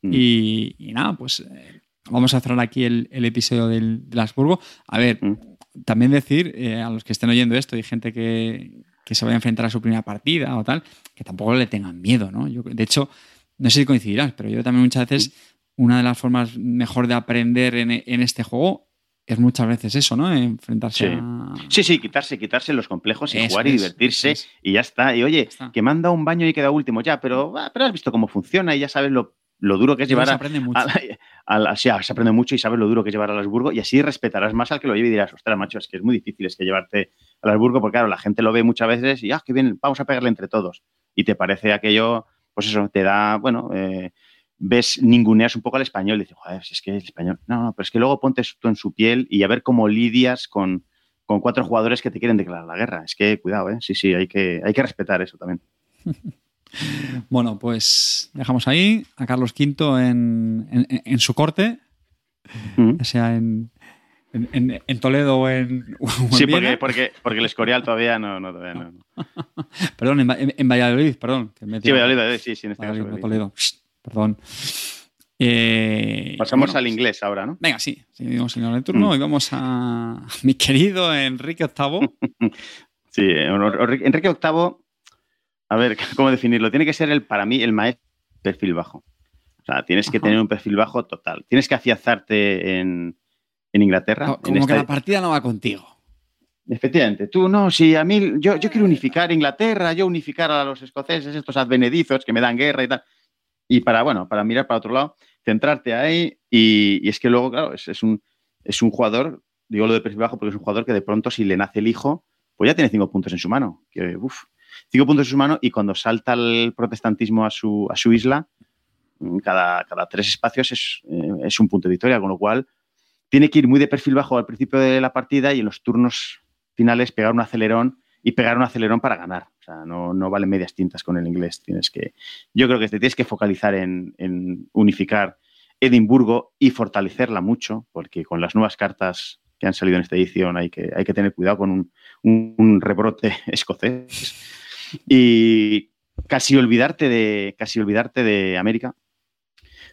Mm. Y, nada, pues eh, vamos a cerrar aquí el, episodio del, del Habsburgo. A ver, mm. también decir eh, a los que estén oyendo esto, hay gente que que se vaya a enfrentar a su primera partida o tal, que tampoco le tengan miedo, ¿no? Yo, de hecho, no sé si coincidirás, pero yo también muchas veces una de las formas mejor de aprender en, este juego es muchas veces eso, ¿no? Enfrentarse sí. a... Sí, sí, quitarse, quitarse los complejos y jugar y divertirse y ya está. Y oye, que manda un baño y queda último ya, pero, ah, pero has visto cómo funciona y ya sabes lo, duro que es llevar se aprende mucho. A, se aprende mucho y sabes lo duro que es llevar a Habsburgo y así respetarás más al que lo lleve y dirás, ostras, macho, es que es muy difícil es que llevarte al Habsburgo, porque claro, la gente lo ve muchas veces y, ah, qué bien, vamos a pegarle entre todos. Y te parece aquello, pues eso, te da, bueno, eh, ves, ninguneas un poco al español, y dices, joder, si es que el español, no, no, pero es que luego pontes tú en su piel y a ver cómo lidias con, con cuatro jugadores que te quieren declarar la guerra. Es que, cuidado, ¿eh? Sí, sí, hay que, hay que respetar eso también. Bueno, pues dejamos ahí a Carlos V en, en, su corte, mm. sea en, en, Toledo o en. sí, porque, porque, porque, el Escorial todavía no. no, todavía no. perdón, en, Valladolid, perdón. sí, Valladolid, sí, sí, en este caso. Toledo, perdón. Eh, Pasamos al inglés ahora, ¿no? Venga, sí, seguimos en el turno mm. y vamos a mi querido Enrique VIII. sí, Enrique VIII, a ver, ¿cómo definirlo? Tiene que ser el, para mí el maestro perfil bajo. O sea, tienes que tener un perfil bajo total. Tienes que afianzarte en, en Inglaterra. Como que la partida no va contigo. Efectivamente, tú no, si a mí, yo, yo quiero unificar Inglaterra, yo unificar a los escoceses, estos advenedizos que me dan guerra y tal. Y para, bueno, para mirar para otro lado, centrarte ahí y, es que luego, claro, es, un, es un jugador, digo lo de perfil bajo porque es un jugador que de pronto si le nace el hijo, pues ya tiene cinco puntos en su mano. Que, cinco puntos en su mano y cuando salta el protestantismo a su, a su isla, cada, cada tres espacios es, eh, es un punto de victoria, con lo cual tiene que ir muy de perfil bajo al principio de la partida y en los turnos finales pegar un acelerón y pegar un acelerón para ganar. O sea, no, no valen medias tintas con el inglés. Tienes que, yo creo que te tienes que focalizar en, unificar Edimburgo y fortalecerla mucho, porque con las nuevas cartas que han salido en esta edición hay que, hay que tener cuidado con un, rebrote escocés. Y, casi olvidarte de, casi olvidarte de América,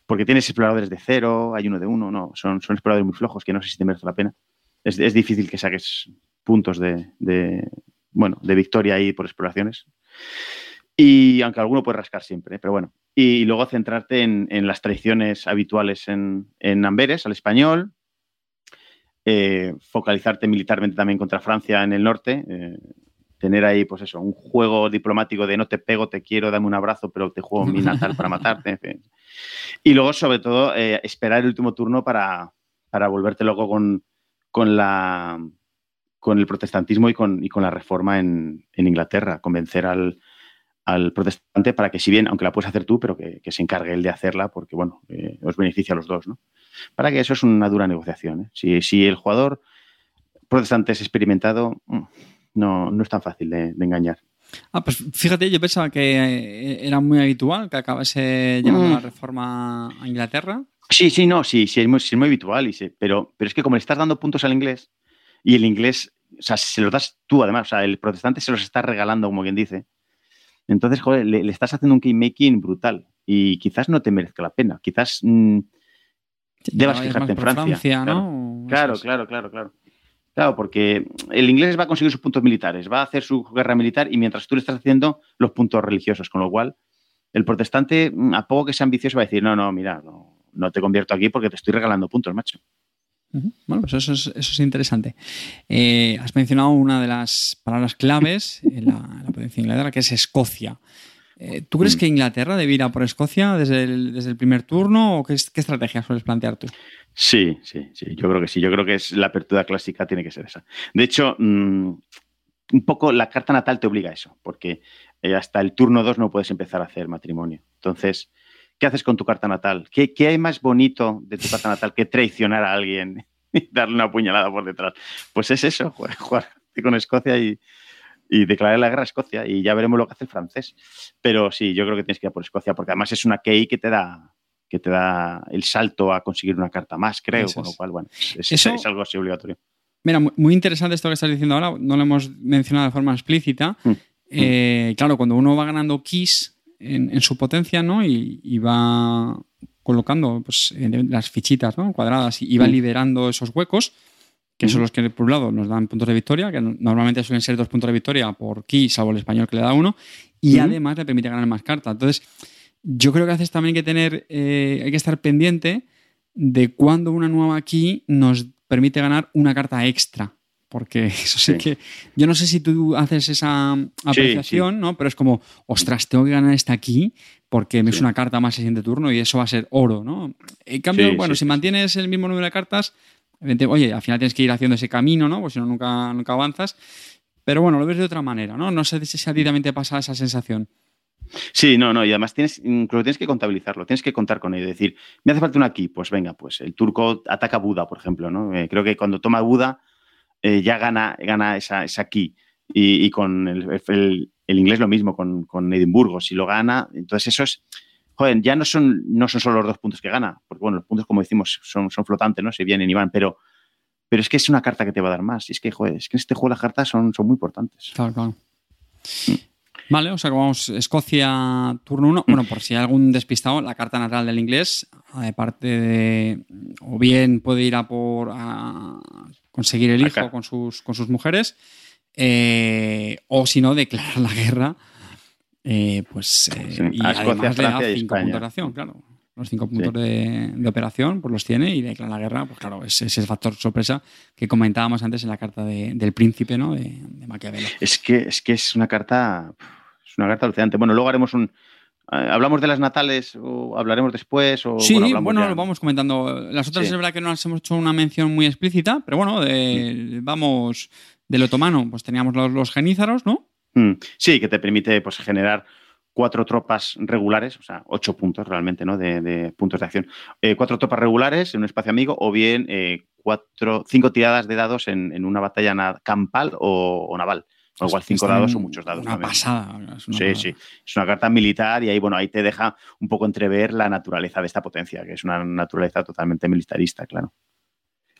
porque tienes exploradores de cero, hay uno de uno, no, son, son exploradores muy flojos que no sé si te merece la pena. Es, es difícil que saques puntos de, bueno, de victoria ahí por exploraciones. Y aunque alguno puede rascar siempre, ¿eh? pero bueno. Y luego centrarte en, en las traiciones habituales en, en, Amberes, al español. Eh, focalizarte militarmente también contra Francia en el norte. Eh, tener ahí, pues eso, un juego diplomático de no te pego, te quiero, dame un abrazo, pero te juego mi natal para matarte. Y luego, sobre todo, eh, esperar el último turno para, para volverte loco con, con, la, con el protestantismo y con, y con la reforma en, en Inglaterra, convencer al, al, protestante para que, si bien, aunque la puedes hacer tú, pero que, se encargue él de hacerla, porque, bueno, eh, os beneficia a los dos, ¿no? Para que eso es una dura negociación. ¿eh? Si, si el jugador protestante es experimentado, mm, no, no es tan fácil de, de, engañar. Ah, pues fíjate, yo pensaba que eh, era muy habitual que acabase llevando mm. la reforma a Inglaterra. Sí, sí, no, sí, sí, es muy, sí, es muy habitual, y sí, pero, pero es que como le estás dando puntos al inglés y el inglés, o sea, se los das tú además, o sea, el protestante se los está regalando, como quien dice. Entonces, joder, le, le estás haciendo un keymaking brutal y quizás no te merezca la pena, quizás mmm, debas fijarte en Francia. Francia ¿no? Claro, claro, claro, claro. Claro, porque el inglés va a conseguir sus puntos militares, va a hacer su guerra militar y mientras tú le estás haciendo los puntos religiosos, con lo cual el protestante, mm, a poco que sea ambicioso, va a decir, no, no, mira, no, te convierto aquí porque te estoy regalando puntos, macho. Bueno, pues eso es, interesante. Eh, has mencionado una de las palabras claves en la, en la Inglaterra, que es Escocia. Eh, ¿Tú crees mm. que Inglaterra debe ir a por Escocia desde el, desde el primer turno o qué, qué estrategia sueles plantear tú? Sí, sí, sí, yo creo que sí. Yo creo que es la apertura clásica tiene que ser esa. De hecho, mmm, un poco la carta natal te obliga a eso, porque eh, hasta el turno 2 no puedes empezar a hacer matrimonio. Entonces, ¿qué haces con tu carta natal? ¿Qué, qué hay más bonito de tu carta natal que traicionar a alguien y darle una puñalada por detrás? Pues es eso, jugar, jugar con Escocia y, y declarar la guerra a Escocia y ya veremos lo que hace el francés. Pero sí, yo creo que tienes que ir a por Escocia, porque además es una key que te da que te da el salto a conseguir una carta más, creo, Eso con lo cual, bueno, es, Eso, es algo así obligatorio. Mira, muy interesante esto que estás diciendo ahora, no lo hemos mencionado de forma explícita. Mm. Eh, claro, cuando uno va ganando keys en, en su potencia, ¿no? Y, y va colocando pues, las fichitas ¿no? cuadradas y, y va mm. liberando esos huecos, que son los que, por un lado, nos dan puntos de victoria, que normalmente suelen ser dos puntos de victoria por key, salvo el español que le da uno, y además le permite ganar más cartas. Entonces, yo creo que haces también que tener, eh, hay que estar pendiente de cuando una nueva key nos permite ganar una carta extra. Porque eso sí, sí. que. Yo no sé si tú haces esa apreciación, sí, sí. ¿no? Pero es como, ostras, tengo que ganar esta aquí porque me es una carta más el siguiente turno y eso va a ser oro, ¿no? En cambio, bueno, si mantienes el mismo número de cartas, oye, al final tienes que ir haciendo ese camino, ¿no? Pues si no, nunca, nunca avanzas. Pero bueno, lo ves de otra manera, ¿no? No sé si a ti también te esa sensación. Sí, no, no, y además tienes, incluso tienes que contabilizarlo, tienes que contar con ello. Decir, me hace falta una aquí, pues venga, pues el turco ataca a Buda, por ejemplo, ¿no? Eh, creo que cuando toma Buda eh, ya gana, gana esa, esa key. Y, con el, el, el, inglés lo mismo, con, con, Edimburgo, si lo gana, entonces eso es, joder, ya no son, no son solo los dos puntos que gana, porque bueno, los puntos, como decimos, son, son flotantes, ¿no? Se vienen y van, pero, pero es que es una carta que te va a dar más. Y es que, joder, es que en este juego las cartas son, son muy importantes. Claro, claro. Mm. Vale, o sea que vamos, Escocia, turno 1. Bueno, por si hay algún despistado, la carta natal del inglés, aparte de. O bien puede ir a por. a conseguir el hijo Acá. con sus, con sus mujeres, eh, o si no, declarar la guerra. Eh, pues. Eh, sí. Y Escocia, además Francia le da 5 puntos de acción, claro. Los 5 puntos sí. de, de, operación, pues los tiene y declara la guerra, pues claro, es ese factor sorpresa que comentábamos antes en la carta de, del príncipe, ¿no? De, de Maquiavelo. Es que, es que es una carta es una carta alucinante. Bueno, luego haremos un. Eh, ¿Hablamos de las natales o hablaremos después? O, sí, bueno, bueno lo vamos comentando. Las otras sí. es verdad que no las hemos hecho una mención muy explícita, pero bueno, de, vamos del otomano, pues teníamos los, los genízaros, ¿no? Mm, sí, que te permite pues, generar cuatro tropas regulares, o sea, ocho puntos realmente, ¿no? De, de puntos de acción. Eh, cuatro tropas regulares en un espacio amigo o bien eh, cuatro, cinco tiradas de dados en, en una batalla campal o, o naval. O igual cinco dados o muchos dados. Una también. pasada. Es una sí, pasada. sí. Es una carta militar y ahí, bueno, ahí te deja un poco entrever la naturaleza de esta potencia, que es una naturaleza totalmente militarista, claro.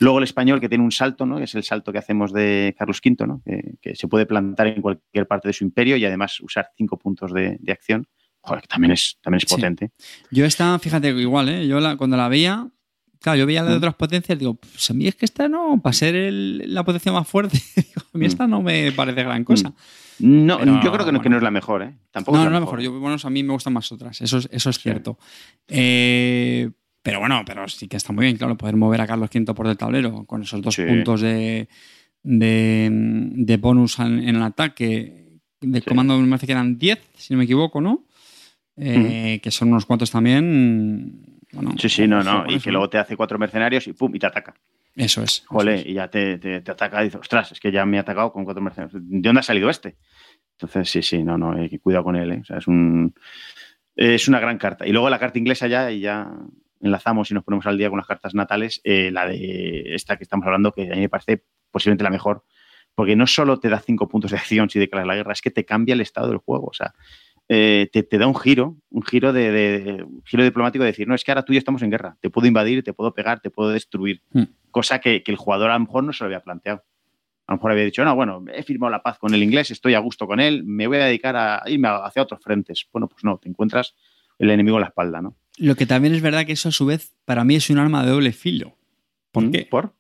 Luego el español que tiene un salto, ¿no? Que es el salto que hacemos de Carlos V, ¿no? Que, se puede plantar en cualquier parte de su imperio y además usar cinco puntos de, acción. Joder, que también es, también es potente. Yo esta, fíjate, igual, ¿eh? Yo cuando la veía, claro, yo veía la de mm. otras potencias, digo, pues a mí es que esta no, para ser la potencia más fuerte, a mí mm. esta no me parece gran cosa. Mm. No, yo creo que no, que no, es la mejor, ¿eh? Tampoco no, no es la mejor. Yo, bueno, a mí me gustan más otras, eso, eso es cierto. Eh, pero bueno, pero sí que está muy bien, claro, poder mover a Carlos V por el tablero con esos dos puntos de, de, bonus en, el ataque. De comando me parece que eran 10, si no me equivoco, ¿no? Eh, que son unos cuantos también. sí, sí, no, no. Y que luego te hace cuatro mercenarios y pum, y te ataca. Eso es. Jole, y ya te, te, te, ataca y dices, ostras, es que ya me ha atacado con cuatro mercenarios. ¿De dónde ha salido este? Entonces, sí, sí, no, no, que cuidado con él. ¿eh? O sea, es un. Es una gran carta. Y luego la carta inglesa ya, y ya enlazamos y nos ponemos al día con las cartas natales, eh, la de esta que estamos hablando, que a mí me parece posiblemente la mejor, porque no solo te da cinco puntos de acción si declaras la guerra, es que te cambia el estado del juego. O sea, eh, te, da un giro, un giro de, giro diplomático de decir, no, es que ahora tú y yo estamos en guerra, te puedo invadir, te puedo pegar, te puedo destruir, hmm. cosa que, el jugador a lo mejor no se lo había planteado. A lo mejor había dicho, no, bueno, he firmado la paz con el inglés, estoy a gusto con él, me voy a dedicar a irme hacia otros frentes. Bueno, pues no, te encuentras el enemigo en la espalda, ¿no? Lo que también es verdad que eso a su vez para mí es un arma de doble filo. ¿Por mm, qué? ¿Por?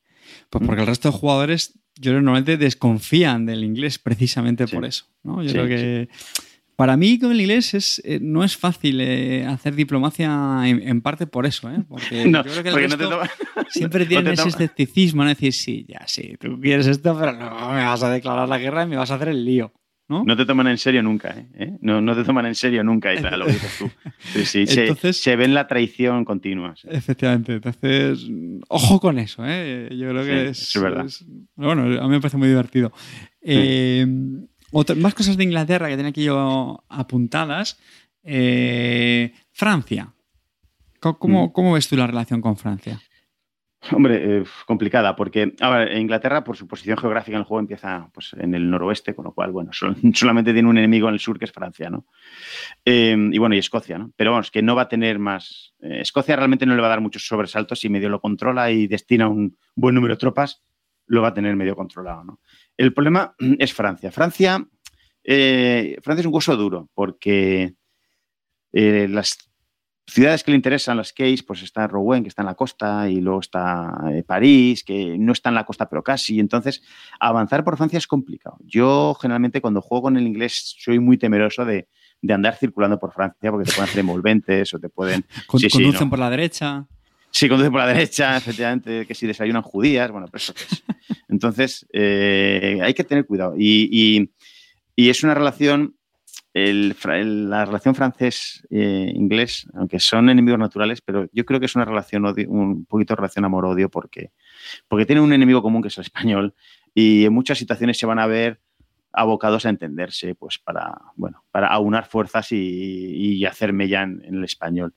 Pues porque el resto de jugadores yo normalmente desconfían del inglés precisamente por eso. ¿no? Yo creo que para mí con el inglés es, eh, no es fácil eh, hacer diplomacia en, parte por eso. ¿eh? Porque yo creo que el resto siempre tienen ese escepticismo, ¿no? decir, sí, ya sí, tú quieres esto, pero no me vas a declarar la guerra y me vas a hacer el lío. ¿No? te toman en serio nunca, ¿eh? ¿Eh? No, no, te toman en serio nunca, y lo dices tú. Sí, sí, entonces, se, ven la traición continua. Efectivamente, entonces, ojo con eso, ¿eh? Yo creo que es, es, verdad. bueno, a mí me parece muy divertido. Eh, más cosas de Inglaterra que tenía aquí yo apuntadas. Francia. ¿Cómo, mm. ¿Cómo ves tú la relación con Francia? Hombre, eh, complicada, porque Inglaterra, por su posición geográfica en el juego, empieza pues, en el noroeste, con lo cual, bueno, solamente tiene un enemigo en el sur que es Francia, ¿no? Eh, y bueno, y Escocia, ¿no? Pero vamos, que no va a tener más. Eh, Escocia realmente no le va a dar muchos sobresaltos si medio lo controla y destina un buen número de tropas, lo va a tener medio controlado, ¿no? El problema es Francia. Francia, Francia es un hueso duro, porque las ciudades que le interesan, las Case, pues está Rouen, que está en la costa, y luego está eh, París, que no está en la costa, pero casi. Entonces, avanzar por Francia es complicado. Yo, generalmente, cuando juego con el inglés, soy muy temeroso de, andar circulando por Francia, porque te pueden hacer envolventes o te pueden. conducen por la derecha. Sí, conducen por la derecha, efectivamente, que si desayunan judías, bueno, pero eso qué es. Entonces, eh, hay que tener cuidado. y, y es una relación la relación francés-inglés, aunque son enemigos naturales, pero yo creo que es una relación, un poquito relación amor-odio porque, porque tienen un enemigo común que es el español y en muchas situaciones se van a ver abocados a entenderse, pues para, bueno, para aunar fuerzas y, hacerme ya en, el español.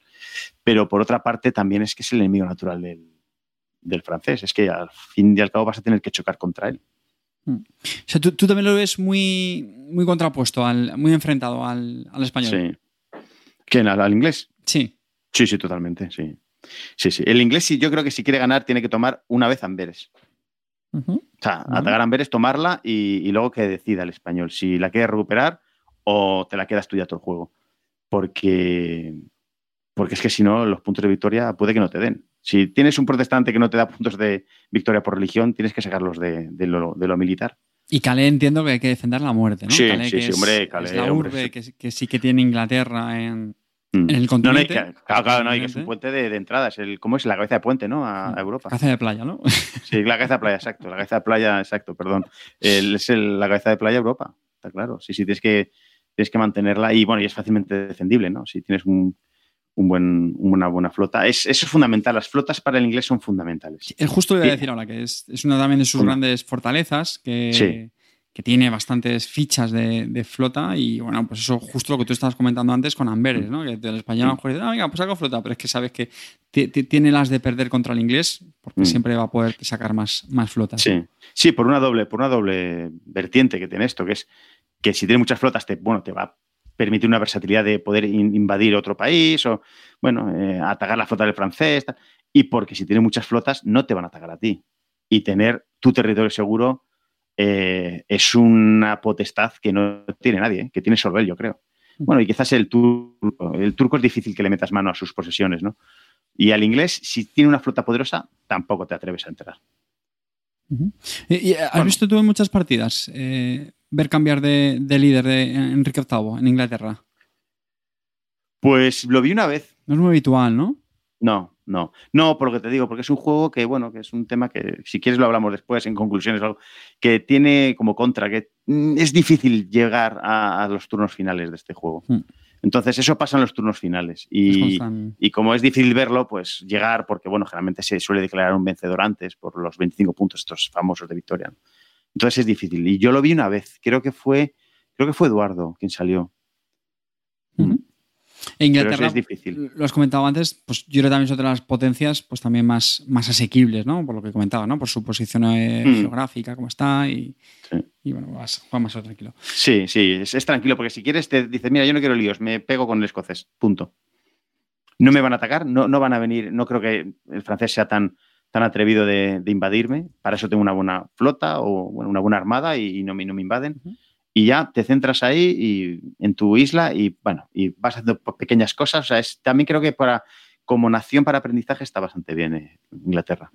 Pero por otra parte también es que es el enemigo natural del, del francés, es que al fin y al cabo vas a tener que chocar contra él. Mm. O sea, tú, también lo ves muy, muy contrapuesto, al, muy enfrentado al, español. Sí. ¿Quién? ¿Al, inglés? Sí. Sí, sí, totalmente, sí. Sí, sí. El inglés, sí, yo creo que si quiere ganar, tiene que tomar una vez Amberes. O sea, atacar a Amberes, tomarla y, luego que decida el español si la quiere recuperar o te la quedas tú ya todo el juego. Porque, porque es que si no, los puntos de victoria puede que no te den. Si tienes un protestante que no te da puntos de victoria por religión, tienes que sacarlos de, lo, militar. Y Calais entiendo que hay que defender la muerte, ¿no? Sí, sí, sí, hombre, Calais. Es la urbe que, sí que tiene Inglaterra en, mm. el continente. No, no, claro, claro, no, hay que es un puente de, entrada. Es el, ¿Cómo es? La cabeza de puente, ¿no? A, mm. Europa. Cabeza de playa, ¿no? Sí, la cabeza de playa, exacto. La cabeza de playa, exacto, perdón. es la cabeza de playa Europa, está claro. Sí, sí, tienes que, tienes que mantenerla y, bueno, y es fácilmente defendible, ¿no? Si tienes un un buen, una buena flota. Es, eso es fundamental. Las flotas para el inglés son fundamentales. Es justo lo que voy a decir ahora, que es, una también de sus grandes fortalezas, que, que tiene bastantes fichas de, flota y bueno, pues eso justo lo que tú estabas comentando antes con Amberes, ¿no? Que el español a lo mejor dice, ah, venga, pues hago flota, pero es que sabes que tiene las de perder contra el inglés porque mm. siempre va a poder sacar más, más flotas. Sí. sí, por una doble, por una doble vertiente que tiene esto, que es que si tiene muchas flotas, te, bueno, te va permite una versatilidad de poder invadir otro país o, bueno, eh, atacar la flota del francés. Y porque si tiene muchas flotas, no te van a atacar a ti. y tener tu territorio seguro eh, es una potestad que no tiene nadie, ¿eh? que tiene solo él, yo creo. Bueno, y quizás el turco, el turco es difícil que le metas mano a sus posesiones, ¿no? Y al inglés, si tiene una flota poderosa, tampoco te atreves a entrar. ¿Y, has visto tú en muchas partidas eh, ver cambiar de, líder de Enrique VIII en Inglaterra? Pues lo vi una vez. No es muy habitual, ¿no? No, no. No, por lo que te digo, porque es un juego que, bueno, que es un tema que, si quieres, lo hablamos después en conclusiones, algo que tiene como contra, que mm, es difícil llegar a, los turnos finales de este juego. Hmm. Entonces, eso pasa en los turnos finales. Y, y, como es difícil verlo, pues llegar, porque, bueno, generalmente se suele declarar un vencedor antes por los 25 puntos estos famosos de victoria. Entonces es difícil. Y yo lo vi una vez, creo que fue, creo que fue Eduardo quien salió. En Inglaterra, es difícil. lo has comentado antes, pues yo creo que también es otra de las potencias pues también más, más asequibles, ¿no? Por lo que comentaba, ¿no? Por su posición eh, mm. geográfica, cómo está y, y bueno, vas, más tranquilo. Sí, sí, es, tranquilo porque si quieres te dices, mira, yo no quiero líos, me pego con el escocés, punto. No me van a atacar, no, no van a venir, no creo que el francés sea tan, tan atrevido de, invadirme, para eso tengo una buena flota o una buena armada y, no, me, no me invaden y ya te centras ahí y, en tu isla y bueno, y vas haciendo pequeñas cosas. O sea, es, también creo que para como nación para aprendizaje está bastante bien eh, Inglaterra.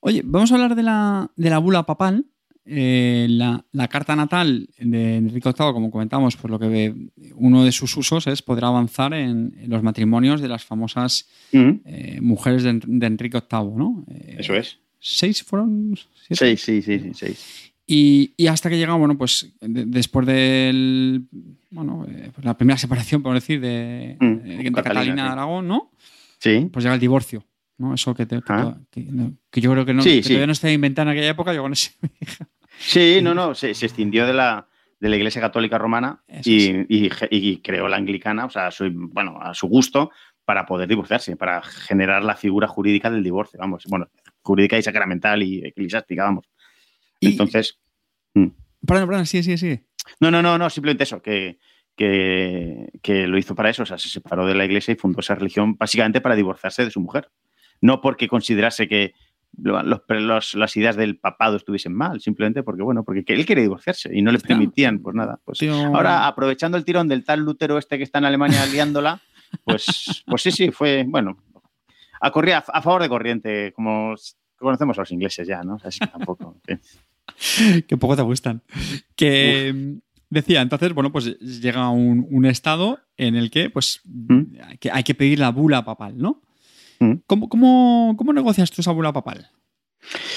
Oye, vamos a hablar de la, de la bula papal. Eh, la, carta natal de Enrique VIII, como comentamos, por lo que ve, uno de sus usos es poder avanzar en, los matrimonios de las famosas eh, mujeres de, Enrique VIII, ¿no? Eso es. ¿Seis fueron? Seis, sí, sí, sí, seis. Y, hasta que llega, bueno, pues después de bueno, eh, pues la primera separación, por decir, de, mm, Catalina de Aragón, ¿no? Sí. Pues llega el divorcio, ¿no? Eso que, ah. que, yo creo que, no, sí, todavía no está inventado en aquella época, yo con Sí, no, no, se, se de la, de la Iglesia Católica Romana y, y, creó la anglicana, o sea, bueno, a su gusto, para poder divorciarse, para generar la figura jurídica del divorcio, vamos, bueno, jurídica y sacramental y eclesiástica, vamos. Entonces. Mm. Perdón, perdón, sí, sí, sí. No, no, no, no, simplemente eso, que, que, lo hizo para eso, o sea, se separó de la iglesia y fundó esa religión básicamente para divorciarse de su mujer. No porque considerase que los, las ideas del papado estuviesen mal, simplemente porque, bueno, porque él quería divorciarse y no le permitían, pues nada. Pues ahora, aprovechando el tirón del tal Lutero este que está en Alemania liándola, pues, pues sí, sí, fue, bueno, a, a, favor de corriente, como conocemos a los ingleses ya, ¿no? O sea, es que tampoco. que poco te gustan. Que decía, entonces, bueno, pues llega un, estado en el que, pues, ¿Mm? hay que pedir la bula papal, ¿no? ¿Mm? ¿Cómo, negocias tú esa bula papal?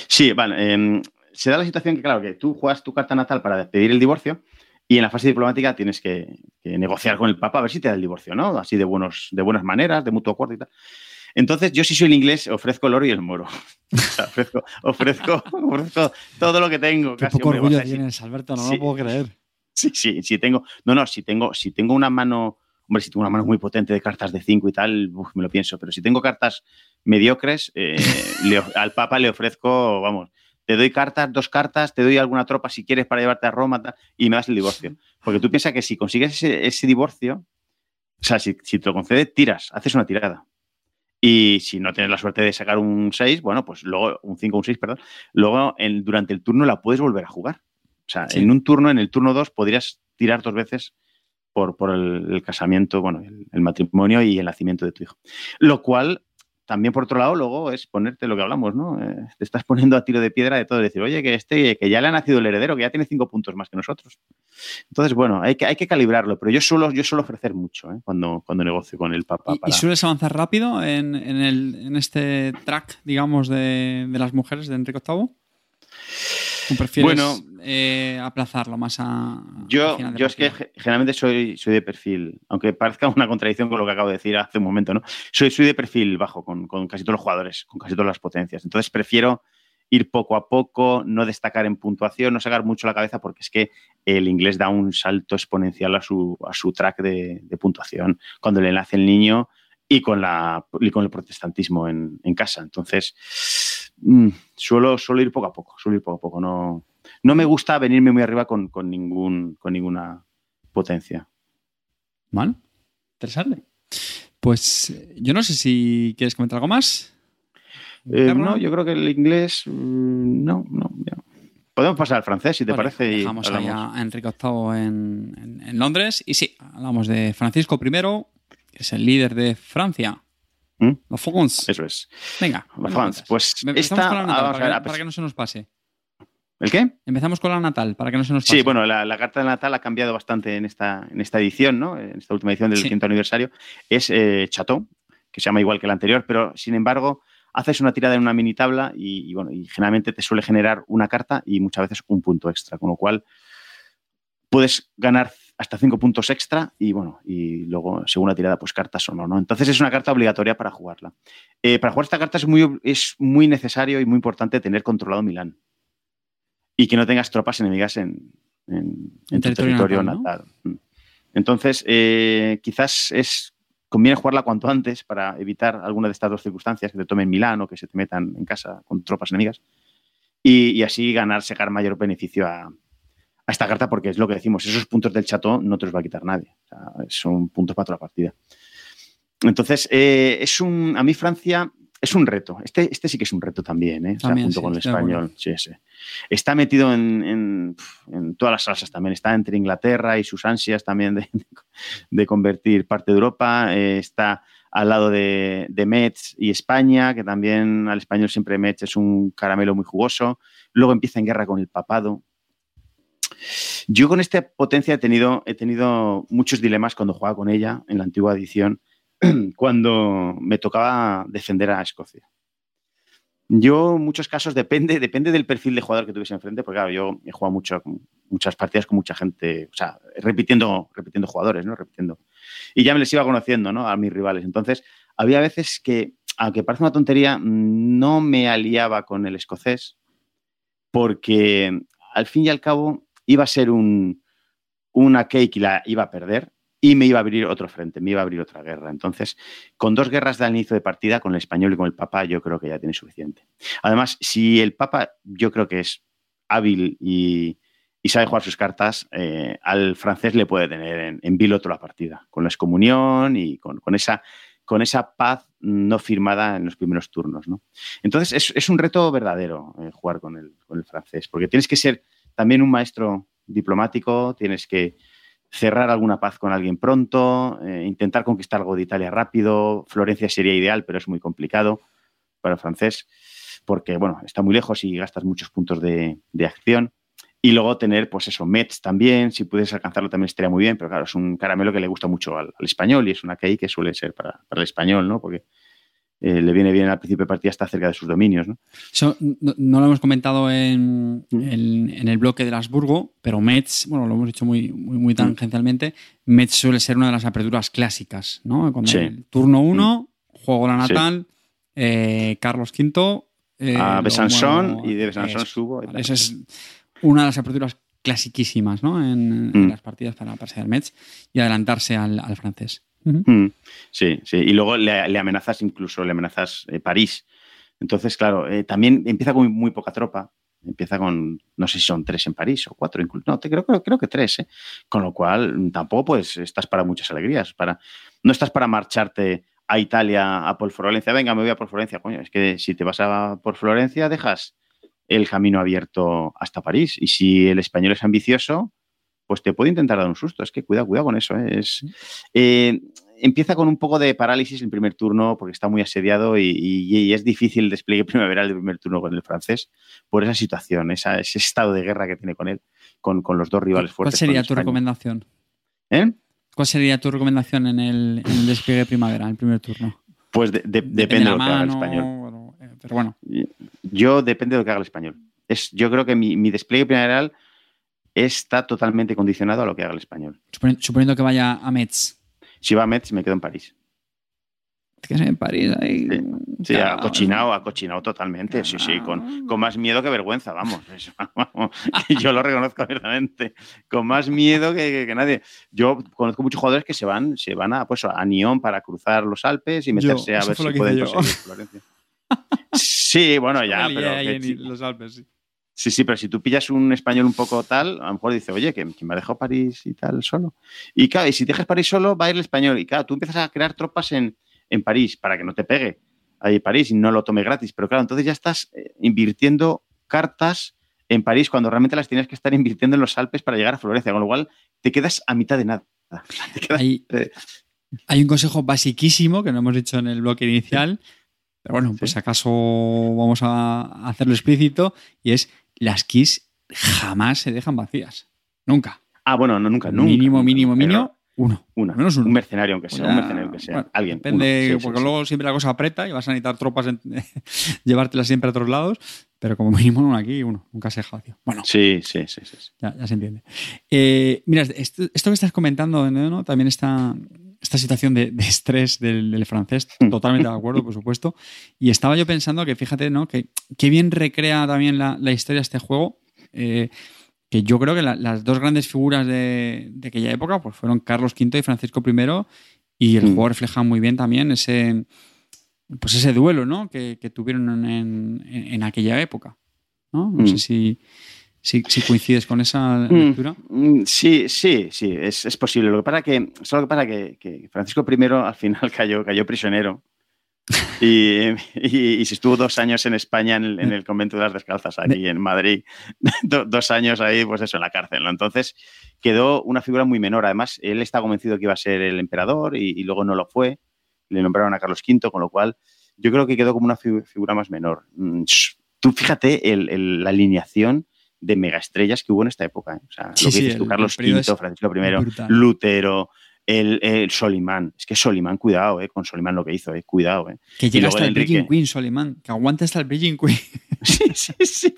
Sí, vale. Em, se da la situación que, claro, que tú juegas tu carta natal para pedir el divorcio y en la fase diplomática tienes que, negociar con el Papa a ver si te da el divorcio, ¿no? Así de, buenos, de buenas maneras, de mutuo acuerdo y tal. Entonces, yo si soy el inglés, ofrezco el oro y el moro. ofrezco, ofrezco, todo lo que tengo. Qué poco orgullo tienes, Alberto, no lo puedo creer. Sí, sí, sí tengo. No, no, si tengo, si tengo una mano. Hombre, si tengo una mano muy potente de cartas de 5 y tal, me lo pienso. Pero si tengo cartas mediocres, eh, al Papa le ofrezco, vamos, te doy cartas, dos cartas, te doy alguna tropa si quieres para llevarte a Roma y me das el divorcio. Porque tú piensas que si consigues ese, divorcio, o sea, si, si, te lo concede, tiras, haces una tirada. Y si no tienes la suerte de sacar un 6, bueno, pues luego un 5 un 6, perdón, luego durante el turno la puedes volver a jugar. O sea, en un turno, en el turno 2, podrías tirar dos veces por, por el, casamiento, bueno, el, matrimonio y el nacimiento de tu hijo. Lo cual también por otro lado, luego es ponerte lo que hablamos, ¿no? Eh, te estás poniendo a tiro de piedra de todo, decir, oye, que este, que ya le ha nacido el heredero, que ya tiene cinco puntos más que nosotros. Entonces, bueno, hay que, hay que calibrarlo, pero yo suelo, yo suelo ofrecer mucho ¿eh? cuando, cuando negocio con el Papa. ¿Y, sueles avanzar rápido en, el, en, este track, digamos, de, de las mujeres de Enrique VIII? ¿O prefieres bueno, eh, aplazarlo más a. Yo, yo es que generalmente soy, soy de perfil, aunque parezca una contradicción con lo que acabo de decir hace un momento, ¿no? Soy, soy de perfil bajo con, casi todos los jugadores, con casi todas las potencias. Entonces prefiero ir poco a poco, no destacar en puntuación, no sacar mucho la cabeza, porque es que el inglés da un salto exponencial a su, a su track de, de puntuación. Cuando le nace el niño, y con, la, con el protestantismo en, casa. Entonces, mm, suelo, suelo, ir poco a poco, suelo ir poco a poco. No, no me gusta venirme muy arriba con, ningún, con ninguna potencia. Mal, interesante. Pues yo no sé si quieres comentar algo más. Eh, no, yo creo que el inglés. Mm, no, no. Podemos pasar al francés, si te parece. Dejamos ahí a Enrique VIII en, en, Londres. Y sí, hablamos de Francisco I, que es el líder de Francia. ¿Mm? La France. Eso es. Venga, la France. Pues esta, con la natal, para, para, que, no se nos pase. ¿El qué? Empezamos con la natal, para que no se nos pase. Sí, bueno, la, carta de natal ha cambiado bastante en esta, en esta edición, ¿no? En esta última edición del quinto aniversario. Es eh, Chateau, que se llama igual que la anterior, pero sin embargo haces una tirada en una mini tabla y, bueno, y generalmente te suele generar una carta y muchas veces un punto extra, con lo cual puedes ganar hasta cinco puntos extra y bueno, y luego según la tirada, pues cartas o no, ¿no? Entonces es una carta obligatoria para jugarla. Eh, para jugar esta carta es muy, es muy necesario y muy importante tener controlado Milán y que no tengas tropas enemigas en, en, territorio, natal. Mm. Entonces, eh, quizás es conviene jugarla cuanto antes para evitar alguna de estas dos circunstancias, que te tomen Milán o que se te metan en casa con tropas enemigas. Y, así ganar, sacar mayor beneficio a, esta carta, porque es lo que decimos, esos puntos del chato no te los va a quitar nadie. son puntos para toda la partida. Entonces, eh, es un. A mí, Francia es un reto. Este, este sí que es un reto también, ¿eh? junto con el español. Sí, sí. Está metido en, todas las salsas también. Está entre Inglaterra y sus ansias también de, convertir parte de Europa. Eh, está al lado de, de, Metz y España, que también al español siempre Metz es un caramelo muy jugoso. Luego empieza en guerra con el papado. Yo con esta potencia he tenido, he tenido muchos dilemas cuando jugaba con ella en la antigua edición cuando me tocaba defender a Escocia. Yo, en muchos casos, depende, depende del perfil de jugador que tuviese enfrente, porque claro, yo he jugado mucho, muchas partidas con mucha gente, o sea, repitiendo, repitiendo jugadores, ¿no? Repitiendo. Y ya me les iba conociendo, ¿no? A mis rivales. Entonces, había veces que, aunque parece una tontería, no me aliaba con el escocés, porque al fin y al cabo iba a ser un, una cake y la iba a perder, y me iba a abrir otro frente, me iba a abrir otra guerra. Entonces, con dos guerras de inicio de partida, con el español y con el Papa, yo creo que ya tiene suficiente. Además, si el Papa yo creo que es hábil y, sabe jugar sus cartas, eh, al francés le puede tener en, vilo toda la partida, con la excomunión y con, esa, con esa paz no firmada en los primeros turnos. ¿no? Entonces, es, un reto verdadero eh, jugar con el, con el francés, porque tienes que ser también un maestro diplomático, tienes que cerrar alguna paz con alguien pronto, eh, intentar conquistar algo de Italia rápido. Florencia sería ideal, pero es muy complicado para el francés, porque bueno, está muy lejos y gastas muchos puntos de, acción. Y luego tener, pues eso, Metz también, si puedes alcanzarlo también estaría muy bien, pero claro, es un caramelo que le gusta mucho al, español y es una key que suele ser para, para el español, ¿no? Porque eh, le viene bien al principio de partida, está cerca de sus dominios. ¿no? no, lo hemos comentado en, el bloque de Lasburgo, pero Metz, bueno, lo hemos dicho muy, muy, muy tangencialmente, Metz suele ser una de las aperturas clásicas, ¿no? El turno 1, juego la natal, eh, Carlos V. Eh, a Besançon y de Besançon subo. Esa es una de las aperturas clasiquísimas ¿no? en, mm. las partidas para pasar Metz y adelantarse al francés. Mm, sí, sí. Y luego le, amenazas incluso, le amenazas eh, París. Entonces, claro, eh, también empieza con muy, poca tropa. Empieza con, no sé si son tres en París o cuatro, incluso. No, te, creo, creo, que tres, ¿eh? Con lo cual, tampoco pues estás para muchas alegrías. Para, no estás para marcharte a Italia, a por Florencia. Venga, me voy a por Florencia. Coño, es que si te vas a por Florencia, dejas el camino abierto hasta París. Y si el español es ambicioso, pues te puede intentar dar un susto. Es que cuidado, cuidado con eso. ¿eh? Es, eh, empieza con un poco de parálisis el primer turno porque está muy asediado y, es difícil el despliegue primaveral del primer turno con el francés por esa situación, ese estado de guerra que tiene con él, con, los dos rivales fuertes. ¿Cuál sería tu recomendación? ¿Eh? ¿Cuál sería tu recomendación en el, despliegue primavera, en el primer turno? Pues depende, de lo que haga el español. Pero bueno. Yo depende de lo que haga el español. Es, yo creo que mi, mi despliegue primaveral está totalmente condicionado a lo que haga el español. Suponiendo que vaya a Metz. Si va a Metz, me quedo en París. ¿Te quedas en París? Ahí... Sí, ha cochinado, totalmente. Sí, sí, con, con, más miedo que vergüenza, vamos. yo lo reconozco abiertamente. Con más miedo que, nadie. Yo conozco muchos jugadores que se van, se van a, pues, a Nyon para cruzar los Alpes y meterse a ver si pueden conseguir Florencia. Sí, bueno, ya, pero. los Alpes, sí. Sí, sí, pero si tú pillas un español un poco tal, a lo mejor dice, oye, que, me ha dejado París y tal solo. Y claro, y si dejas París solo, va a ir el español. Y claro, tú empiezas a crear tropas en, París para que no te pegue ahí París y no lo tome gratis. Pero claro, entonces ya estás eh, invirtiendo cartas en París cuando realmente las tienes que estar invirtiendo en los Alpes para llegar a Florencia, con lo cual te quedas a mitad de nada. hay, hay, un consejo basiquísimo que no hemos dicho en el bloque inicial, pero bueno, pues acaso vamos a hacerlo explícito y es las keys jamás se dejan vacías. Nunca. Ah, bueno, no, nunca, nunca. Mínimo, mínimo, mínimo. Uno. Una. Menos Un mercenario, aunque sea. un mercenario, aunque sea. Alguien. Depende, porque luego siempre la cosa aprieta y vas a necesitar tropas, llevártelas siempre a otros lados. Pero como mínimo uno aquí, uno. Nunca se deja Bueno. Sí, sí, sí. sí. Ya, ya, se entiende. Eh, mira, esto, que estás comentando, ¿no? También está esta situación de, estrés del, francés, hmm. totalmente de acuerdo, por supuesto. Y estaba yo pensando que, fíjate, ¿no? Que, qué bien recrea también la, la historia este juego. Eh, que yo creo que las dos grandes figuras de, aquella época pues fueron Carlos V y Francisco I y el mm. juego refleja muy bien también ese pues ese duelo ¿no? que, tuvieron en, aquella época. No, no sé mm. Si, si, coincides con esa mm. lectura. Sí, sí, sí, es, posible. Lo que pasa que, solo que pasa que, que Francisco I al final cayó, cayó prisionero y, y, se estuvo dos años en España en el, convento de las descalzas, aquí en Madrid. dos años ahí, pues eso, en la cárcel. Entonces quedó una figura muy menor. Además, él está convencido que iba a ser el emperador y, luego no lo fue. Le nombraron a Carlos V, con lo cual yo creo que quedó como una figura más menor. Mm, tú fíjate la alineación de megaestrellas que hubo en esta época. ¿eh? O sea, lo que dices tú, Carlos V, Francisco I, Lutero, el, el, Solimán. Es que Solimán, cuidado, eh, con Solimán lo que hizo, eh, cuidado. Eh. Que llega hasta el Bridging Queen, Solimán. Que aguanta hasta el Bridging Queen. sí, sí, sí.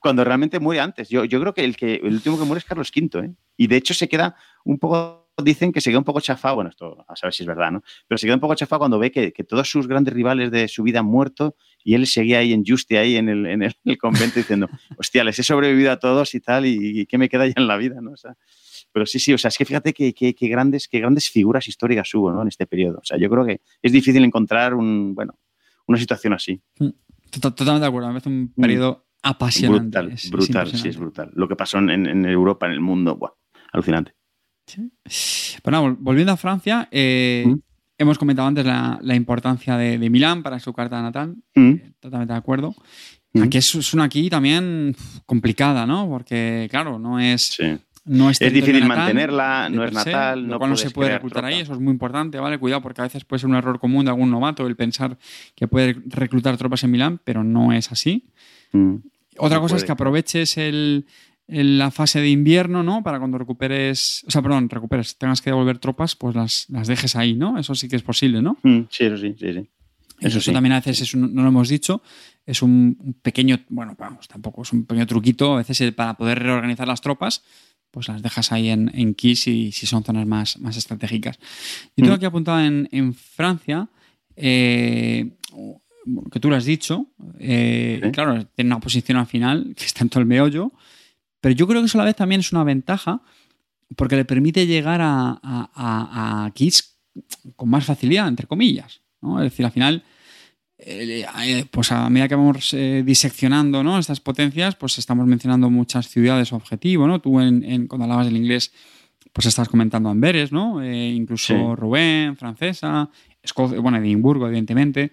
Cuando realmente muere antes. Yo, yo creo que el, que el último que muere es Carlos V. ¿eh? Y de hecho se queda un poco dicen que se queda un poco chafado, bueno, esto a saber si es verdad, ¿no? Pero se queda un poco chafado cuando ve que, que, todos sus grandes rivales de su vida han muerto y él seguía ahí en Juste, ahí en el, en el, convento, diciendo, hostia, les he sobrevivido a todos y tal, y, y, ¿qué me queda ya en la vida, ¿no? O sea, pero sí, sí, o sea, es que fíjate qué que, grandes, qué grandes figuras históricas hubo ¿no? en este periodo. O sea, yo creo que es difícil encontrar un, bueno, una situación así. Mm, totalmente de acuerdo, me parece un mm. periodo apasionante. Brutal, brutal, sí, es brutal. Lo que pasó en, Europa, en el mundo, buah, alucinante. Bueno, volviendo a Francia, eh, mm. hemos comentado antes la, importancia de, Milán para su carta natal, eh, totalmente de acuerdo. Aquí es, una aquí también complicada, ¿no? Porque, claro, no es no es, difícil mantenerla, no es natal, no, no se puede reclutar ahí, eso es muy importante, ¿vale? Cuidado, porque a veces puede ser un error común de algún novato el pensar que puede reclutar tropas en Milán, pero no es así. Mm, Otra cosa es que aproveches la fase de invierno, ¿no? Para cuando recuperes, o sea, perdón, recuperes, tengas que devolver tropas, pues las, las dejes ahí, ¿no? Eso sí que es posible, ¿no? Mm, sí, eso sí, sí, sí. Eso, también a veces no lo hemos dicho, es un pequeño, bueno, vamos, tampoco es un pequeño truquito, a veces para poder reorganizar las tropas, pues las dejas ahí en, en Kiss y si son zonas más, más estratégicas. Yo tengo mm. aquí apuntado en, Francia, eh, que tú lo has dicho, eh, claro, tiene una posición al final que está en todo el meollo, pero yo creo que eso a la vez también es una ventaja porque le permite llegar a, a, Kiss con más facilidad, entre comillas. Es decir, al final eh, pues a medida que vamos eh, diseccionando ¿no? estas potencias, pues estamos mencionando muchas ciudades objetivo, ¿no? Tú en, cuando hablabas del inglés, pues estás comentando Amberes, ¿no? Eh, incluso Rouen, francesa, Escocia, bueno, Edimburgo, evidentemente.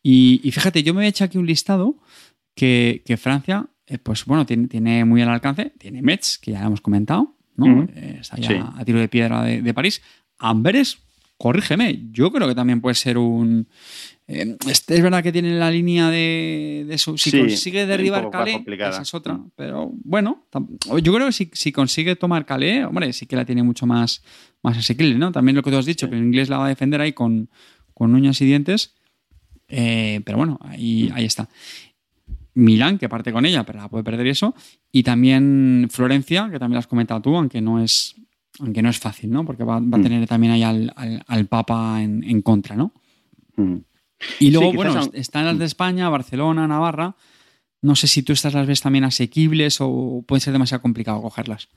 Y, fíjate, yo me he hecho aquí un listado que, Francia, pues bueno, tiene, tiene, muy al alcance, tiene Metz, que ya hemos comentado, ¿no? está ya a tiro de piedra de, de París. Amberes, corrígeme, yo creo que también puede ser un eh, este, es verdad que tiene la línea de, su. Si consigue derribar Calais, esa es otra. Pero bueno, yo creo que si, consigue tomar Calais, hombre, sí que la tiene mucho más, más asequible, ¿no? También lo que tú has dicho, que el inglés la va a defender ahí con, uñas y dientes. Eh, pero bueno, ahí, ahí está. Milán, que parte con ella, pero la puede perder eso. Y también Florencia, que también la has comentado tú, aunque no es, aunque no es fácil, ¿no? Porque va, a mm. tener también ahí al, Papa en, contra, ¿no? Mm. Y luego, bueno, están las de España, Barcelona, Navarra. No sé si tú estas las ves también asequibles o puede ser demasiado complicado cogerlas.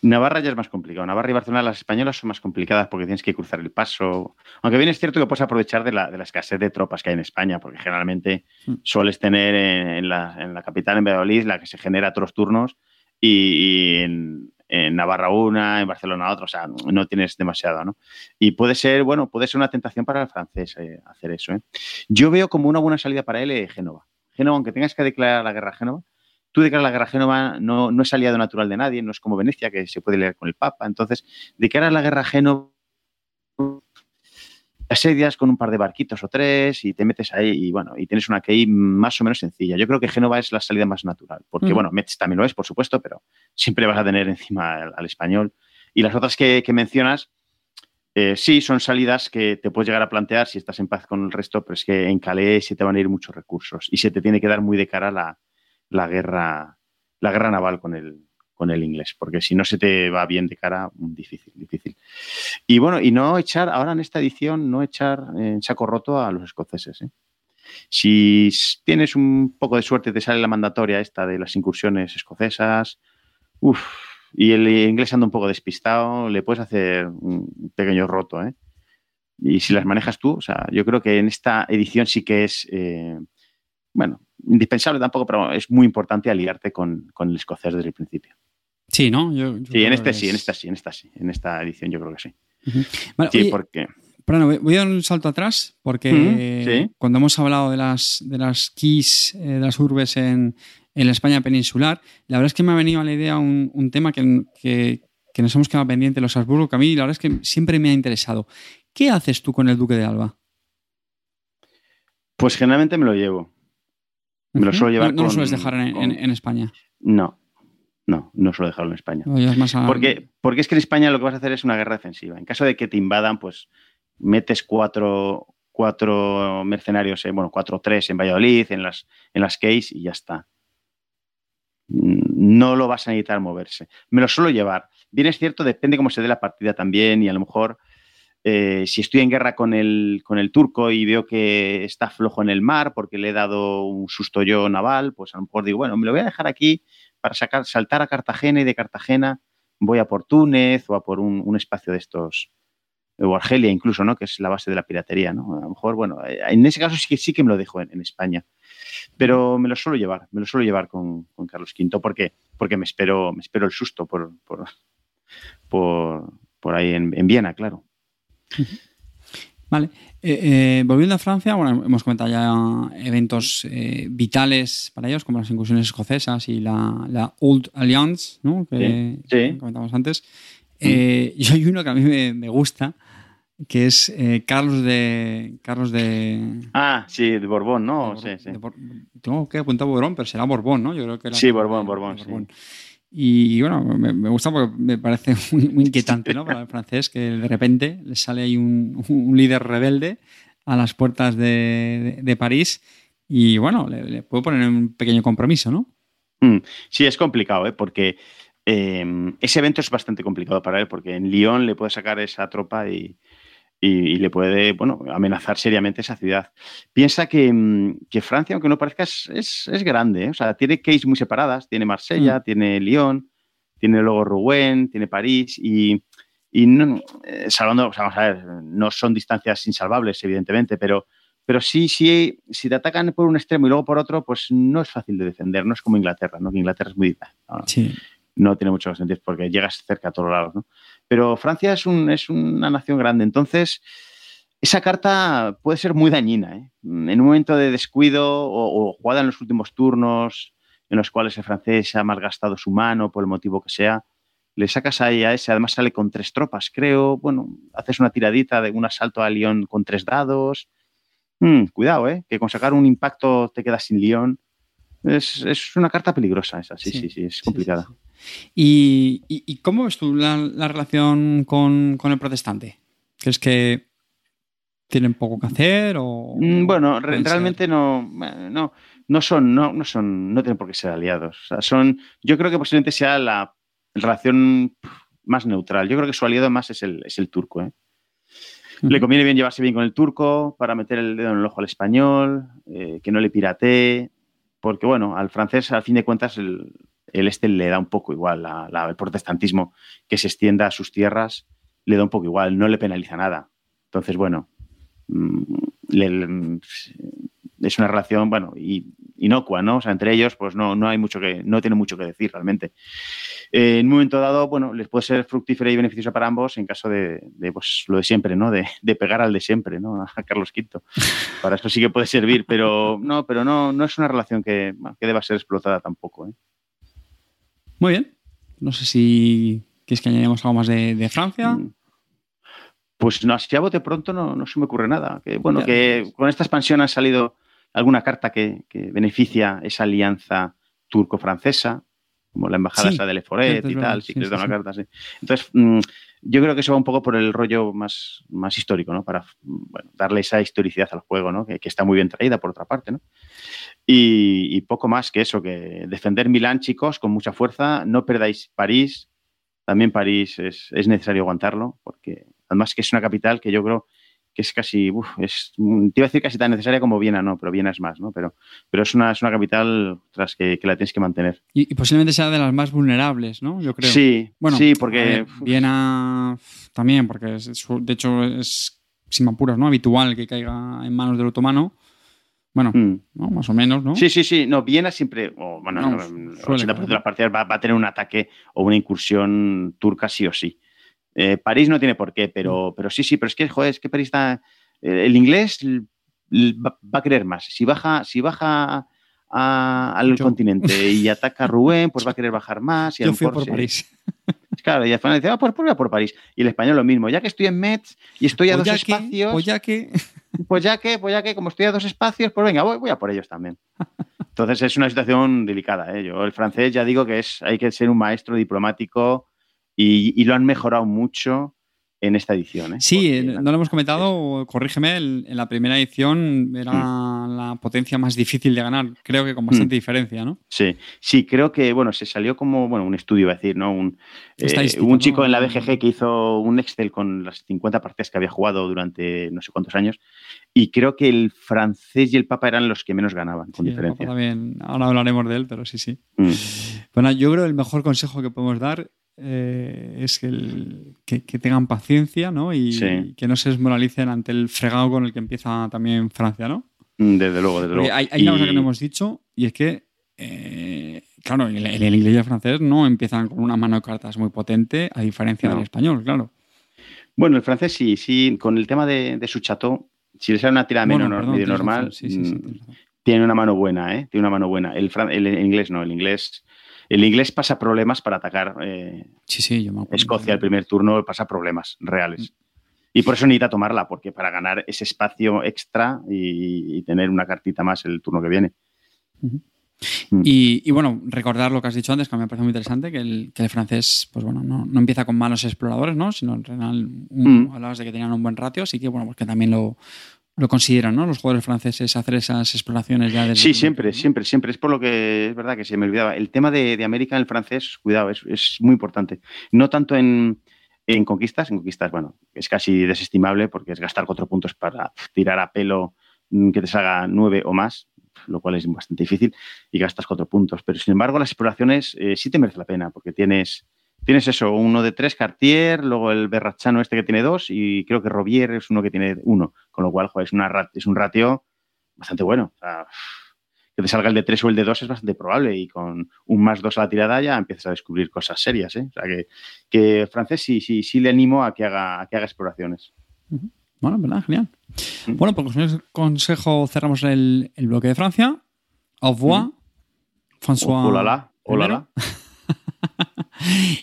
Navarra ya es más complicado. Navarra y Barcelona, las españolas son más complicadas porque tienes que cruzar el paso. Aunque bien es cierto que puedes aprovechar de la, de la escasez de tropas que hay en España, porque generalmente mm. sueles tener en, la, capital, en Valladolid, la que se genera otros turnos, y, en, en Navarra una, en Barcelona otra, o sea, no tienes demasiado, ¿no? Y puede ser, bueno, puede ser una tentación para el francés eh, hacer eso, ¿eh? Yo veo como una buena salida para él eh, Génova. Génova, aunque tengas que declarar la guerra a Génova, tú declaras la guerra a Génova no, no es aliado natural de nadie, no es como Venecia, que se puede leer con el Papa. Entonces, declarar la guerra a Génova asedias con un par de barquitos o tres y te metes ahí y bueno, y tienes una key más o menos sencilla. Yo creo que Génova es la salida más natural, porque bueno, Metz también lo es, por supuesto, pero siempre vas a tener encima al, español. Y las otras que, mencionas, eh, sí, son salidas que te puedes llegar a plantear si estás en paz con el resto, pero es que en Calais se te van a ir muchos recursos y se te tiene que dar muy de cara la, la guerra, la guerra naval con el, con el inglés, porque si no se te va bien de cara, difícil, difícil. Y bueno, y no echar, ahora en esta edición, no echar en saco roto a los escoceses. ¿eh? Si tienes un poco de suerte, te sale la mandatoria esta de las incursiones escocesas, uff, y el inglés anda un poco despistado, le puedes hacer un pequeño roto, ¿eh? Y si las manejas tú, o sea, yo creo que en esta edición sí que es, eh, bueno, indispensable tampoco, pero es muy importante aliarte con, con el escocés desde el principio. Sí, ¿no? sí, en este sí, en esta sí, en esta sí. En esta edición yo creo que sí. sí, porque. Bueno, voy a dar un salto atrás porque cuando hemos hablado de las, de las keys eh, de las urbes en, en, la España peninsular, la verdad es que me ha venido a la idea un, tema que, que, nos hemos quedado pendiente los Habsburgo, que a mí la verdad es que siempre me ha interesado. ¿Qué haces tú con el Duque de Alba? Pues generalmente me lo llevo. Me lo suelo llevar. ¿No, lo sueles dejar en, en España? No, no, no suelo dejarlo en España. porque, porque es que en España lo que vas a hacer es una guerra defensiva. En caso de que te invadan, pues metes cuatro, cuatro mercenarios, bueno, cuatro o tres en Valladolid, en las, en las case y ya está. Mm, no lo vas a necesitar moverse. Me lo suelo llevar. Bien es cierto, depende cómo se dé la partida también y a lo mejor eh, si estoy en guerra con el, con el turco y veo que está flojo en el mar porque le he dado un susto yo naval, pues a lo mejor digo, bueno, me lo voy a dejar aquí para sacar, saltar a Cartagena y de Cartagena voy a por Túnez o a por un, espacio de estos, o Argelia incluso, ¿no? Que es la base de la piratería, ¿no? A lo mejor, bueno, eh, en ese caso sí que, sí que me lo dejo en, España. Pero me lo suelo llevar, me lo suelo llevar con, Carlos V porque, porque me espero, me espero el susto por, por, por, ahí en, en Viena, claro. Vale. Eh, eh, volviendo a Francia, bueno, hemos comentado ya eventos eh, vitales para ellos, como las incursiones escocesas y la, Old Alliance, ¿no? Que comentamos antes. Y hay uno que a mí me, gusta, que es Carlos de. Carlos de. Ah, sí, de Borbón, ¿no? sí, sí. tengo que apuntar Borbón, pero será Borbón, ¿no? Yo creo que sí, Borbón, Borbón. Borbón. Y bueno, me, gusta porque me parece muy, inquietante ¿no? para el francés que de repente le sale ahí un, líder rebelde a las puertas de, París y bueno, le, puedo poner un pequeño compromiso, ¿no? Mm, sí, es complicado, ¿eh? porque eh, ese evento es bastante complicado para él, porque en Lyon le puede sacar esa tropa y, y, le puede bueno, amenazar seriamente esa ciudad. Piensa que, mm, Francia, aunque no parezca, es, grande. ¿eh? O sea, tiene cases muy separadas. Tiene Marsella, mm. tiene Lyon, tiene luego Rouen, tiene París y, no, eh, salvando, vamos a ver, no son distancias insalvables, evidentemente, pero, pero sí, sí, si te atacan por un extremo y luego por otro, pues no es fácil de defender. No es como Inglaterra, ¿no? Que Inglaterra es muy... ¿no? Sí no tiene mucho sentido porque llegas cerca a todos lados, ¿no? Pero Francia es, un, es una nación grande, entonces esa carta puede ser muy dañina. ¿eh? En un momento de descuido o, jugada en los últimos turnos en los cuales el francés ha malgastado su mano por el motivo que sea, le sacas ahí a ese, además sale con tres tropas, creo, bueno, haces una tiradita de un asalto a Lyon con tres dados. Mm, cuidado, ¿eh? que con sacar un impacto te quedas sin Lyon. Es, es una carta peligrosa esa, sí, sí, sí, es complicada. ¿Y, cómo ves tú la, relación con, el protestante? ¿Crees que tienen poco que hacer? O, mm, bueno, realmente no, no, no son, no, no son, no tienen por qué ser aliados. son, yo creo que posiblemente sea la relación más neutral. Yo creo que su aliado más es el, es el turco. ¿eh? Le conviene bien llevarse bien con el turco para meter el dedo en el ojo al español, eh, que no le piratee, porque bueno, al francés al fin de cuentas el, el este le da un poco igual, el protestantismo que se extienda a sus tierras le da un poco igual, no le penaliza nada. Entonces, bueno, mm, es una relación, bueno, inocua, ¿no? O sea, entre ellos, pues no, no hay mucho que, no tiene mucho que decir realmente. Eh, en un momento dado, bueno, les puede ser fructífera y beneficiosa para ambos en caso de, pues, lo de siempre, ¿no? De, pegar al de siempre, ¿no? A Carlos V. Para eso sí que puede servir, pero no, pero no, no es una relación que, que deba ser explotada tampoco. ¿eh? Muy bien. No sé si quieres que añadamos algo más de, Francia. Mm. Pues no, así a bote pronto no, no se me ocurre nada. Que, bueno, que con esta expansión ha salido alguna carta que, que beneficia esa alianza turco-francesa como la embajada esa de Leforet y tal, sí, que les da una carta, sí. Entonces, mm, yo creo que eso va un poco por el rollo más, más histórico, ¿no? Para darle esa historicidad al juego, ¿no? Que, está muy bien traída, por otra parte, ¿no? Y, poco más que eso, que defender Milán, chicos, con mucha fuerza, no perdáis París, también París es, es necesario aguantarlo, porque además que es una capital que yo creo que es casi, uf, es, te iba a decir casi tan necesaria como Viena, no, pero Viena es más, ¿no? Pero, pero es, una, es una capital tras que, la tienes que mantener. Y, posiblemente sea de las más vulnerables, ¿no? Yo creo. Sí, bueno, sí, porque... Viena también, porque de hecho es, sin apuros, ¿no? Habitual que caiga en manos del otomano. Bueno, mm. ¿no? más o menos, ¿no? Sí, sí, sí. No, Viena siempre, bueno, el 80% de las partidas va, va, a tener un ataque o una incursión turca sí o sí. Eh, París no tiene por qué, pero, mm. pero sí, sí, pero es que, joder, es que París está. Eh, el inglés va, a querer más. Si baja, si baja al continente y ataca a Rubén, pues va a querer bajar más. Y Yo fui por París. Claro, y al final dice, ah, pues, pues por París. Y el español lo mismo. Ya que estoy en Metz y estoy a pues dos espacios. pues ya que. Pues ya que, pues ya que, como estoy a dos espacios, pues venga, voy, voy a por ellos también. Entonces es una situación delicada. ¿eh? Yo, el francés ya digo que es, hay que ser un maestro diplomático y, lo han mejorado mucho en esta edición. ¿eh? Sí, no lo hemos comentado, corrígeme, en la primera edición era mm. la potencia más difícil de ganar, creo que con bastante mm. diferencia, ¿no? Sí, sí, creo que, bueno, se salió como, bueno, un estudio, iba a decir, ¿no? Un, eh, un chico en la BGG que hizo un Excel con las 50 partidas que había jugado durante no sé cuántos años y creo que el francés y el Papa eran los que menos ganaban, con diferencia. también, ahora hablaremos de él, pero sí, sí. Mm. Bueno, yo creo que el mejor consejo que podemos dar eh, es que, que, tengan paciencia ¿no? y que no se desmoralicen ante el fregado con el que empieza también Francia, ¿no? Desde luego, desde luego. Hay, una cosa que no hemos dicho y es que, eh, claro, el, el, inglés y el francés no empiezan con una mano de cartas muy potente, a diferencia del español, claro. Bueno, el francés sí, sí, con el tema de, su chateau, si le sale una tira menos medio normal, mm, tiene una mano buena, ¿eh? Tiene una mano buena. El, el inglés no, el inglés el inglés pasa problemas para atacar eh, Escocia el primer turno, pasa problemas reales. Y por eso necesita tomarla, porque para ganar ese espacio extra y, tener una cartita más el turno que viene. Mm. Y, bueno, recordar lo que has dicho antes, que me parece muy interesante, que el, francés, pues bueno, no, empieza con malos exploradores, ¿no? Sino en general, mm. hablabas de que tenían un buen ratio, así que bueno, pues que también lo, lo consideran, ¿no? Los jugadores franceses hacer esas exploraciones ya Sí, siempre, siempre, siempre. Es por lo que es verdad que se me olvidaba. El tema de, América en el francés, cuidado, es, muy importante. No tanto en, conquistas, en conquistas, bueno, es casi desestimable porque es gastar cuatro puntos para tirar a pelo mm, que te salga nueve o más, lo cual es bastante difícil, y gastas cuatro puntos. Pero sin embargo, las exploraciones eh, sí te merece la pena porque tienes Tienes eso, uno de tres, Cartier, luego el Berrachano este que tiene dos y creo que Robier es uno que tiene uno. Con lo cual, joder, es, una, es un ratio bastante bueno. O sea, que te salga el de tres o el de dos es bastante probable y con un más dos a la tirada ya empiezas a descubrir cosas serias. ¿eh? O sea, que, que francés sí, sí, sí le animo a que haga, que haga exploraciones. Bueno, ¿verdad? Genial. Bueno, pues con ese consejo cerramos el, bloque de Francia. Au revoir, François. Hola, hola.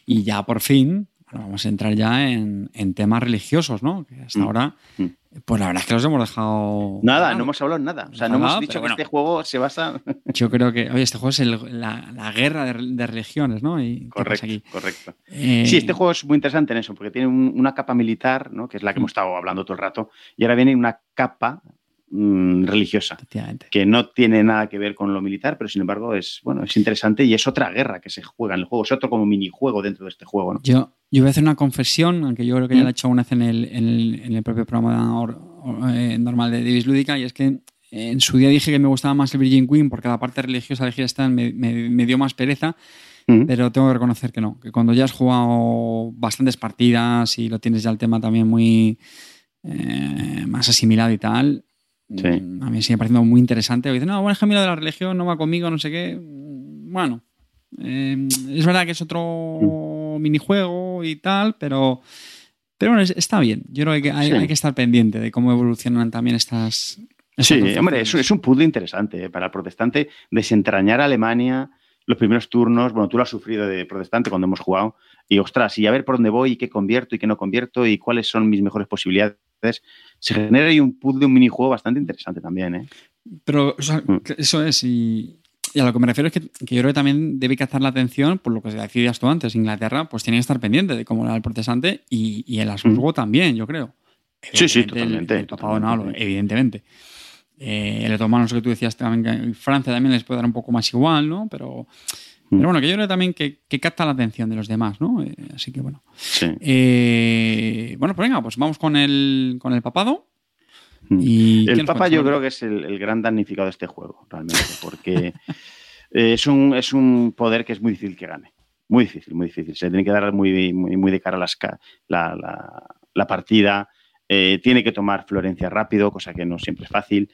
y ya por fin vamos a entrar ya en, temas religiosos, ¿no? Que hasta mm. ahora, mm. pues la verdad es que los hemos dejado. Nada, no hemos hablado nada. O sea, no hemos dicho que este juego se basa. Yo creo que, oye, este juego es la, guerra de, religiones, ¿no? correcto, correcto. Eh, sí, este juego es muy interesante en eso, porque tiene una capa militar, ¿no? Que es la que hemos estado hablando todo el rato, y ahora viene una capa Mm, religiosa, que no tiene nada que ver con lo militar, pero sin embargo es, bueno, es interesante y es otra guerra que se juega en el juego, es otro como minijuego dentro de este juego. Yo, yo voy a hacer una confesión, aunque yo creo que ya la he mm. hecho una vez en el, en el, propio programa eh, normal de Davis Lúdica, y es que en su día dije que me gustaba más el Virgin Queen porque la parte religiosa de Gira me, me, dio más pereza. Mm. Pero tengo que reconocer que no, que cuando ya has jugado bastantes partidas y lo tienes ya el tema también muy eh, más asimilado y tal, Mm, a mí sigue pareciendo muy interesante. Dicen, no, bueno, es que mira de la religión no va conmigo, no sé qué. Mm, bueno, eh, es verdad que es otro mm. minijuego y tal, pero, pero bueno, está bien. Yo creo que hay, que estar pendiente de cómo evolucionan también estas. sí, hombre, es, es, un puzzle interesante ¿eh? para el protestante desentrañar a Alemania los primeros turnos. Bueno, tú lo has sufrido de protestante cuando hemos jugado. Y ostras, y a ver por dónde voy y qué convierto y qué no convierto y cuáles son mis mejores posibilidades se genera ahí un puzzle, un minijuego bastante interesante también. ¿eh? Pero mm. eso es, y, a lo que me refiero es que, yo creo que también debe captar la atención por lo que decías tú antes. Inglaterra, pues tiene que estar pendiente de cómo era el protestante y, el Habsburgo mm. también, yo creo. Sí, sí, totalmente. El, el evidentemente. Eh, el otomano, que tú decías también, que Francia también les puede dar un poco más igual, ¿no? Pero pero bueno, que yo creo también que, capta la atención de los demás, ¿no? Eh, así que bueno. Eh, bueno, pues venga, pues vamos con el, con el papado. Y el Papa yo creo que es el, gran damnificado de este juego, realmente, porque es, un, es un poder que es muy difícil que gane. Muy difícil, muy difícil. Se tiene que dar muy, muy, de cara a las, la, la, partida. Eh, tiene que tomar Florencia rápido, cosa que no siempre es fácil,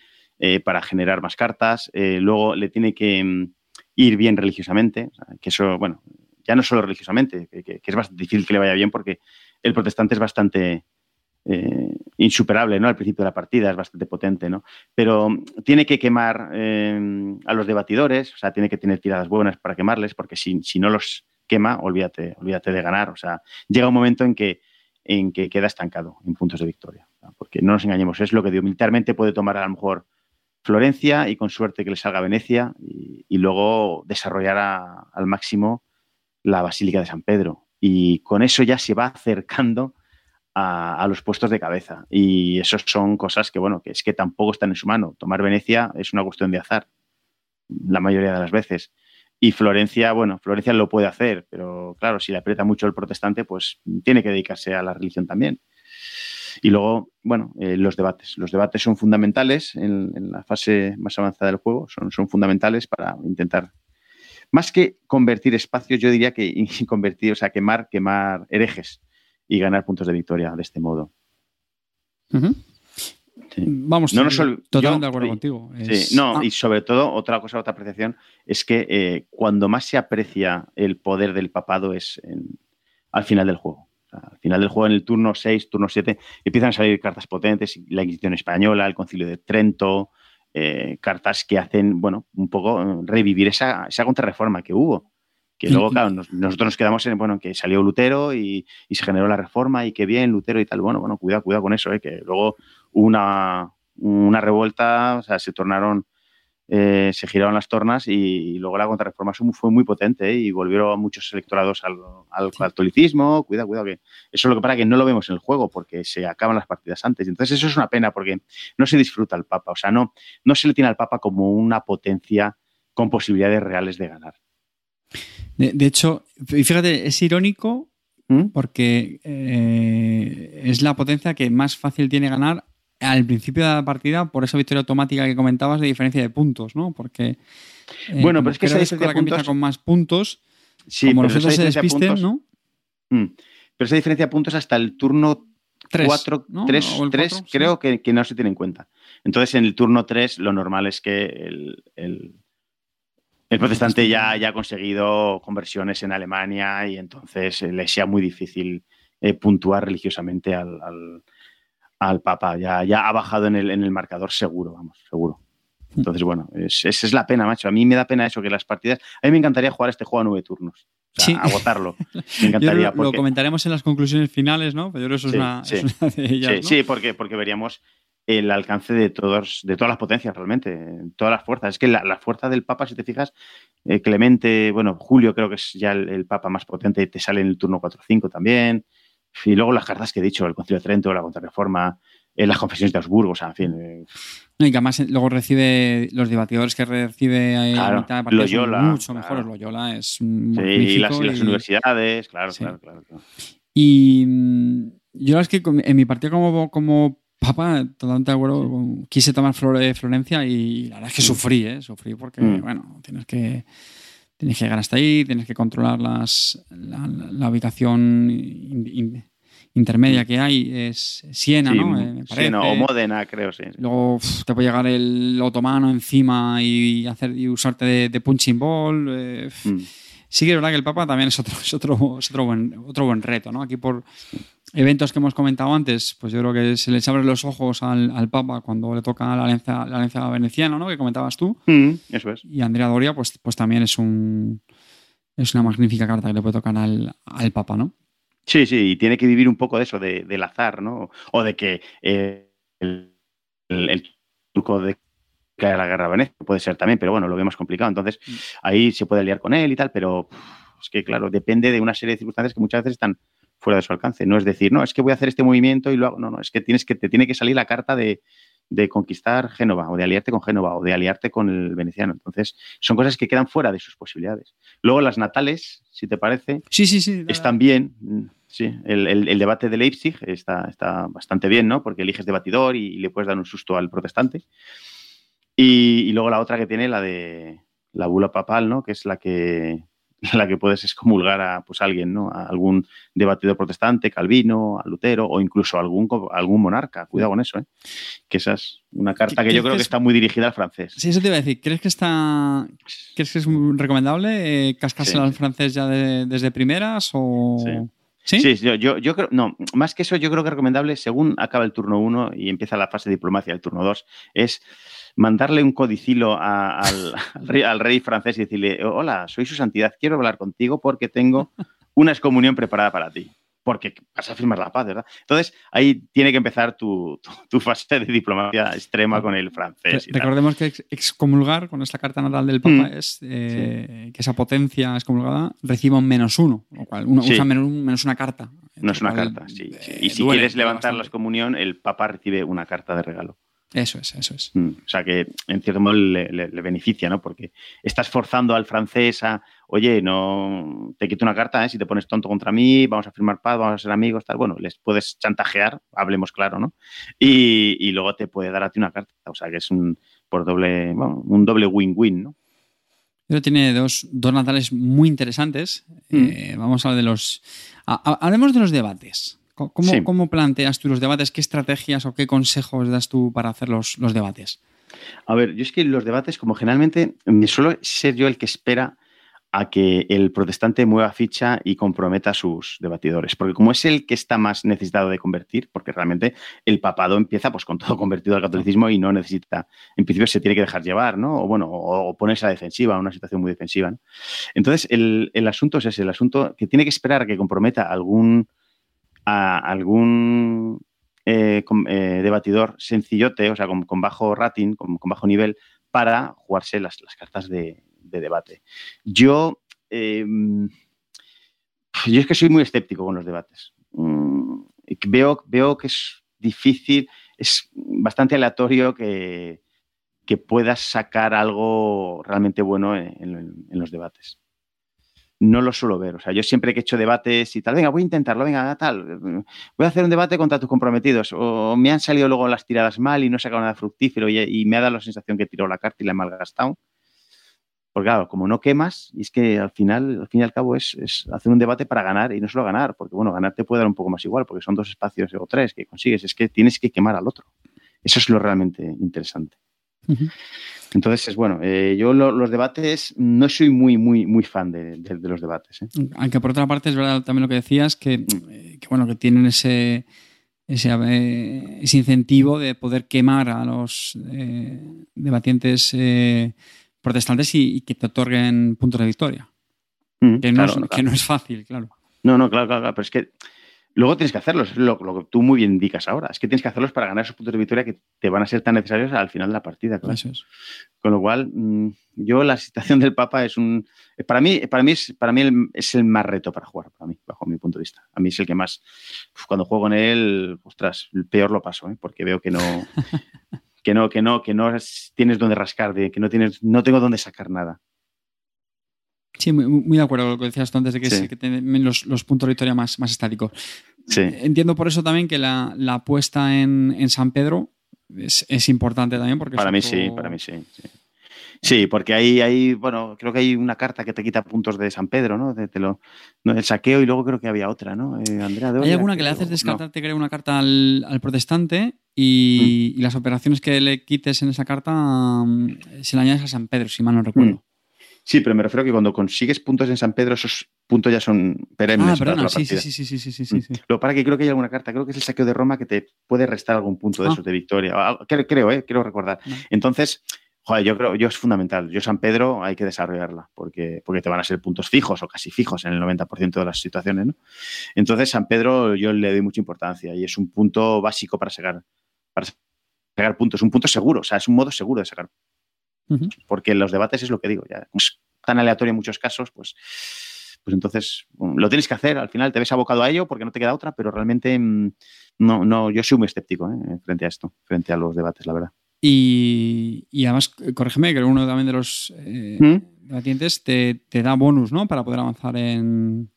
para generar más cartas. luego le tiene que mm, ir bien religiosamente, que eso, bueno, ya no solo religiosamente, que, es bastante difícil que le vaya bien porque el protestante es bastante eh, insuperable, ¿no? Al principio de la partida es bastante potente, ¿no? Pero tiene que quemar eh, a los debatidores, o sea, tiene que tener tiradas buenas para quemarles, porque si, si no los quema, olvídate, olvídate de ganar. O sea, llega un momento en que, en que queda estancado en puntos de victoria. Porque no nos engañemos, es lo que digo, militarmente puede tomar a lo mejor Florencia y con suerte que le salga Venecia y, luego desarrollar al máximo la Basílica de San Pedro. Y con eso ya se va acercando a, los puestos de cabeza. Y eso son cosas que, bueno, que es que tampoco están en su mano. Tomar Venecia es una cuestión de azar, la mayoría de las veces. Y Florencia, bueno, Florencia lo puede hacer, pero claro, si le aprieta mucho el protestante, pues tiene que dedicarse a la religión también. Y luego, bueno, eh, los debates. Los debates son fundamentales en, la fase más avanzada del juego, son, son fundamentales para intentar, más que convertir espacios, yo diría que convertir, o sea, quemar, quemar herejes y ganar puntos de victoria de este modo. Vamos, no, totalmente de acuerdo contigo. no, ah. y sobre todo, otra cosa, otra apreciación, es que eh, cuando más se aprecia el poder del papado es al final del juego. Al final del juego, en el turno 6, turno 7, empiezan a salir cartas potentes, la Inquisición Española, el Concilio de Trento, eh, cartas que hacen, bueno, un poco eh, revivir esa, esa contrarreforma que hubo. Que luego, claro, nosotros nos quedamos en, bueno, que salió Lutero y, se generó la reforma y que bien, Lutero y tal. Bueno, bueno, cuidado, cuidado con eso, eh, que luego hubo una, una revuelta, o sea, se tornaron eh, se giraron las tornas y, luego la contrarreforma fue muy potente ¿eh? y volvieron muchos electorados al, catolicismo. Cuidado, cuidado, que eso es lo que para que no lo vemos en el juego porque se acaban las partidas antes. Entonces, eso es una pena porque no se disfruta al Papa, o sea, no, no se le tiene al Papa como una potencia con posibilidades reales de ganar. De, hecho, fíjate, es irónico ¿Mm? porque eh, es la potencia que más fácil tiene ganar al principio de la partida por esa victoria automática que comentabas de diferencia de puntos, ¿no? Porque. Eh, bueno, pero es que esa diferencia de puntos. con más puntos. Sí, como otros se despisten, ¿no? Mm, pero esa diferencia de puntos hasta el turno 3, 4, 3, 3 creo que, no se tiene en cuenta. Entonces, en el turno 3, lo normal es que el, el, protestante ya haya conseguido conversiones en Alemania y entonces le sea muy difícil eh, puntuar religiosamente al al Papa. Ya, ya ha bajado en el, en el marcador seguro, vamos, seguro. Entonces, bueno, esa es, la pena, macho. A mí me da pena eso, que las partidas. A mí me encantaría jugar este juego a nueve turnos. O sea, agotarlo. Me encantaría. lo, comentaremos en las conclusiones finales, ¿no? Pero eso es, una, sí. de ellas. Sí, porque, porque veríamos el alcance de todos, de todas las potencias, realmente, todas las fuerzas. Es que la, fuerza del Papa, si te fijas, eh, Clemente, bueno, Julio creo que es ya el, Papa más potente, te sale en el turno 4-5 también. Y luego las cartas que he dicho, el Concilio de Trento, la Contrarreforma, eh, las confesiones de Augsburgo, o sea, en fin. Eh. y que además eh, luego recibe los debatidores que recibe ahí a mitad de partida Loyola, son mucho mejores. Loyola es Sí, y las, universidades, claro, claro, claro, Y mm, yo es que en mi partida como, como papa, totalmente de acuerdo, quise tomar Florencia y la verdad es que sufrí, ¿eh? Sufrí porque, mm. bueno, tienes que tienes que llegar hasta ahí, tienes que controlar las, la, ubicación intermedia que hay es Siena, ¿no? Eh, Siena o Módena, creo, sí. Luego te puede llegar el otomano encima y hacer y usarte de, punching ball. Eh, mm. Sí que es verdad que el Papa también es otro, es otro, otro, buen, otro buen reto, ¿no? Aquí por eventos que hemos comentado antes, pues yo creo que se les abre los ojos al, Papa cuando le toca la alianza, la alianza veneciana, ¿no? Que comentabas tú. Mm, eso es. Y Andrea Doria, pues, pues también es un es una magnífica carta que le puede tocar al, al Papa, ¿no? Sí, sí, y tiene que vivir un poco de eso, de, del azar, ¿no? O de que eh, el, truco de caer la guerra Venecia puede ser también, pero bueno, lo vemos complicado. Entonces, mm. ahí se puede liar con él y tal, pero es que, claro, depende de una serie de circunstancias que muchas veces están fuera de su alcance. No es decir, no, es que voy a hacer este movimiento y lo hago. No, no, es que tienes que, te tiene que salir la carta de, de conquistar Génova o de aliarte con Génova o de aliarte con el veneciano. Entonces, son cosas que quedan fuera de sus posibilidades. Luego, las natales, si te parece, sí, sí, sí, están bien. Sí, el, debate de Leipzig está, está, bastante bien, ¿no? Porque eliges debatidor y, le puedes dar un susto al protestante. Y, y, luego la otra que tiene, la de la bula papal, ¿no? Que es la que la que puedes excomulgar a pues, alguien, ¿no? A algún debatidor protestante, Calvino, a Lutero o incluso a algún, algún monarca. Cuidado con eso, ¿eh? Que esa es una carta que yo creo que, está muy dirigida al francés. Sí, eso te iba a decir. ¿Crees que está ¿crees que es recomendable eh, al francés ya desde primeras o...? Sí. ¿Sí? yo, yo, creo, no, más que eso, yo creo que es recomendable, según acaba el turno 1 y empieza la fase de diplomacia del turno 2, es mandarle un codicilo al, rey, francés y decirle, hola, soy su santidad, quiero hablar contigo porque tengo una excomunión preparada para ti porque vas a firmar la paz, ¿verdad? Entonces, ahí tiene que empezar tu, fase de diplomacia extrema con el francés. Recordemos que excomulgar con esta carta natal del Papa mm. es eh, que esa potencia excomulgada reciba un menos uno, lo cual uno usa menos, una carta. No es una carta, sí. Eh, y si quieres levantar la excomunión, el Papa recibe una carta de regalo. Eso es, eso es. Mm, o sea que en cierto modo le, beneficia, ¿no? Porque estás forzando al francés a, oye, no te quito una carta, ¿eh? si te pones tonto contra mí, vamos a firmar paz, vamos a ser amigos, tal. Bueno, les puedes chantajear, hablemos claro, ¿no? Y, luego te puede dar a ti una carta. O sea que es un por doble, un doble win-win, ¿no? Pero tiene dos, dos natales muy interesantes. Mm. Eh, vamos a hablar de los. hablemos de los debates. ¿Cómo, planteas tú los debates? ¿Qué estrategias o qué consejos das tú para hacer los, debates? A ver, yo es que los debates, como generalmente, me suelo ser yo el que espera a que el protestante mueva ficha y comprometa a sus debatidores. Porque como es el que está más necesitado de convertir, porque realmente el papado empieza pues con todo convertido al catolicismo y no necesita, en principio se tiene que dejar llevar, ¿no? O bueno, o, ponerse a la defensiva, una situación muy defensiva. Entonces, el, el, asunto es ese, el asunto que tiene que esperar a que comprometa algún a algún eh, eh, debatidor sencillote, o sea, con, bajo rating, con, bajo nivel, para jugarse las, cartas de, debate. Yo, em, yo es que soy muy escéptico con los debates. Mm, veo, veo que es difícil, es bastante aleatorio que, que puedas sacar algo realmente bueno en los debates no lo suelo ver. O sea, yo siempre he hecho debates y tal, venga, voy a intentarlo, venga, tal, voy a hacer un debate contra tus comprometidos. O me han salido luego las tiradas mal y no he sacado nada fructífero y, me ha dado la sensación que tiró la carta y la he malgastado. Porque claro, como no quemas, y es que al final, al fin y al cabo, es, hacer un debate para ganar y no solo ganar, porque bueno, ganar te puede dar un poco más igual, porque son dos espacios o tres que consigues, es que tienes que quemar al otro. Eso es lo realmente interesante. Entonces, es bueno, eh, yo los debates no soy muy, muy, muy fan de, los debates. ¿eh? Aunque por otra parte es verdad también lo que decías, que, eh, bueno, que tienen ese, ese, incentivo de poder quemar a los debatientes protestantes y, que te otorguen puntos de victoria. Que, no es, que no es fácil, claro. No, no, claro, claro, pero es que Luego tienes que hacerlos, lo, lo, que tú muy bien indicas ahora. Es que tienes que hacerlos para ganar esos puntos de victoria que te van a ser tan necesarios al final de la partida. Con lo cual, mm, yo la situación del Papa es un. Para mí, para mí, es, para mí es el más reto para jugar, para mí, bajo mi punto de vista. A mí es el que más. Cuando juego en él, ostras, peor lo paso, ¿eh? porque veo que no. que no, que no, que no tienes donde rascar, de, que no tienes, no tengo donde sacar nada. Sí, muy, de acuerdo con lo que decías tú antes de que, tienen los, puntos de victoria más, más estáticos. Entiendo por eso también que la, la apuesta en, San Pedro es, importante también. Porque para mí sí, para mí sí, Sí, porque hay, hay, bueno, creo que hay una carta que te quita puntos de San Pedro, ¿no? De, lo, el saqueo y luego creo que había otra, ¿no? Eh, Andrea Hay alguna que, le haces descartarte, creo, una carta al, protestante mm. y, las operaciones que le quites en esa carta mm, se le añades a San Pedro, si mal no recuerdo. Mm. Sí, pero me refiero a que cuando consigues puntos en San Pedro, esos puntos ya son perennes. Ah, perdona, sí, sí, sí, sí, sí, sí, sí, Lo para que creo que hay alguna carta, creo que es el saqueo de Roma que te puede restar algún punto de ah. esos de victoria. Creo, eh, quiero recordar. Entonces, joder, yo creo, yo es fundamental. Yo San Pedro hay que desarrollarla porque, porque te van a ser puntos fijos o casi fijos en el 90% de las situaciones, ¿no? Entonces, San Pedro yo le doy mucha importancia y es un punto básico para sacar, para sacar puntos, un punto seguro, o sea, es un modo seguro de sacar porque en los debates es lo que digo, ya es tan aleatorio en muchos casos, pues, pues entonces lo tienes que hacer, al final te ves abocado a ello porque no te queda otra, pero realmente mm, no, no, yo soy muy escéptico ¿eh? frente a esto, frente a los debates, la verdad. Y, además, corrígeme, que uno también de los eh, ¿Mm? debatientes te, te, da bonus, ¿no? Para poder avanzar en,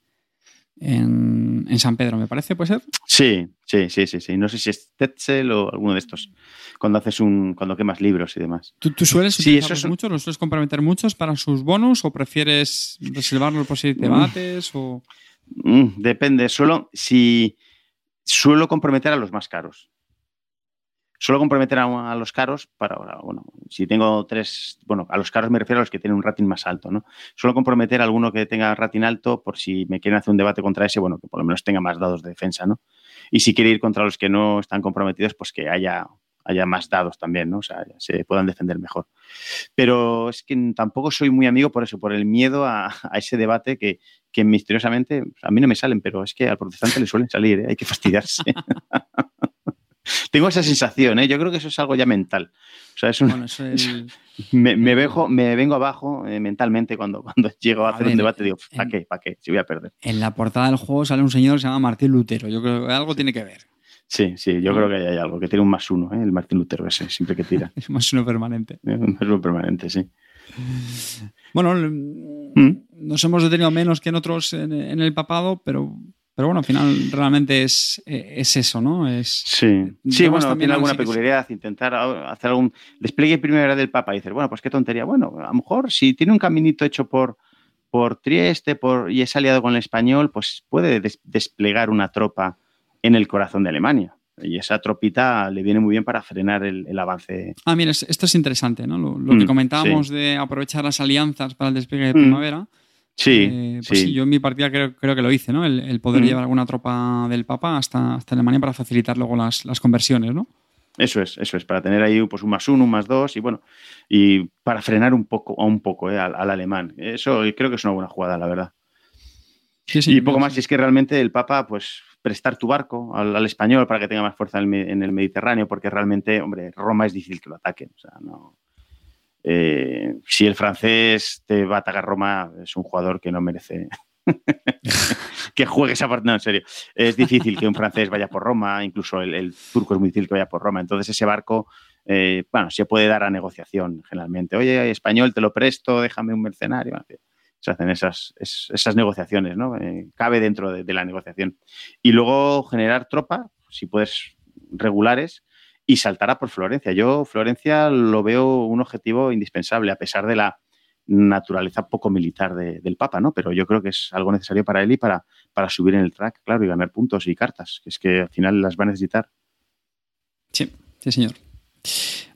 en, San Pedro, me parece, ¿puede ser? Sí, sí, sí, sí, sí. No sé si es Tetzel o alguno de estos. Cuando haces un, cuando quemas libros y demás. ¿Tú, sueles sí, muchos? ¿Los sueles comprometer muchos para sus bonus o prefieres reservarlos por si debates? O... Mm, depende. Solo si suelo comprometer a los más caros. Suelo comprometer a, los caros para, bueno, si tengo tres, bueno, a los caros me refiero a los que tienen un rating más alto, ¿no? Suelo comprometer a alguno que tenga rating alto por si me quieren hacer un debate contra ese, bueno, que por lo menos tenga más dados de defensa, ¿no? Y si quiere ir contra los que no están comprometidos, pues que haya, haya más dados también, ¿no? O sea, se puedan defender mejor. Pero es que tampoco soy muy amigo por eso, por el miedo a, ese debate que, que misteriosamente a mí no me salen, pero es que al protestante le suelen salir, ¿eh? hay que fastidiarse. Tengo esa sensación, ¿eh? Yo creo que eso es algo ya mental. O sea, es un, me, me, me, vengo abajo eh, mentalmente cuando, cuando llego a, hacer un debate. Digo, ¿para qué? ¿Para qué? Si voy a perder. En la portada del juego sale un señor que se llama Martín Lutero. Yo creo que algo tiene que ver. Sí, sí, yo creo que hay algo, que tiene un más uno, ¿eh? el Martín Lutero ese, siempre que tira. es más uno permanente. Un más uno permanente, sí. Bueno, ¿Mm? nos hemos detenido menos que en otros en el papado, pero pero bueno, al final realmente es, eh, es eso, ¿no? Es, sí, sí bueno, tiene alguna peculiaridad, intentar hacer algún despliegue primero del Papa y decir, bueno, pues qué tontería. Bueno, a lo mejor si tiene un caminito hecho por, por Trieste por, y es aliado con el español, pues puede desplegar una tropa en el corazón de Alemania. Y esa tropita le viene muy bien para frenar el, avance. Ah, mira, esto es interesante, ¿no? Lo, que mm, comentábamos de aprovechar las alianzas para el despliegue de mm. Sí, eh, pues sí. yo en mi partida creo, que lo hice, ¿no? El, poder llevar alguna tropa del Papa hasta, hasta Alemania para facilitar luego las, conversiones, ¿no? Eso es, eso es, para tener ahí pues, un más uno, un más dos y bueno, y para frenar un poco, a un poco eh, al, alemán. Eso creo que es una buena jugada, la verdad. Sí, sí, y poco más, si es que realmente el Papa, pues prestar tu barco al, español para que tenga más fuerza en el, Mediterráneo, porque realmente, hombre, Roma es difícil que lo ataquen. O sea, no, eh, si el francés te va a atacar Roma, es un jugador que no merece que juegue esa parte. No, en serio. Es difícil que un francés vaya por Roma, incluso el, turco es muy difícil que vaya por Roma. Entonces, ese barco, eh, bueno, se puede dar a negociación generalmente. Oye, español, te lo presto, déjame un mercenario. Se hacen esas, negociaciones, ¿no? Eh, cabe dentro de, de, la negociación. Y luego generar tropa, si puedes, regulares, y saltará por Florencia. Yo Florencia lo veo un objetivo indispensable, a pesar de la naturaleza poco militar del Papa, ¿no? Pero yo creo que es algo necesario para él y para, para subir en el track, claro, y ganar puntos y cartas, que es que al final las va a necesitar. Sí, sí, señor.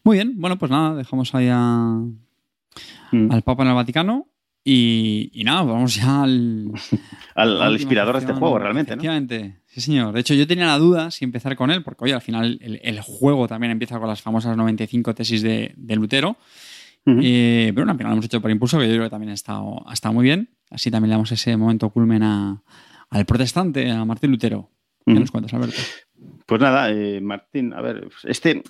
Muy bien, bueno, pues nada, dejamos ahí mm. al Papa en el Vaticano y, nada, vamos ya al... al, inspirador de este juego, realmente, efectivamente. Sí, señor. De hecho, yo tenía la duda si empezar con él, porque, oye, al final el, juego también empieza con las famosas 95 tesis de, Lutero. Eh, pero al final lo hemos hecho por impulso, que yo creo que también ha estado, ha estado muy bien. Así también le damos ese momento culmen al protestante, a Martín Lutero. ¿Qué nos cuentas, Alberto? Pues nada, eh, Martín, a ver, este,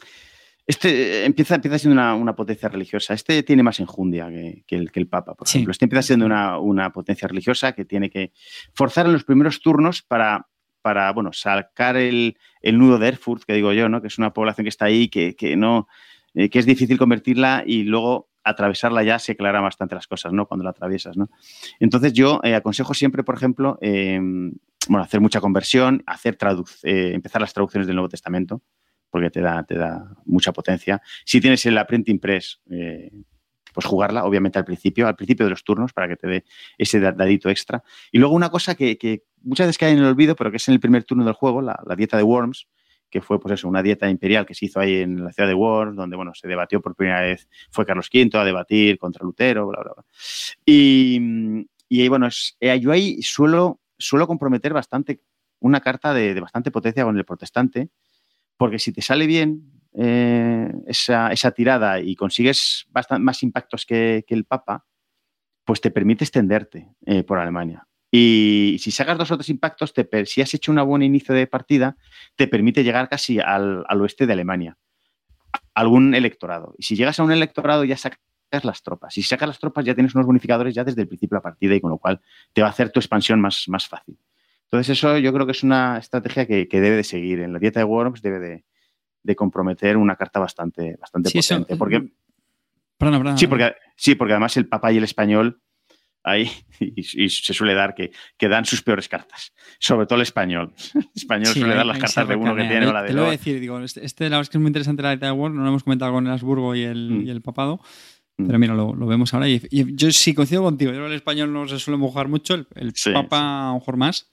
este empieza, empieza siendo una, potencia religiosa. Este tiene más enjundia que, el, que el, Papa, por ejemplo. Este empieza siendo una, una, potencia religiosa que tiene que forzar en los primeros turnos para para, bueno, sacar el, nudo de Erfurt, que digo yo, ¿no? Que es una población que está ahí, que, no, eh, que es difícil convertirla y luego atravesarla ya se aclaran bastante las cosas, ¿no? Cuando la atraviesas, ¿no? Entonces yo eh, aconsejo siempre, por ejemplo, em, bueno, hacer mucha conversión, hacer eh, empezar las traducciones del Nuevo Testamento, porque te da, te da mucha potencia. Si tienes el Printing Press, pues jugarla, obviamente al principio, al principio de los turnos, para que te dé ese dadito extra. Y luego una cosa que, muchas veces cae en el olvido, pero que es en el primer turno del juego, la, dieta de Worms, que fue pues eso, una dieta imperial que se hizo ahí en la ciudad de Worms, donde bueno, se debatió por primera vez, fue Carlos V a debatir contra Lutero, bla, bla, bla. Y, y bueno, eh, yo ahí suelo, suelo comprometer bastante una carta de, bastante potencia con el protestante, porque si te sale bien eh, esa, tirada y consigues más impactos que, el Papa, pues te permite extenderte eh, por Alemania. Y si sacas dos o tres impactos, te, si has hecho un buen inicio de partida, te permite llegar casi al, al oeste de Alemania, algún electorado. Y si llegas a un electorado, ya sacas las tropas. Si sacas las tropas ya tienes unos bonificadores ya desde el principio de la partida y con lo cual te va a hacer tu expansión más, más fácil. Entonces eso yo creo que es una estrategia que, debe de seguir. En la dieta de Worms debe de, comprometer una carta bastante, bastante potente. porque, mm, perdona, perdona, sí, porque, sí, porque además el papá y el español ahí y, se suele dar que, que, dan sus peores cartas. Sobre todo el español. El español suele dar las cartas de uno que tiene o la de Te lo voy a decir, digo, este, este, la verdad es que es muy interesante la dieta de Worms, no lo hemos comentado con el Habsburgo y el, mm. y el papado. Mm. Pero mira, lo, vemos ahora. Y, yo sí coincido contigo. Yo el español no se suele mojar mucho, el, Papa a lo mejor más.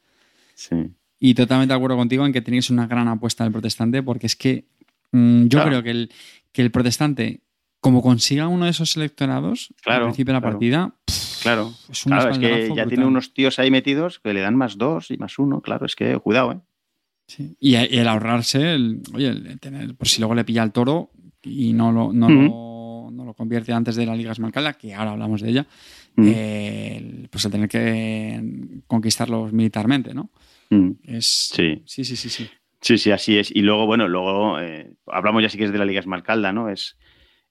Sí. Y totalmente de acuerdo contigo en que tenéis una gran apuesta del protestante, porque es que mm, yo creo que el, que el protestante, como consiga uno de esos electorados al principio de la partida, claro, es, claro, es que ya tiene unos tíos ahí metidos que le dan más dos y más uno. Claro, es que cuidado, ¿eh? Sí. Y, el ahorrarse, el, oye, el tener, por si luego le pilla el toro y no lo, no lo no lo convierte antes de la Liga Esmalcalda, que ahora hablamos de ella, eh, pues el tener que conquistarlos militarmente, ¿no? Mm. Es... Sí. sí, sí, sí, sí. Sí, sí, así es. Y luego, bueno, luego eh, hablamos ya sí que es de la Liga Esmalcalda, ¿no? Es,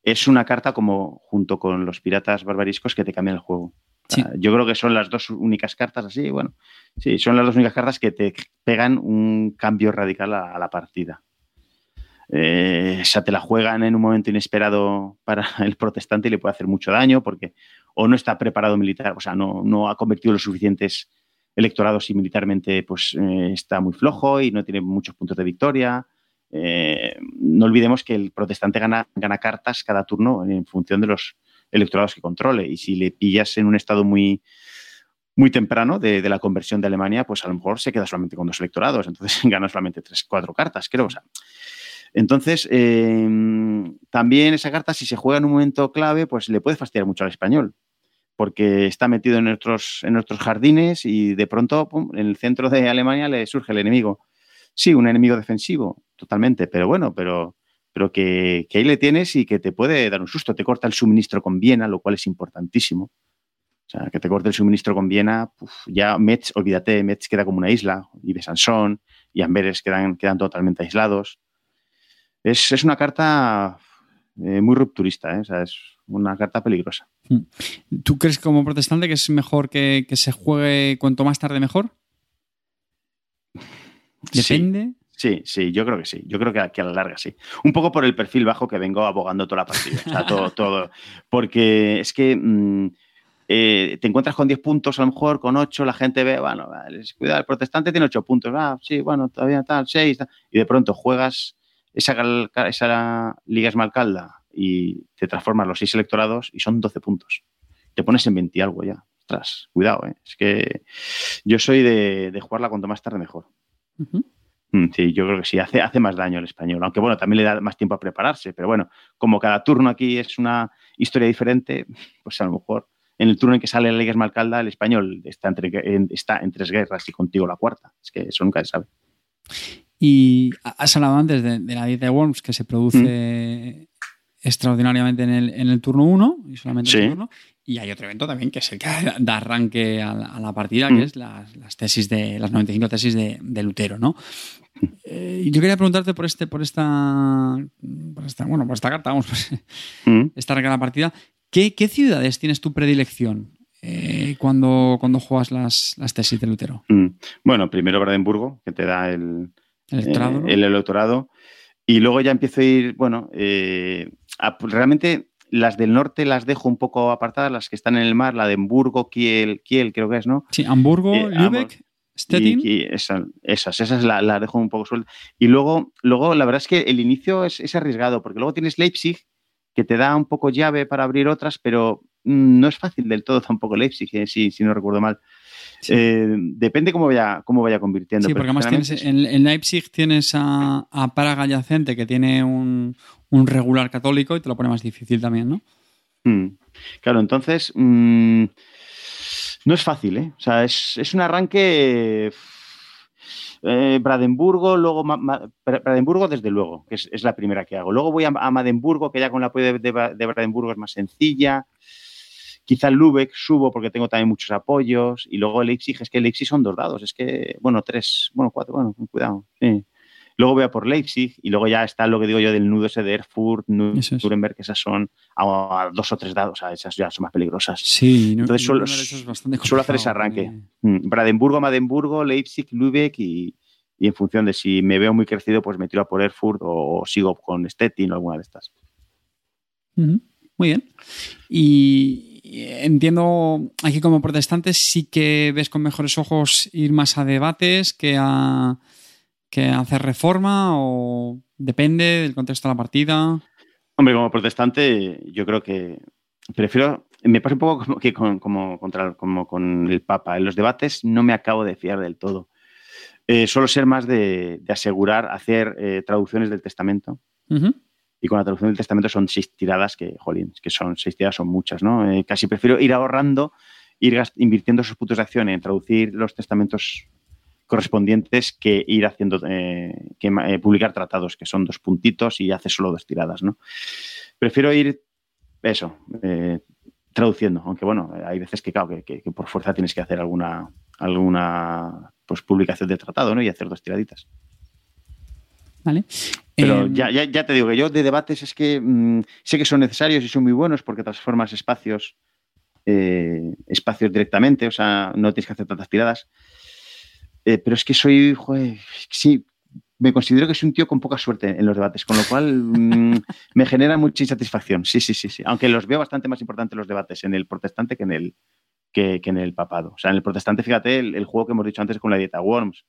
es una carta como junto con los piratas barbariscos que te cambian el juego. yo creo que son las dos únicas cartas así, bueno, sí, son las dos únicas cartas que te pegan un cambio radical a la partida eh, sea, te la juegan en un momento inesperado para el protestante y le puede hacer mucho daño porque o no está preparado militar, o sea, no, no ha convertido los suficientes electorados y militarmente pues eh, está muy flojo y no tiene muchos puntos de victoria. Eh, no olvidemos que el protestante gana, gana cartas cada turno en función de los electorados que controle y si le pillas en un estado muy, muy temprano de, la conversión de Alemania, pues a lo mejor se queda solamente con dos electorados, entonces gana solamente tres, cuatro cartas, creo. O sea, entonces, em, también esa carta, si se juega en un momento clave, pues le puede fastidiar mucho al español, porque está metido en nuestros, en nuestros jardines y de pronto en el centro de Alemania le surge el enemigo. Sí, un enemigo defensivo, totalmente, pero bueno, pero, pero que, ahí le tienes y que te puede dar un susto. Te corta el suministro con Viena, lo cual es importantísimo. O sea, que te corte el suministro con Viena, ya Metz, olvídate, Metz queda como una isla, y de Sansón y Amberes quedan, quedan totalmente aislados es, una carta eh, muy rupturista, ¿eh? es una carta peligrosa. Hmm. ¿Tú crees como protestante que es mejor que, se juegue cuanto más tarde mejor? ¿Depende? Sí, sí, yo creo que sí. Yo creo que, a la larga sí. Un poco por el perfil bajo que vengo abogando toda la partida. O sea, todo, todo. Porque es que mm, eh, te encuentras con 10 puntos, a lo mejor con 8, la gente ve, bueno, cuidado, el protestante tiene 8 puntos. Ah, sí, bueno, todavía tal, 6. Y de pronto juegas esa, esa liga esmalcalda y te transformas los seis electorados y son 12 puntos. Te pones en 20 algo ya. Ostras, cuidado, ¿eh? Es que yo soy de, jugarla cuanto más tarde mejor. Mm, sí, yo creo que sí, hace, hace más daño el español, aunque bueno, también le da más tiempo a prepararse, pero bueno, como cada turno aquí es una historia diferente, pues a lo mejor en el turno en que sale la Liga Esmalcalda, el español está, entre, está en tres guerras y contigo la cuarta. Es que eso nunca se sabe. Y has hablado antes de, la dieta de Worms que se produce extraordinariamente en el, en el turno 1 y solamente en el turno. Y hay otro evento también que es el que da arranque a la, partida, que es las, tesis de las 95 tesis de, Lutero, ¿no? Eh, yo quería preguntarte por este, por esta, por esta, bueno, por esta carta, vamos, pues, esta arranque a la partida. ¿Qué, ciudades tienes tu predilección eh, cuando, cuando juegas las, las tesis de Lutero? Bueno, primero Brandenburgo, que te da el, Electorado, el electorado. Y luego ya empiezo a ir, bueno, eh, realmente las del norte las dejo un poco apartadas, las que están en el mar, la de Hamburgo, Kiel, Kiel creo que es, ¿no? Sí, Hamburgo, eh, Lübeck, Stettin. Y, esas, esas las la dejo un poco sueltas. Y luego, luego, la verdad es que el inicio es, es, arriesgado, porque luego tienes Leipzig, que te da un poco llave para abrir otras, pero mm, no es fácil del todo tampoco Leipzig, eh, si, si no recuerdo mal. Eh, depende cómo vaya, cómo vaya convirtiendo. Sí, porque además tienes, en, Leipzig tienes a, Praga adyacente que tiene un, regular católico y te lo pone más difícil también, ¿no? Mm. Claro, entonces mm, no es fácil, ¿eh? O sea, es, un arranque. Eh, Bradenburgo, luego Bradenburgo, desde luego, que es, la primera que hago. Luego voy a, a Madenburgo, que ya con la apoyo de, de, Bradenburgo es más sencilla. Quizá Lübeck subo porque tengo también muchos apoyos. Y luego Leipzig, es que Leipzig son dos dados. Es que, bueno, tres, bueno, cuatro, bueno, cuidado. Luego voy a por Leipzig y luego ya está lo que digo yo del nudo ese de Erfurt, Nuremberg, que esas son a, dos o tres dados, esas ya son más peligrosas. Sí, entonces suelo, hacer ese arranque. Mm, Bradenburgo, Madenburgo, Leipzig, Lübeck y, en función de si me veo muy crecido, pues me tiro a por Erfurt o, sigo con Stettin o alguna de estas. Muy bien. Y entiendo aquí como protestante sí que ves con mejores ojos ir más a debates que a que hacer reforma o depende del contexto de la partida? Hombre, como protestante, yo creo que prefiero. Me pasa un poco como, que con, como, contra, como con el Papa. En los debates no me acabo de fiar del todo. Eh, suelo ser más de, asegurar, hacer eh, traducciones del testamento. Y con la traducción del testamento son seis tiradas, que, jolín, que son seis tiradas, son muchas, ¿no? Eh, casi prefiero ir ahorrando, ir invirtiendo esos puntos de acción en traducir los testamentos correspondientes que ir haciendo, eh, que eh, publicar tratados, que son dos puntitos y hace solo dos tiradas, ¿no? Prefiero ir, eso, traduciendo, aunque bueno, hay veces que, claro, que, por fuerza tienes que hacer alguna, alguna pues, publicación de tratado, ¿no? Y hacer dos tiraditas. Vale. Pero ya, ya, te digo que yo de debates es que mm, sé que son necesarios y son muy buenos porque transformas espacios, espacios directamente, o sea, no tienes que hacer tantas tiradas eh, pero es que soy, joder, sí, me considero que soy un tío con poca suerte en los debates, con lo cual mm, me genera mucha insatisfacción. Sí, sí, sí, sí. Aunque los veo bastante más importantes los debates en el protestante que en el, que, en el papado. O sea, en el protestante, fíjate, el, juego que hemos dicho antes con la dieta Worms.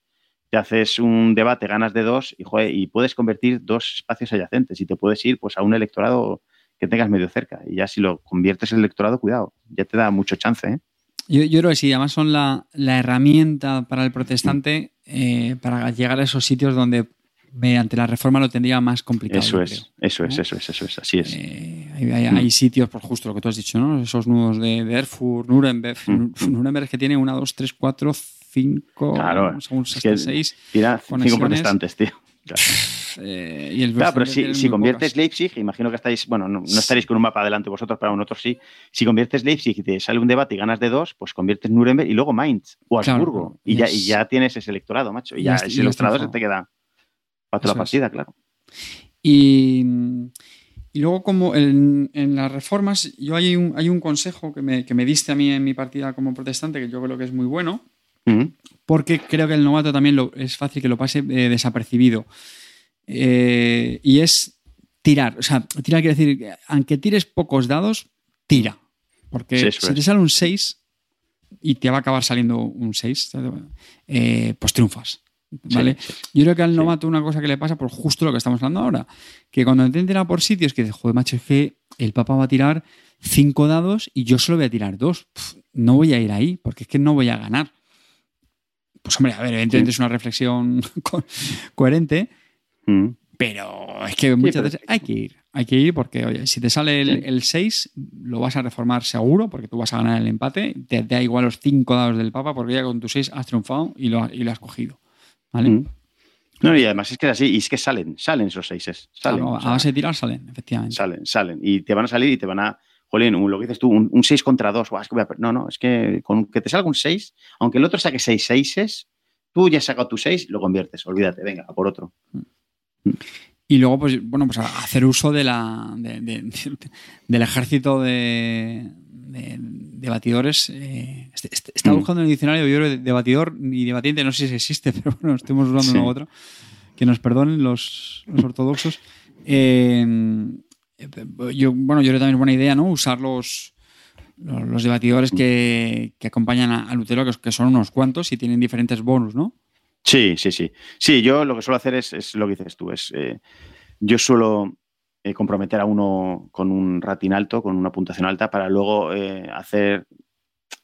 Te haces un debate, ganas de dos y, joder, y puedes convertir dos espacios adyacentes y te puedes ir pues, a un electorado que tengas medio cerca. Y ya si lo conviertes en electorado, cuidado, ya te da mucho chance. ¿eh? Yo, creo que sí, además son la, herramienta para el protestante eh, para llegar a esos sitios donde mediante la reforma lo tendría más complicado. Eso es, eso es, eso es, eso es, así es. Eh, hay, sitios, por justo lo que tú has dicho, ¿no? Esos nudos de, Erfurt, Nuremberg. Mm. Nuremberg que tiene una, dos, tres, cuatro, cinco, claro, según hasta seis. Tira cinco protestantes, tío. Eh, claro, pero si, conviertes Leipzig, imagino que estáis, bueno, no, estaréis con un mapa adelante vosotros, pero nosotros sí. Si conviertes Leipzig y te sale un debate y ganas de dos, pues conviertes Nuremberg y luego Mainz o Habsburgo. y, ya, y ya tienes ese electorado, macho. Y ya, ese electorado se te queda para toda la partida, claro. Y, luego, como en, las reformas, yo hay un, hay un consejo que me, que me diste a mí en mi partida como protestante, que yo creo que es muy bueno porque creo que el novato también es fácil que lo pase eh, desapercibido. Eh, y es tirar. O sea, tirar quiere decir, aunque tires pocos dados, tira. Porque si te sale un 6 y te va a acabar saliendo un 6, eh, pues triunfas. ¿Vale? Yo creo que al novato una cosa que le pasa, por justo lo que estamos hablando ahora, que cuando intenta por sitios que dice, joder, macho, es que el papá va a tirar cinco dados y yo solo voy a tirar dos. no voy a ir ahí, porque es que no voy a ganar. Pues hombre, a ver, evidentemente es una reflexión coherente, mm. pero es que muchas veces hay que ir. Hay que ir porque, oye, si te sale el, 6, lo vas a reformar seguro porque tú vas a ganar el empate. Te, da igual los 5 dados del Papa porque ya con tu 6 has triunfado y lo, y lo has cogido. ¿Vale? Mm. No, y además es que es así, y es que salen, salen esos 6. Salen. a base de tirar salen, efectivamente. Salen, salen. Y te van a salir y te van a jolín, lo que dices tú, un, 6 contra 2, no, no, es que con que te salga un 6, aunque el otro saque 6 6 tú ya has sacado tu 6, lo conviertes, olvídate, venga, a por otro. Y luego, pues, bueno, pues hacer uso de la, del ejército de, de, batidores. Eh, está mm. buscando en el diccionario, yo creo, de batidor y debatiente, no sé si existe, pero bueno, estamos usando uno u otro. Que nos perdonen los, los ortodoxos. Eh, yo, bueno, yo creo que también es buena idea, ¿no? Usar los, los, debatidores que, acompañan a, Lutero, que, son unos cuantos y tienen diferentes bonus, ¿no? Sí, sí, sí. Sí, yo lo que suelo hacer es, lo que dices tú. Es, eh, yo suelo eh, comprometer a uno con un rating alto, con una puntuación alta, para luego eh, hacer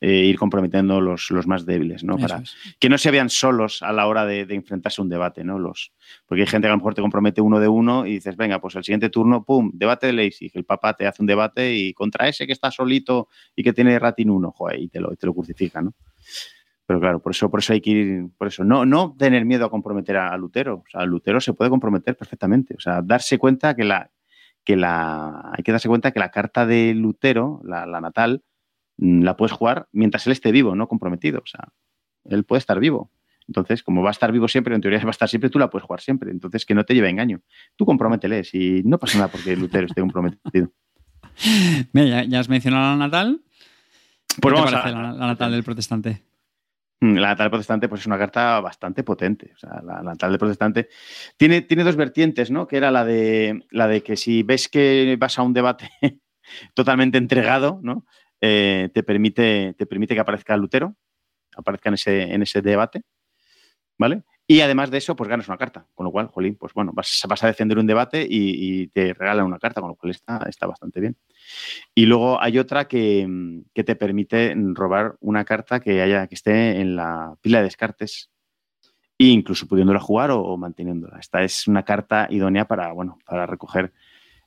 eh, ir comprometiendo los, los más débiles, ¿no? Para que no se vean solos a la hora de, enfrentarse a un debate, ¿no? Los, porque hay gente que a lo mejor te compromete uno de uno y dices, venga, pues el siguiente turno, pum, debate de Leipzig, el papá te hace un debate y contra ese que está solito y que tiene rating uno, joder, y te lo, te lo crucifica, ¿no? Pero claro, por eso, por eso hay que ir, por eso, no, no tener miedo a comprometer a, Lutero. O sea, Lutero se puede comprometer perfectamente. O sea, darse cuenta que la, que la, hay que darse cuenta que la carta de Lutero, la, natal, la puedes jugar mientras él esté vivo, no comprometido. O sea, él puede estar vivo. Entonces, como va a estar vivo siempre, en teoría va a estar siempre, tú la puedes jugar siempre. Entonces, que no te lleve a engaño. Tú comprométele, si no pasa nada porque Lutero esté comprometido. Mira, ya, has mencionado la natal. Pues vamos a, la natal del protestante? Mm, la natal protestante pues es una carta bastante potente. O sea, la, natal del protestante tiene, tiene dos vertientes, ¿no? Que era la de, la de que si ves que vas a un debate totalmente entregado, ¿no? Eh, te, permite, te permite que aparezca Lutero, aparezca en ese, en ese debate, ¿vale? Y además de eso, pues ganas una carta. Con lo cual, jolín, pues bueno, vas, a defender un debate y, te regalan una carta, con lo cual está, está bastante bien. Y luego hay otra que, te permite robar una carta que haya, que esté en la pila de descartes, e incluso pudiéndola jugar o, manteniéndola. Esta es una carta idónea para, bueno, para recoger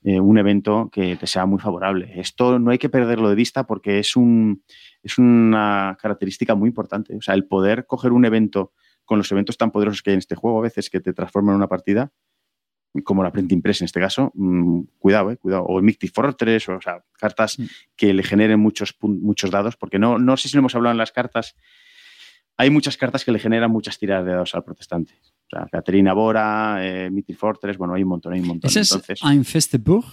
eh, un evento que te sea muy favorable. Esto no hay que perderlo de vista porque es, un, es una característica muy importante. O sea, el poder coger un evento con los eventos tan poderosos que hay en este juego, a veces que te transforman en una partida, como la Print Impress en este caso, mm, cuidado, eh, cuidado. O el Mictic Fortress, o, o sea, cartas mm. que le generen muchos, muchos dados, porque no, no sé si lo hemos hablado en las cartas. Hay muchas cartas que le generan muchas tiradas de dados al protestante. O sea, Caterina Bora, eh, Fortress, bueno, hay un montón, hay un montón. ¿Ese es Einfesteburg?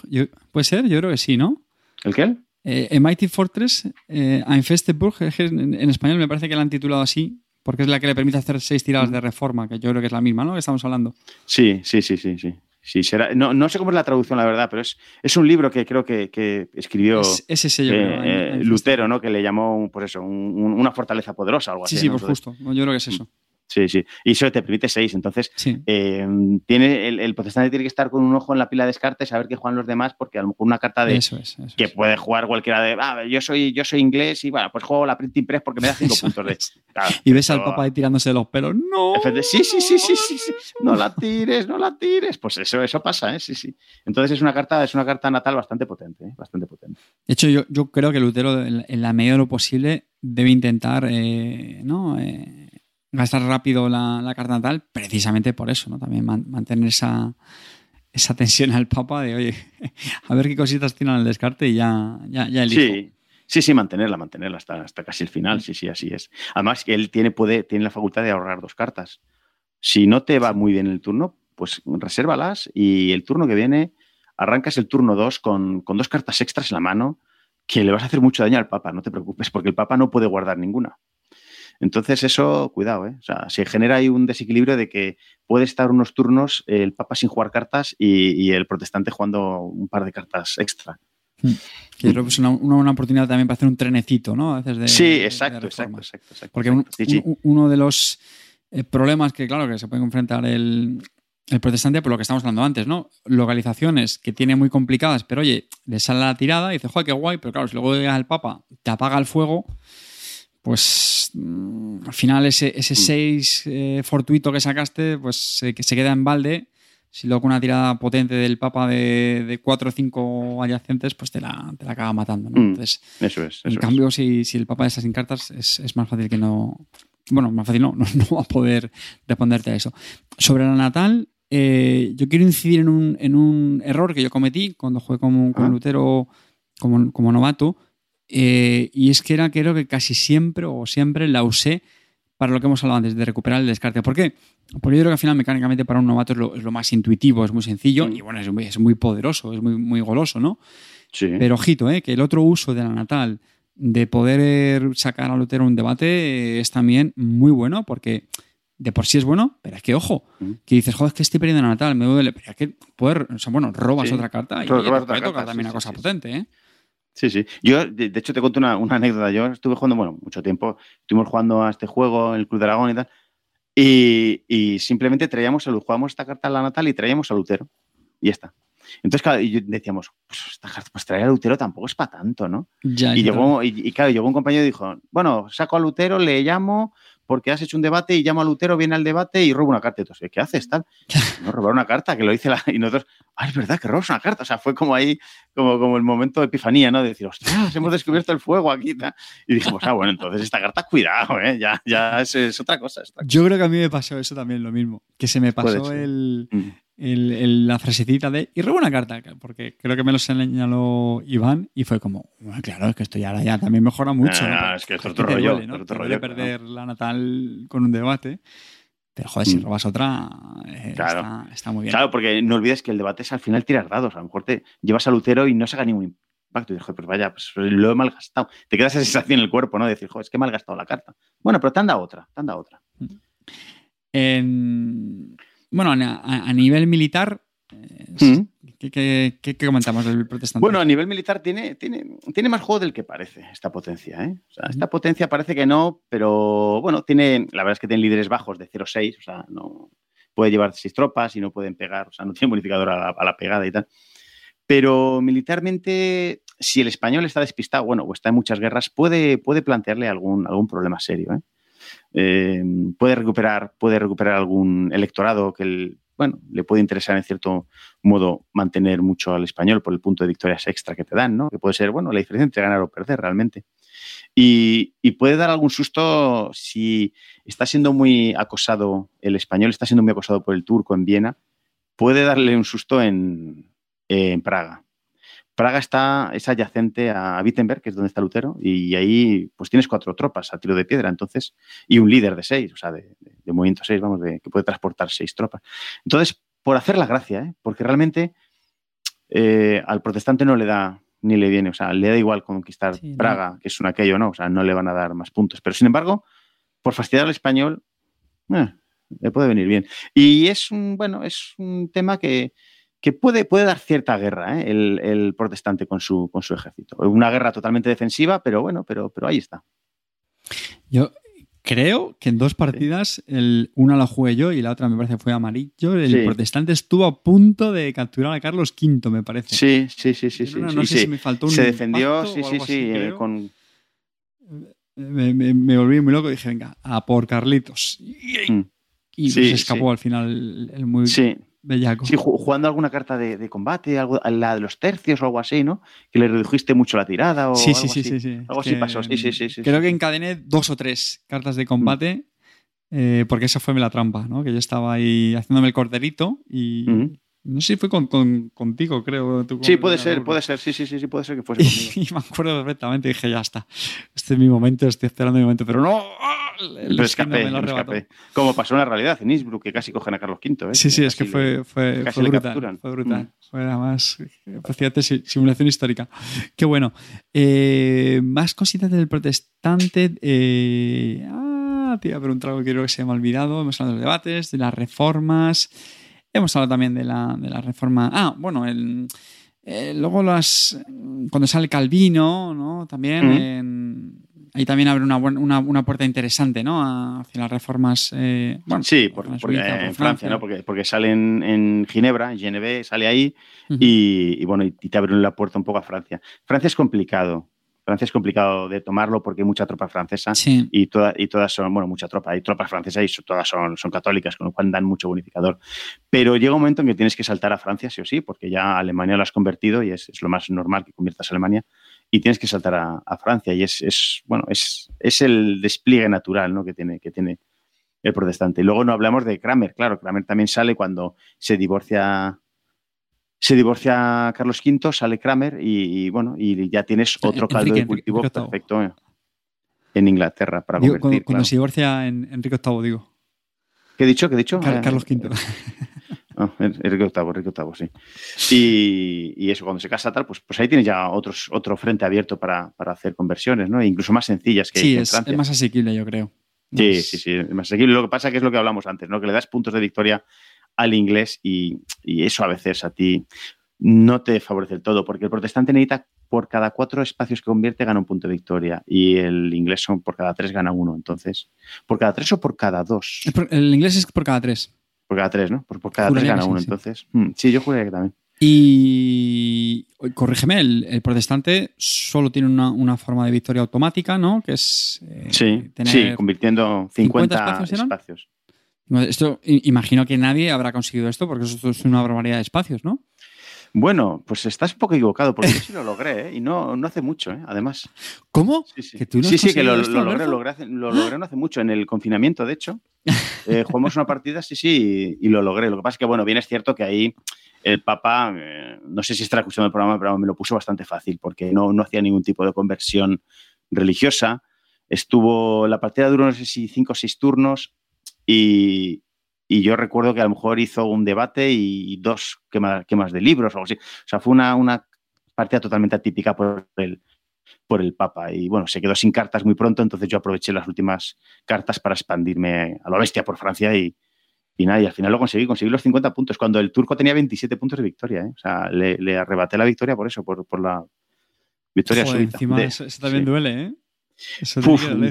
¿Puede ser? Yo creo que sí, ¿no? ¿El qué? Eh, Mighty Fortress, eh, Einfesteburg, en, en, español me parece que la han titulado así, porque es la que le permite hacer seis tiradas de reforma, que yo creo que es la misma, ¿no? Que estamos hablando. Sí, sí, sí, sí, sí. sí será, no, no sé cómo es la traducción, la verdad, pero es, es un libro que creo que, que escribió es, ese yo creo, eh, Lutero, ¿no? Que le llamó, pues eso, una fortaleza poderosa, algo así. Sí, sí, pues justo. Yo creo que es eso. Sí, sí. Y eso te permite seis. Entonces, eh, tiene, el, protestante tiene que estar con un ojo en la pila de descartes, saber qué juegan los demás, porque a lo mejor una carta de que puede jugar cualquiera de ah, yo soy, yo soy inglés y bueno, pues juego la Printing Press porque me da cinco puntos de. y ves al papá ahí tirándose los pelos. ¡No! Sí, sí, sí, sí, sí, No la tires, no la tires. Pues eso, eso pasa, ¿eh? Sí, sí. Entonces es una carta, es una carta natal bastante potente, ¿eh? bastante potente. De hecho, yo, yo creo que Lutero, en la medida de lo posible, debe intentar, eh, ¿no? Eh, gastar rápido la, carta natal, precisamente por eso, ¿no? También mantener esa, esa tensión al Papa de, oye, a ver qué cositas tienen al descarte y ya, ya, ya elijo. Sí. Sí, sí, mantenerla, mantenerla hasta, hasta casi el final, sí, sí, así es. Además, él tiene, puede, tiene la facultad de ahorrar dos cartas. Si no te va muy bien el turno, pues resérvalas y el turno que viene arrancas el turno 2 con, con, dos cartas extras en la mano que le vas a hacer mucho daño al Papa, no te preocupes, porque el Papa no puede guardar ninguna. Entonces, eso, cuidado, ¿eh? O sea, se genera ahí un desequilibrio de que puede estar unos turnos el Papa sin jugar cartas y, el protestante jugando un par de cartas extra. Hmm. Que creo que es una, una, oportunidad también para hacer un trenecito, ¿no? A veces de, sí, exacto, exacto, exacto, Porque uno de los eh, problemas que, claro, que se puede enfrentar el, el protestante, por lo que estamos hablando antes, ¿no? Localizaciones que tiene muy complicadas, pero oye, le sale la tirada y dice, joder, qué guay, pero claro, si luego llega el Papa, te apaga el fuego, pues mm, al final ese 6 eh, fortuito que sacaste, pues se, se queda en balde. Si luego una tirada potente del Papa de 4 o 5 adyacentes, pues te la, te la acaba matando. ¿no? Mm, Entonces, eso es. en cambio, si, si, el Papa está sin cartas, es, es, más fácil que no. Bueno, más fácil no, no, va a poder responderte a eso. Sobre la natal, eh, yo quiero incidir en un, en un, error que yo cometí cuando jugué como, con ah. Lutero como, como novato eh, y es que era, creo que casi siempre o siempre la usé para lo que hemos hablado antes, de recuperar el descarte. ¿Por qué? Porque yo creo que al final mecánicamente para un novato es lo, más intuitivo, es muy sencillo y bueno, es muy, es muy poderoso, es muy, muy goloso, ¿no? Sí. Pero ojito, ¿eh? que el otro uso de la natal, de poder sacar a Lutero un debate, eh, es también muy bueno porque de por sí es bueno, pero es que ojo, que dices, joder, es que estoy perdiendo la natal, me duele, pero es que poder, o sea, bueno, robas otra carta y robas toca también una cosa potente, ¿eh? Sí, sí. Yo, de, hecho, te cuento una, anécdota. Yo estuve jugando, bueno, mucho tiempo, estuvimos jugando a este juego, en el Club de Aragón y tal, y, simplemente traíamos, jugábamos esta carta a la natal y traíamos a Lutero. Y ya está. Entonces, claro, y decíamos, pues, esta carta, pues traer a Lutero tampoco es para tanto, ¿no? Ya, y, ya, llegó, y, y claro, llegó un compañero y dijo, bueno, saco a Lutero, le llamo porque has hecho un debate y llamo a Lutero, viene al debate y roba una carta. Y todos, ¿qué haces? Tal? No, robar una carta, que lo hice la... Y nosotros, ah, es verdad que robas una carta. O sea, fue como ahí, como, como el momento de epifanía, ¿no? De decir, ostras, hemos descubierto el fuego aquí. Y dijimos, ah, bueno, entonces esta carta, cuidado, ¿eh? Ya, ya es, es otra cosa. es otra cosa. Yo creo que a mí me pasó eso también, lo mismo. Que se me pasó el, Mm. El- el- la frasecita de y robo una carta, porque creo que me lo señaló Iván y fue como, bueno, claro, es que esto ya, ahora ya también mejora mucho. Ah, es que es otro rollo, duele, ¿no? otro rollo, claro. perder la natal con un debate. Pero joder, si Mm. robas otra, eh, Claro. está, está muy bien. Claro, porque no olvides que el debate es al final tirar dados. A lo mejor te llevas a Lutero y no saca ningún impacto. Y dices, "Joder, pues vaya, pues lo he malgastado. Te queda esa sensación en el cuerpo, ¿no? De decir, joder, es que he malgastado la carta. Bueno, pero te han dado otra, te han dado otra. En- bueno, a, nivel militar, eh, Mm. ¿qué, qué- qué- qué comentamos del protestante? Bueno, a nivel militar tiene, tiene, tiene más juego del que parece esta potencia. ¿eh? O sea, esta potencia parece que no, pero bueno, tiene, la verdad es que tiene líderes bajos de 0,6, o sea, no puede llevar seis tropas y no pueden pegar, o sea, no tiene bonificador a la, a la pegada y tal. Pero militarmente, si el español está despistado, bueno, o está en muchas guerras, puede, puede plantearle algún, algún problema serio. ¿eh? Eh, puede recuperar, puede recuperar algún electorado que el- bueno, le puede interesar en cierto modo mantener mucho al español por el punto de victorias extra que te dan, ¿no? Que puede ser, bueno, la diferencia entre ganar o perder realmente. Y, puede dar algún susto si está siendo muy acosado, el español está siendo muy acosado por el turco en Viena, puede darle un susto en Praga. Praga está, es adyacente a Wittenberg, que es donde está Lutero, y ahí pues tienes cuatro tropas a tiro de piedra, entonces, y un líder de seis, o sea, de, de- de movimiento seis, vamos, de, que puede transportar seis tropas. Entonces, por hacer la gracia, ¿eh? porque realmente eh, al protestante no le da ni le viene, o sea, le da igual conquistar Sí, no. Praga, que es un aquello, ¿no? O sea, no le van a dar más puntos. Pero sin embargo, por fastidiar al español, eh, le puede venir bien. Y es un, bueno, es un tema que, que puede, puede dar cierta guerra, ¿eh? el, el protestante con su, con su ejército. Una guerra totalmente defensiva, pero bueno, pero, pero ahí está. Yo creo que en dos partidas, el, una la jugué yo y la otra me parece fue amarillo. El Sí. protestante estuvo a punto de capturar a Carlos V, me parece. Sí, sí, sí, sí. No, sí, sé si me faltó un Se defendió, sí, sí, sí, así, eh, con, me, me- me volví muy loco y dije, venga, a por Carlitos. Y, Mm. y Sí, pues escapó al final el, el muy sí, bellaco. sí, ju- jugando alguna carta de, de combate, algo, la de los tercios o algo así, ¿no? Que le redujiste mucho la tirada o Sí, algo sí, sí, así. sí, sí. Algo Es así pasó, sí, sí, sí, sí, Creo sí. que encadené dos o tres cartas de combate, eh, porque esa fue la trampa, ¿no? Que yo estaba ahí haciéndome el corderito y Ujú. no sé si fue con, con- contigo, creo. tú Sí, puede ser, puede ser, sí, sí, sí, sí, puede ser que fuese conmigo. Y me acuerdo perfectamente, dije, ya está. Este es mi momento, estoy esperando mi momento, pero no. El escapé, me lo escapé. Como pasó en la realidad en Innsbruck, que casi cogen a Carlos V. ¿eh? Sí, sí, es que fue, fue, casi fue le brutal. Fue brutal. Mm. Fue además, eh, si- simulación histórica. Qué bueno. Eh, más cositas del protestante. eh, ah, te iba a preguntar algo que creo que se me ha olvidado. Hemos hablado de los debates, de las reformas. Hemos hablado también de la, de la reforma. Ah, bueno, el, eh, luego las. Cuando sale Calvino, ¿no? También. Mm. en- ahí también abre una, una, una puerta interesante, ¿no? Hacia las reformas. eh, bueno, Sí, por, por porque, Suiza, por en Francia, ¿no? Porque, porque sale en, Ginebra, en Geneve, sale ahí y, y bueno, y te abren la puerta un poco a Francia. Francia es complicado. Francia es complicado de tomarlo porque hay mucha tropa francesa Sí. y, toda- y todas son, bueno, mucha tropa, hay tropas francesas y todas son, son católicas, con lo cual dan mucho bonificador. Pero llega un momento en que tienes que saltar a Francia, sí o sí, porque ya Alemania lo has convertido y es, es lo más normal que conviertas a Alemania y tienes que saltar a, a Francia y es, es, bueno, es, es el despliegue natural ¿no? que, tiene, que tiene el protestante. Y luego no hablamos de Kramer, claro, Kramer también sale cuando se divorcia se divorcia Carlos V, sale Kramer y, y, bueno, y ya tienes otro caldo Enrique, de cultivo Enrique perfecto eh, en Inglaterra para Digo, convertir. cuando, cuando se divorcia en Enrique VIII, digo. ¿Qué he dicho? ¿Qué he dicho? Eh, Carlos V. Ah, Enrique VIII, Enrique VIII, sí. Y, y eso, cuando se casa tal, pues, pues ahí tienes ya otros, otro frente abierto para, para hacer conversiones, ¿no? E incluso más sencillas que, sí, en es, Francia. es más asequible, yo creo. Sí, Más- sí, sí, es más asequible. Lo que pasa que es lo que hablamos antes, ¿no? Que le das puntos de victoria al inglés y, y eso a veces a ti no te favorece del todo, porque el protestante necesita por cada cuatro espacios que convierte gana un punto de victoria y el inglés son por cada tres gana uno. Entonces, ¿por cada tres o por cada dos? Es El inglés es por cada tres. Por cada tres, ¿no? Por, por cada Juraría tres gana uno. sí. Entonces, mm, sí, yo juraría que también. Y corrígeme, el, protestante solo tiene una, forma de victoria automática, ¿no? Que es. Eh, sí, sí, convirtiendo 50, espacios. Esto, imagino que nadie habrá conseguido esto porque eso es una barbaridad de espacios, ¿no? Bueno, pues estás un poco equivocado porque yo sí lo logré, ¿eh? Y no, no hace mucho, ¿eh? Además. ¿Cómo? Sí, sí, que, lo, logré, lo, logré, no hace mucho, en el confinamiento, de hecho. Eh, jugamos una partida, sí, sí, y, lo logré. Lo que pasa es que, bueno, bien es cierto que ahí el Papa, eh, no sé si está escuchando el programa, pero me lo puso bastante fácil porque no, no hacía ningún tipo de conversión religiosa. Estuvo, la partida duró, no sé si cinco o seis turnos y, y yo recuerdo que a lo mejor hizo un debate y dos quemas, quemas de libros o algo así. O sea, fue una, una partida totalmente atípica por el, por el Papa. Y bueno, se quedó sin cartas muy pronto, entonces yo aproveché las últimas cartas para expandirme a la bestia por Francia y, y nada, y al final lo conseguí, conseguí los 50 puntos, cuando el turco tenía 27 puntos de victoria. ¿eh? O sea, le, arrebaté la victoria por eso, por, por la victoria Joder, Encima, eso, también duele, ¿eh?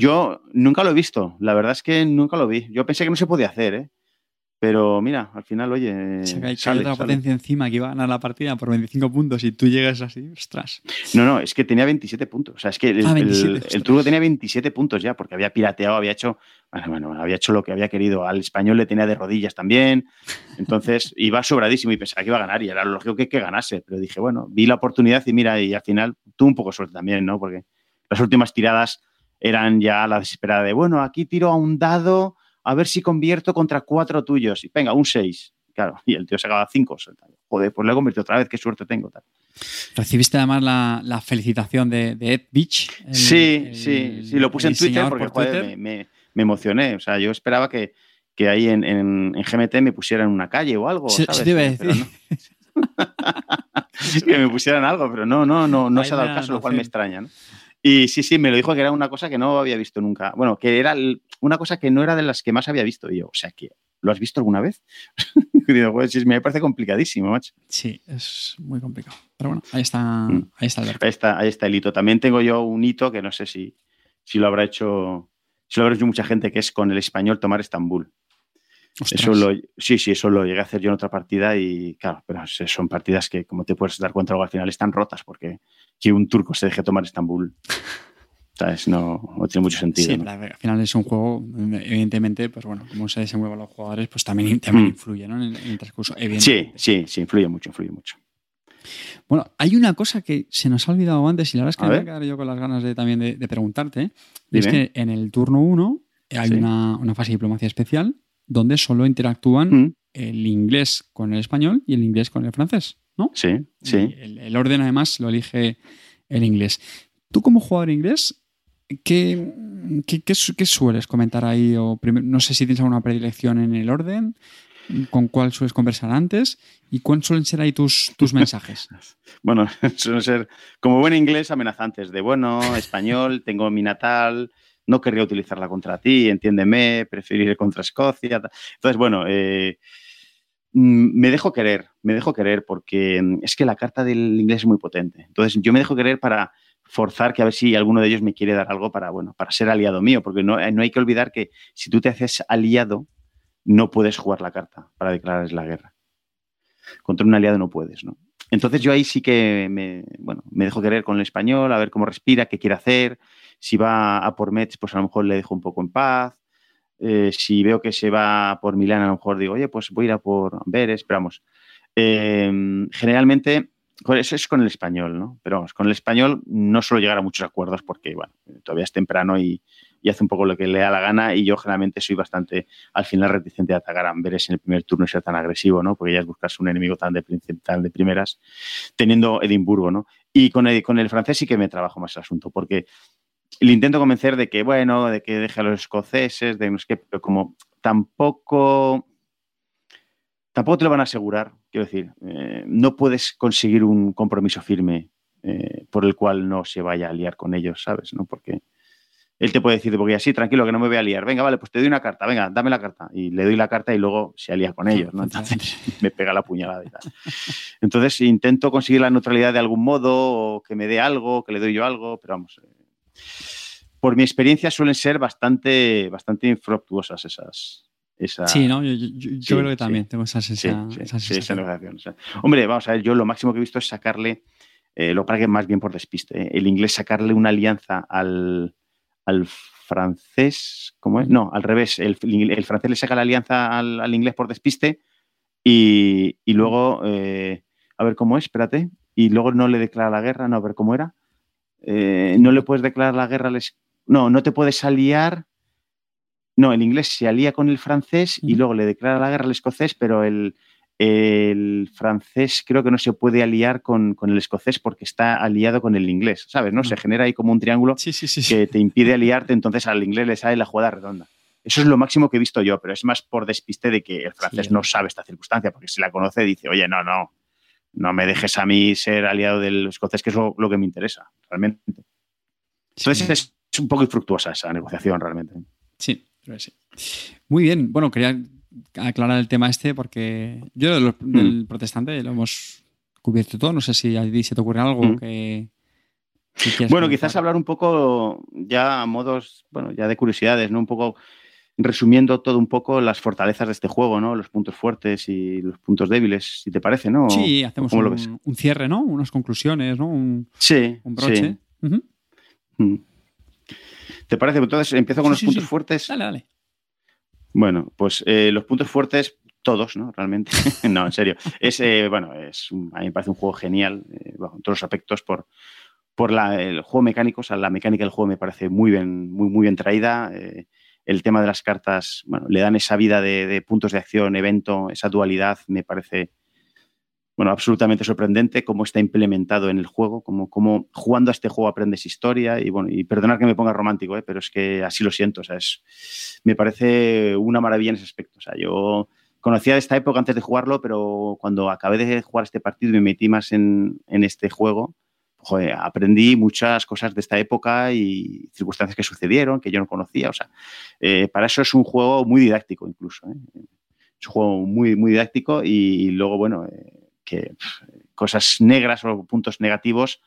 yo nunca lo he visto, la verdad es que nunca lo vi. Yo pensé que no se podía hacer, ¿eh? Pero mira, al final, oye. hay, otra potencia encima que iba a ganar la partida por 25 puntos y tú llegas así, ostras. No, no, es que tenía 27 puntos. O sea, es que el, ah, el, truco tenía 27 puntos ya, porque había pirateado, había hecho. Bueno, bueno, había hecho lo que había querido. Al español le tenía de rodillas también. Entonces iba sobradísimo y pensaba que iba a ganar y era lógico que, que ganase. Pero dije, bueno, vi la oportunidad y mira, y al final tuve un poco de suerte también, ¿no? Porque las últimas tiradas eran ya la desesperada de, bueno, aquí tiro a un dado a ver si convierto contra cuatro tuyos. Y venga, un seis. Claro, y el tío se acaba cinco. Joder, pues le he convertido otra vez, qué suerte tengo. Tal. Recibiste además la, felicitación de, Ed Beach. sí, sí, sí, lo puse en Twitter porque joder, Me, emocioné. O sea, yo esperaba que, que ahí en, GMT me pusieran una calle o algo. Sí, ¿sabes? decir. que me pusieran algo, pero no, no, no, no se ha dado el caso, lo cual me extraña. ¿no? Y sí, sí, me lo dijo que era una cosa que no había visto nunca. Bueno, que era una cosa que no era de las que más había visto yo. O sea, que ¿lo has visto alguna vez? Digo, pues, me parece complicadísimo, macho. Sí, es muy complicado. Pero bueno, ahí está, mm. ahí está el Ahí está, ahí está el hito. También tengo yo un hito que no sé si, si lo habrá hecho, si lo habrá hecho mucha gente, que es con el español tomar Estambul. Eso lo, sí, sí, eso lo llegué a hacer yo en otra partida y claro, pero son partidas que, como te puedes dar cuenta, luego al final están rotas porque que un turco se deje tomar Estambul. ¿Sabes? No, no tiene mucho sentido. Sí, al final es un juego, evidentemente, pues bueno, cómo se desenvuelven los jugadores, pues también, también mm. influye ¿no? en, el, transcurso. Sí, sí, sí, influye mucho, influye mucho. Bueno, hay una cosa que se nos ha olvidado antes y la verdad es que me voy a quedar yo con las ganas de, también de, preguntarte. Y es que en el turno 1 hay una, una, fase de diplomacia especial donde solo interactúan mm. el inglés con el español y el inglés con el francés. ¿no? Sí, sí. El, orden además lo elige el inglés. Tú como jugador inglés, ¿qué, qué, sueles comentar ahí? O no sé si tienes alguna predilección en el orden, con cuál sueles conversar antes y cuáles suelen ser ahí tus, tus mensajes. bueno, suelen ser como buen inglés amenazantes, de bueno, español, tengo mi natal, no querría utilizarla contra ti, entiéndeme, preferir contra Escocia. Entonces, bueno, eh, Mm, me dejo querer, me dejo querer porque mm, es que la carta del inglés es muy potente. Entonces yo me dejo querer para forzar que a ver si alguno de ellos me quiere dar algo para, bueno, para ser aliado mío, porque no, no hay que olvidar que si tú te haces aliado, no puedes jugar la carta para declararles la guerra. Contra un aliado no puedes, ¿no? Entonces yo ahí sí que me, bueno, me dejo querer con el español, a ver cómo respira, qué quiere hacer. Si va a por Metz, pues a lo mejor le dejo un poco en paz. Eh, si veo que se va por Milán, a lo mejor digo, oye, pues voy a ir a por Amberes, esperamos. Em, generalmente, eso es con el español, ¿no? Pero vamos, con el español no suelo llegar a muchos acuerdos porque, bueno, todavía es temprano y, hace un poco lo que le da la gana y yo generalmente soy bastante, al final, reticente a atacar a Amberes en el primer turno y ser tan agresivo, ¿no? Porque ya es buscarse un enemigo tan de, tan de primeras, teniendo Edimburgo, ¿no? Y con el, con el francés sí que me trabajo más el asunto, porque le intento convencer de que, bueno, de que deje a los escoceses, de no sé qué, pero como tampoco, tampoco te lo van a asegurar, quiero decir, eh, no puedes conseguir un compromiso firme eh, por el cual no se vaya a liar con ellos, ¿sabes? ¿No? Porque él te puede decir, porque así, tranquilo, que no me voy a liar, venga, vale, pues te doy una carta, venga, dame la carta. Y le doy la carta y luego se alía con ellos, ¿no? Entonces me pega la puñalada y tal. Entonces intento conseguir la neutralidad de algún modo, o que me dé algo, que le doy yo algo, pero vamos, por mi experiencia suelen ser bastante, bastante infructuosas esas, esa. Sí, ¿no? Yo, creo que también tengo esa, sensación. hombre, vamos a ver, yo lo máximo que he visto es sacarle, eh, lo para que más bien por despiste, ¿eh? el inglés sacarle una alianza al, al francés, ¿cómo es? No, al revés, el, el francés le saca la alianza al, al inglés por despiste y, y luego, eh, a ver cómo es, espérate, y luego no le declara la guerra, no, a ver cómo era. Eh, no le puedes declarar la guerra al... No, no te puedes aliar... No, el inglés se alía con el francés y luego le declara la guerra al escocés, pero el, el francés creo que no se puede aliar con, con, el escocés porque está aliado con el inglés, ¿sabes? ¿No? Se genera ahí como un triángulo que te impide aliarte, entonces al inglés le sale la jugada redonda. Eso es lo máximo que he visto yo, pero es más por despiste de que el francés no sabe esta circunstancia, porque si la conoce dice, oye, no, no, no me dejes a mí ser aliado del escocés, que es lo, que me interesa, realmente. Entonces es, un poco infructuosa esa negociación, realmente. Sí, pero sí. Muy bien, bueno, quería aclarar el tema este porque yo del mm. protestante lo hemos cubierto todo, no sé si a ti se te ocurre algo mm. que... bueno, quizás hablar un poco ya a modos, bueno, ya de curiosidades, ¿no? Un poco resumiendo todo un poco las fortalezas de este juego, ¿no? Los puntos fuertes y los puntos débiles, si te parece, ¿no? Sí, hacemos un, cierre, ¿no? Unas conclusiones, ¿no? Un, sí. Un broche. Mm. ¿Te parece? Entonces empiezo con los puntos fuertes. Dale, dale. Bueno, pues eh, los puntos fuertes, todos, ¿no? Realmente. no, en serio. Es, eh, bueno, es a mí me parece un juego genial, eh, en todos los aspectos, por, por la, el juego mecánico, o sea, la mecánica del juego me parece muy bien, muy, muy bien traída el tema de las cartas, bueno, le dan esa vida de, puntos de acción, evento, esa dualidad, me parece, bueno, absolutamente sorprendente cómo está implementado en el juego, como, como jugando a este juego aprendes historia y bueno, y perdonar que me ponga romántico, ¿eh? pero es que así lo siento, o sea, es, me parece una maravilla en ese aspecto, o sea, yo conocía esta época antes de jugarlo, pero cuando acabé de jugar este partido y me metí más en, en este juego, aprendí muchas cosas de esta época y circunstancias que sucedieron que yo no conocía. O sea, eh, para eso es un juego muy didáctico incluso. ¿eh? Es un juego muy, muy didáctico y, luego, bueno, eh, que cosas negras o puntos negativos.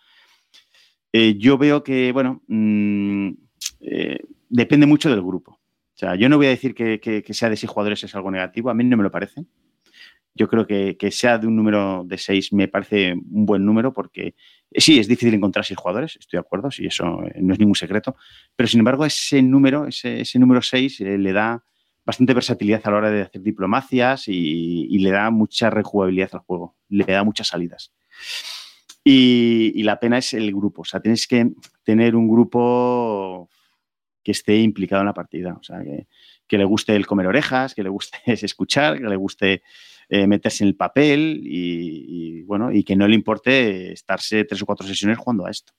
yo veo que, bueno, mm, depende mucho del grupo. O sea, yo no voy a decir que, que, sea de seis jugadores es algo negativo, a mí no me lo parece. Yo creo que, que sea de un número de seis me parece un buen número porque eh, sí, es difícil encontrar seis jugadores, estoy de acuerdo, sí, eso eh, no es ningún secreto, pero sin embargo ese número, ese, número seis eh, le da bastante versatilidad a la hora de hacer diplomacias y, le da mucha rejugabilidad al juego, le da muchas salidas. Y, la pena es el grupo, o sea, tienes que tener un grupo que esté implicado en la partida, o sea, que, le guste el comer orejas, que le guste escuchar, que le guste eh, meterse en el papel y, bueno, y que no le importe estarse tres o cuatro sesiones jugando a esto.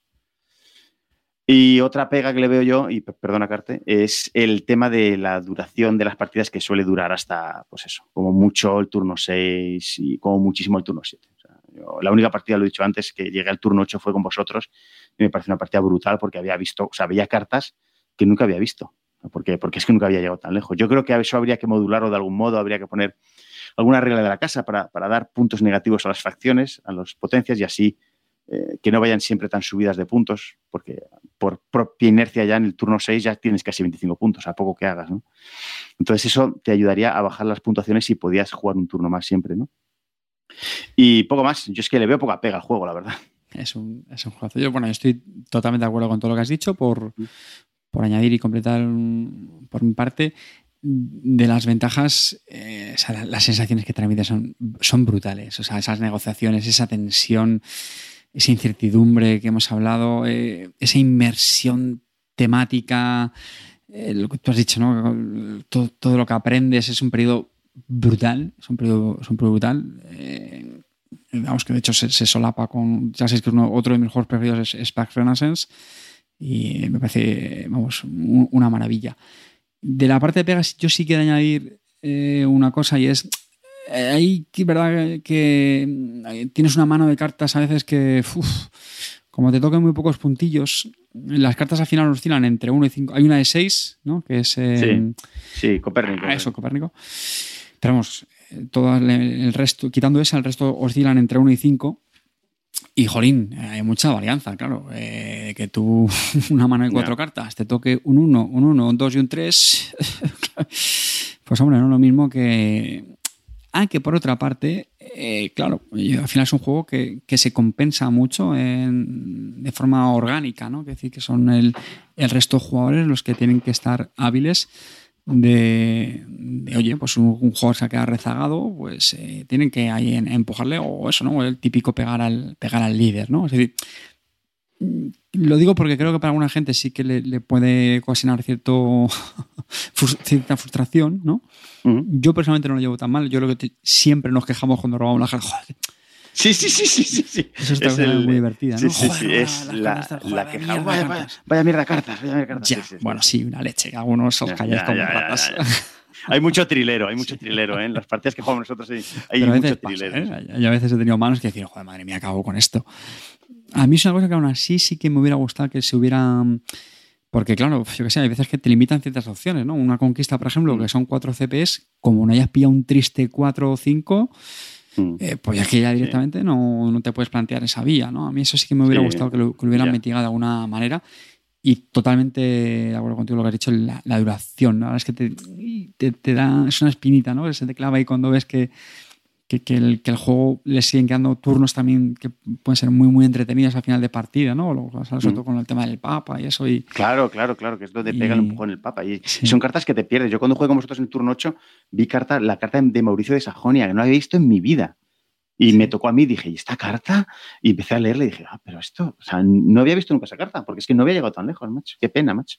Y otra pega que le veo yo, y perdona Carte, es el tema de la duración de las partidas que suele durar hasta, pues eso, como mucho el turno 6 y como muchísimo el turno 7. la única partida, lo he dicho antes, que llegué al turno 8 fue con vosotros y me parece una partida brutal porque había visto, o sea, había cartas que nunca había visto. Porque, porque es que nunca había llegado tan lejos. Yo creo que eso habría que modularlo de algún modo, habría que poner alguna regla de la casa para, dar puntos negativos a las facciones, a las potencias y así eh, que no vayan siempre tan subidas de puntos, porque por propia inercia ya en el turno 6 ya tienes casi 25 puntos, a poco que hagas, ¿no? Entonces eso te ayudaría a bajar las puntuaciones si podías jugar un turno más siempre, ¿no? Y poco más, yo es que le veo poca pega al juego, la verdad. Es un, es un juego. Yo, bueno, yo estoy totalmente de acuerdo con todo lo que has dicho, por, mm. por añadir y completar por mi parte de las ventajas, eh, las sensaciones que transmite son, son brutales. O sea, esas negociaciones, esa tensión, esa incertidumbre que hemos hablado, eh, esa inmersión temática, eh, lo que tú has dicho, ¿no? Todo, lo que aprendes es un periodo brutal, es un periodo, es un periodo brutal. vamos, que de hecho se, solapa con, ya sabéis que otro de mis mejores preferidos es, Spark Renaissance y me parece, vamos, una maravilla. De la parte de pegas, yo sí quiero añadir eh, una cosa y es. Eh, hay que, verdad que eh, tienes una mano de cartas a veces que, como te toquen muy pocos puntillos, las cartas al final oscilan entre 1 y 5. Hay una de 6, ¿no? Que es. sí, sí, Copérnico. Ah, eso, Copérnico. Pero vamos, todo el resto, quitando esa, el resto oscilan entre 1 y 5. Y jolín, hay mucha varianza, claro. Eh, que tú, una mano de cuatro cartas, te toque un 1, un 1, un 2 y un 3. Pues hombre, no lo mismo que... Ah, que por otra parte, eh, claro, al final es un juego que, se compensa mucho de forma orgánica, ¿no? Es decir, que son el, resto de jugadores los que tienen que estar hábiles de, oye, pues un, jugador se ha quedado rezagado, pues eh, tienen que ahí empujarle o eso, ¿no? El típico pegar al, pegar al líder, ¿no? Es decir, lo digo porque creo que para alguna gente sí que le, puede ocasionar cierto, cierta frustración, ¿no? Yo personalmente no lo llevo tan mal. Yo creo que siempre nos quejamos cuando robamos la jarra. Sí, sí, sí, sí, sí, Eso está es muy divertida, ¿no? Sí, sí, sí. es la, la, queja. Vaya, vaya, mierda cartas, vaya mierda cartas. Ya, bueno, sí, una leche. Algunos os calláis como ratas. Hay mucho trilero, hay mucho trilero, ¿eh? En las partidas que jugamos nosotros hay, mucho trilero. ¿eh? Yo a veces he tenido manos que decir, joder, madre mía, acabo con esto. A mí es una cosa que aún así sí que me hubiera gustado que se hubiera... Porque claro, yo que sé, hay veces que te limitan ciertas opciones, ¿no? Una conquista, por ejemplo, mm. que son 4 CPs, como no hayas pillado un triste 4 o 5, mm. eh, pues aquí ya directamente no, no, te puedes plantear esa vía, ¿no? A mí eso sí que me hubiera gustado que lo, hubieran mitigado de alguna manera. Y totalmente de acuerdo contigo lo que has dicho, la, duración. ¿no? La verdad es que te, te, da, es una espinita, ¿no? Que se te clava ahí cuando ves que, que, que, el, que, el, juego le siguen quedando turnos también que pueden ser muy, muy entretenidos al final de partida, ¿no? Lo, sobre todo con el tema del Papa y eso. Y, claro, claro, claro, que es donde pega el empujón el Papa. Y, son cartas que te pierdes. Yo cuando jugué con vosotros en el turno 8 vi carta, la carta de Mauricio de Sajonia, que no había visto en mi vida. Y me tocó a mí, dije, ¿y esta carta? Y empecé a leerla y dije, ah, pero esto, o sea, no había visto nunca esa carta, porque es que no había llegado tan lejos, macho. Qué pena, macho.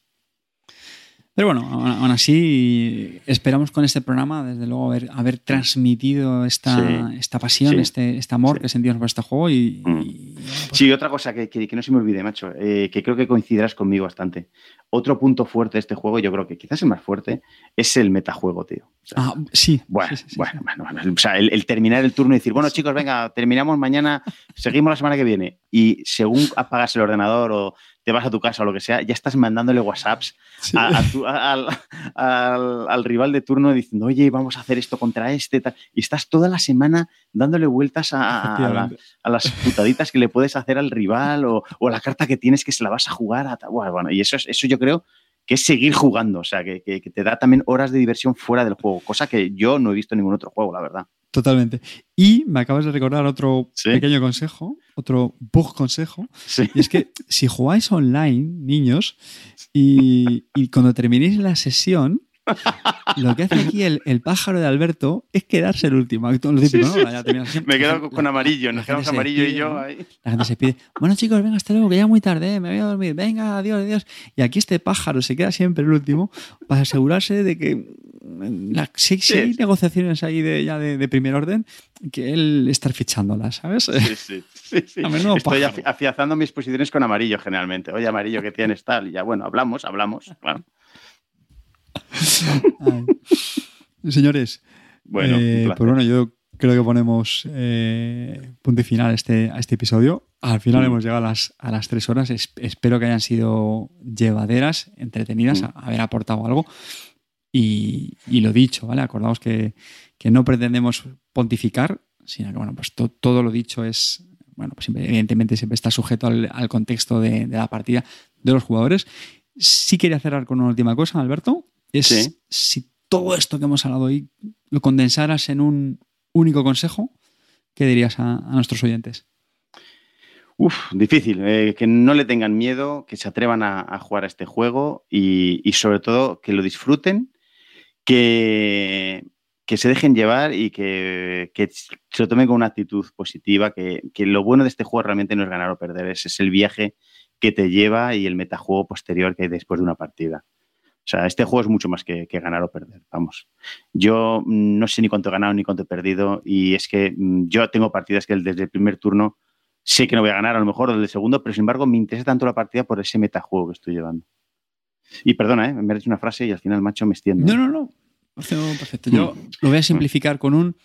Pero bueno, aún así esperamos con este programa, desde luego, haber, haber transmitido esta, esta pasión, este, este amor que sentimos por este juego. Y, mm. sí, otra cosa que, que, no se me olvide, macho, eh, que creo que coincidirás conmigo bastante. Otro punto fuerte de este juego, yo creo que quizás el más fuerte, es el metajuego, tío. ah, sí. Bueno, bueno, bueno, O sea, el, el, terminar el turno y decir, bueno, chicos, venga, terminamos mañana, seguimos la semana que viene. Y según apagas el ordenador o te vas a tu casa o lo que sea, ya estás mandándole WhatsApps al, rival de turno diciendo, oye, vamos a hacer esto contra este. Y estás toda la semana dándole vueltas a, las putaditas que le puedes hacer al rival o, la carta que tienes que se la vas a jugar. A, bueno, y eso, eso yo creo que es seguir jugando, o sea, que, te da también horas de diversión fuera del juego, cosa que yo no he visto en ningún otro juego, la verdad. Totalmente. Y me acabas de recordar otro pequeño consejo, otro bug consejo. Y es que si jugáis online, niños, y, y cuando terminéis la sesión, lo que hace aquí el, el, pájaro de Alberto es quedarse el último. Me quedo con amarillo, nos quedamos amarillo y yo ahí. La gente se pide, bueno chicos, venga, hasta luego, que ya muy tarde, ¿eh? me voy a dormir, venga, adiós, adiós. Y aquí este pájaro se queda siempre el último para asegurarse de que la, si, hay negociaciones ahí de, ya de, primer orden, que él estar fichándolas, ¿sabes? Sí, sí. sí, Estoy afianzando mis posiciones con amarillo generalmente. Oye, amarillo, que tienes tal? Y ya, bueno, hablamos, hablamos, claro. Señores, bueno, eh, pues bueno, yo creo que ponemos eh, punto y final a este, a este episodio. Al final mm. hemos llegado a las, a las tres horas. espero que hayan sido llevaderas, entretenidas, mm. haber aportado algo. Y, lo dicho, ¿vale? Acordaos que, no pretendemos pontificar, sino que, bueno, pues todo lo dicho es, bueno, pues evidentemente siempre está sujeto al, contexto de, de, la partida de los jugadores. Sí quería cerrar con una última cosa, Alberto es si todo esto que hemos hablado hoy lo condensaras en un único consejo, ¿qué dirías a, nuestros oyentes? Uf, difícil. Eh, que no le tengan miedo, que se atrevan a, jugar a este juego y, sobre todo que lo disfruten, que, que se dejen llevar y que, se lo tomen con una actitud positiva, que, lo bueno de este juego realmente no es ganar o perder, es, es el viaje que te lleva y el metajuego posterior que hay después de una partida. O sea, este juego es mucho más que, ganar o perder, vamos. Yo no sé ni cuánto he ganado ni cuánto he perdido y es que mm, yo tengo partidas que desde el primer turno sé que no voy a ganar, a lo mejor desde el segundo, pero sin embargo me interesa tanto la partida por ese metajuego que estoy llevando. Y perdona, ¿eh? me has dicho una frase y al final, macho, me extiendo. No, no, no. Perfecto. Yo mm. lo voy a simplificar con un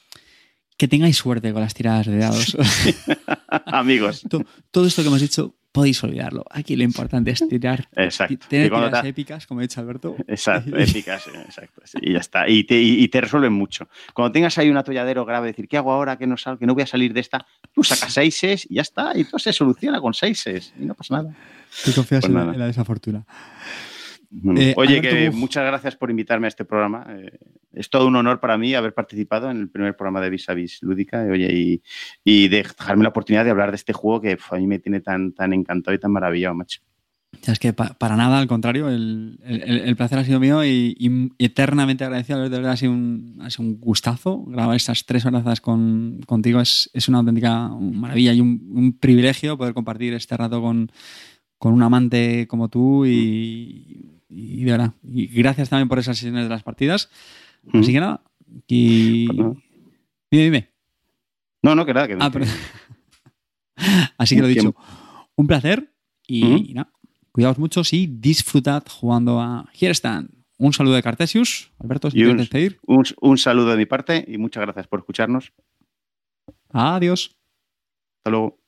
que tengáis suerte con las tiradas de dados. Amigos. todo, esto que hemos dicho podéis olvidarlo. Aquí lo importante es tirar. Exacto. Tener tiradas épicas, como ha dicho Alberto. Exacto, épicas, exacto. y ya está. Y te, resuelven mucho. Cuando tengas ahí un atolladero grave, decir, ¿qué hago ahora? Que no, sal, que no voy a salir de esta. Tú sacas seises y ya está. Y todo se soluciona con seises. Y no pasa nada. Tú confías pues en, la, desafortuna. Eh, Oye, que muchas gracias por invitarme a este programa. Eh, es todo un honor para mí haber participado en el primer programa de Vis a Vis Lúdica oye, y, dejarme la oportunidad de hablar de este juego que a mí me tiene tan, tan encantado y tan maravillado, macho. es que para nada, al contrario, el, placer ha sido mío y, eternamente agradecido. De verdad ha sido un, ha sido un gustazo. Grabar estas tres horas con, contigo es, una auténtica maravilla y un, privilegio poder compartir este rato con, con un amante como tú y, y de verdad, y gracias también por esas sesiones de las partidas. Así que nada, y... Pues dime, dime. No, no, que nada. Que ah, Así que lo dicho. Un placer y, nada, cuidaos mucho y disfrutad jugando a Here Stand. Un saludo de Cartesius. Alberto, si quieres despedir. Un, un saludo de mi parte y muchas gracias por escucharnos. Adiós. Hasta luego.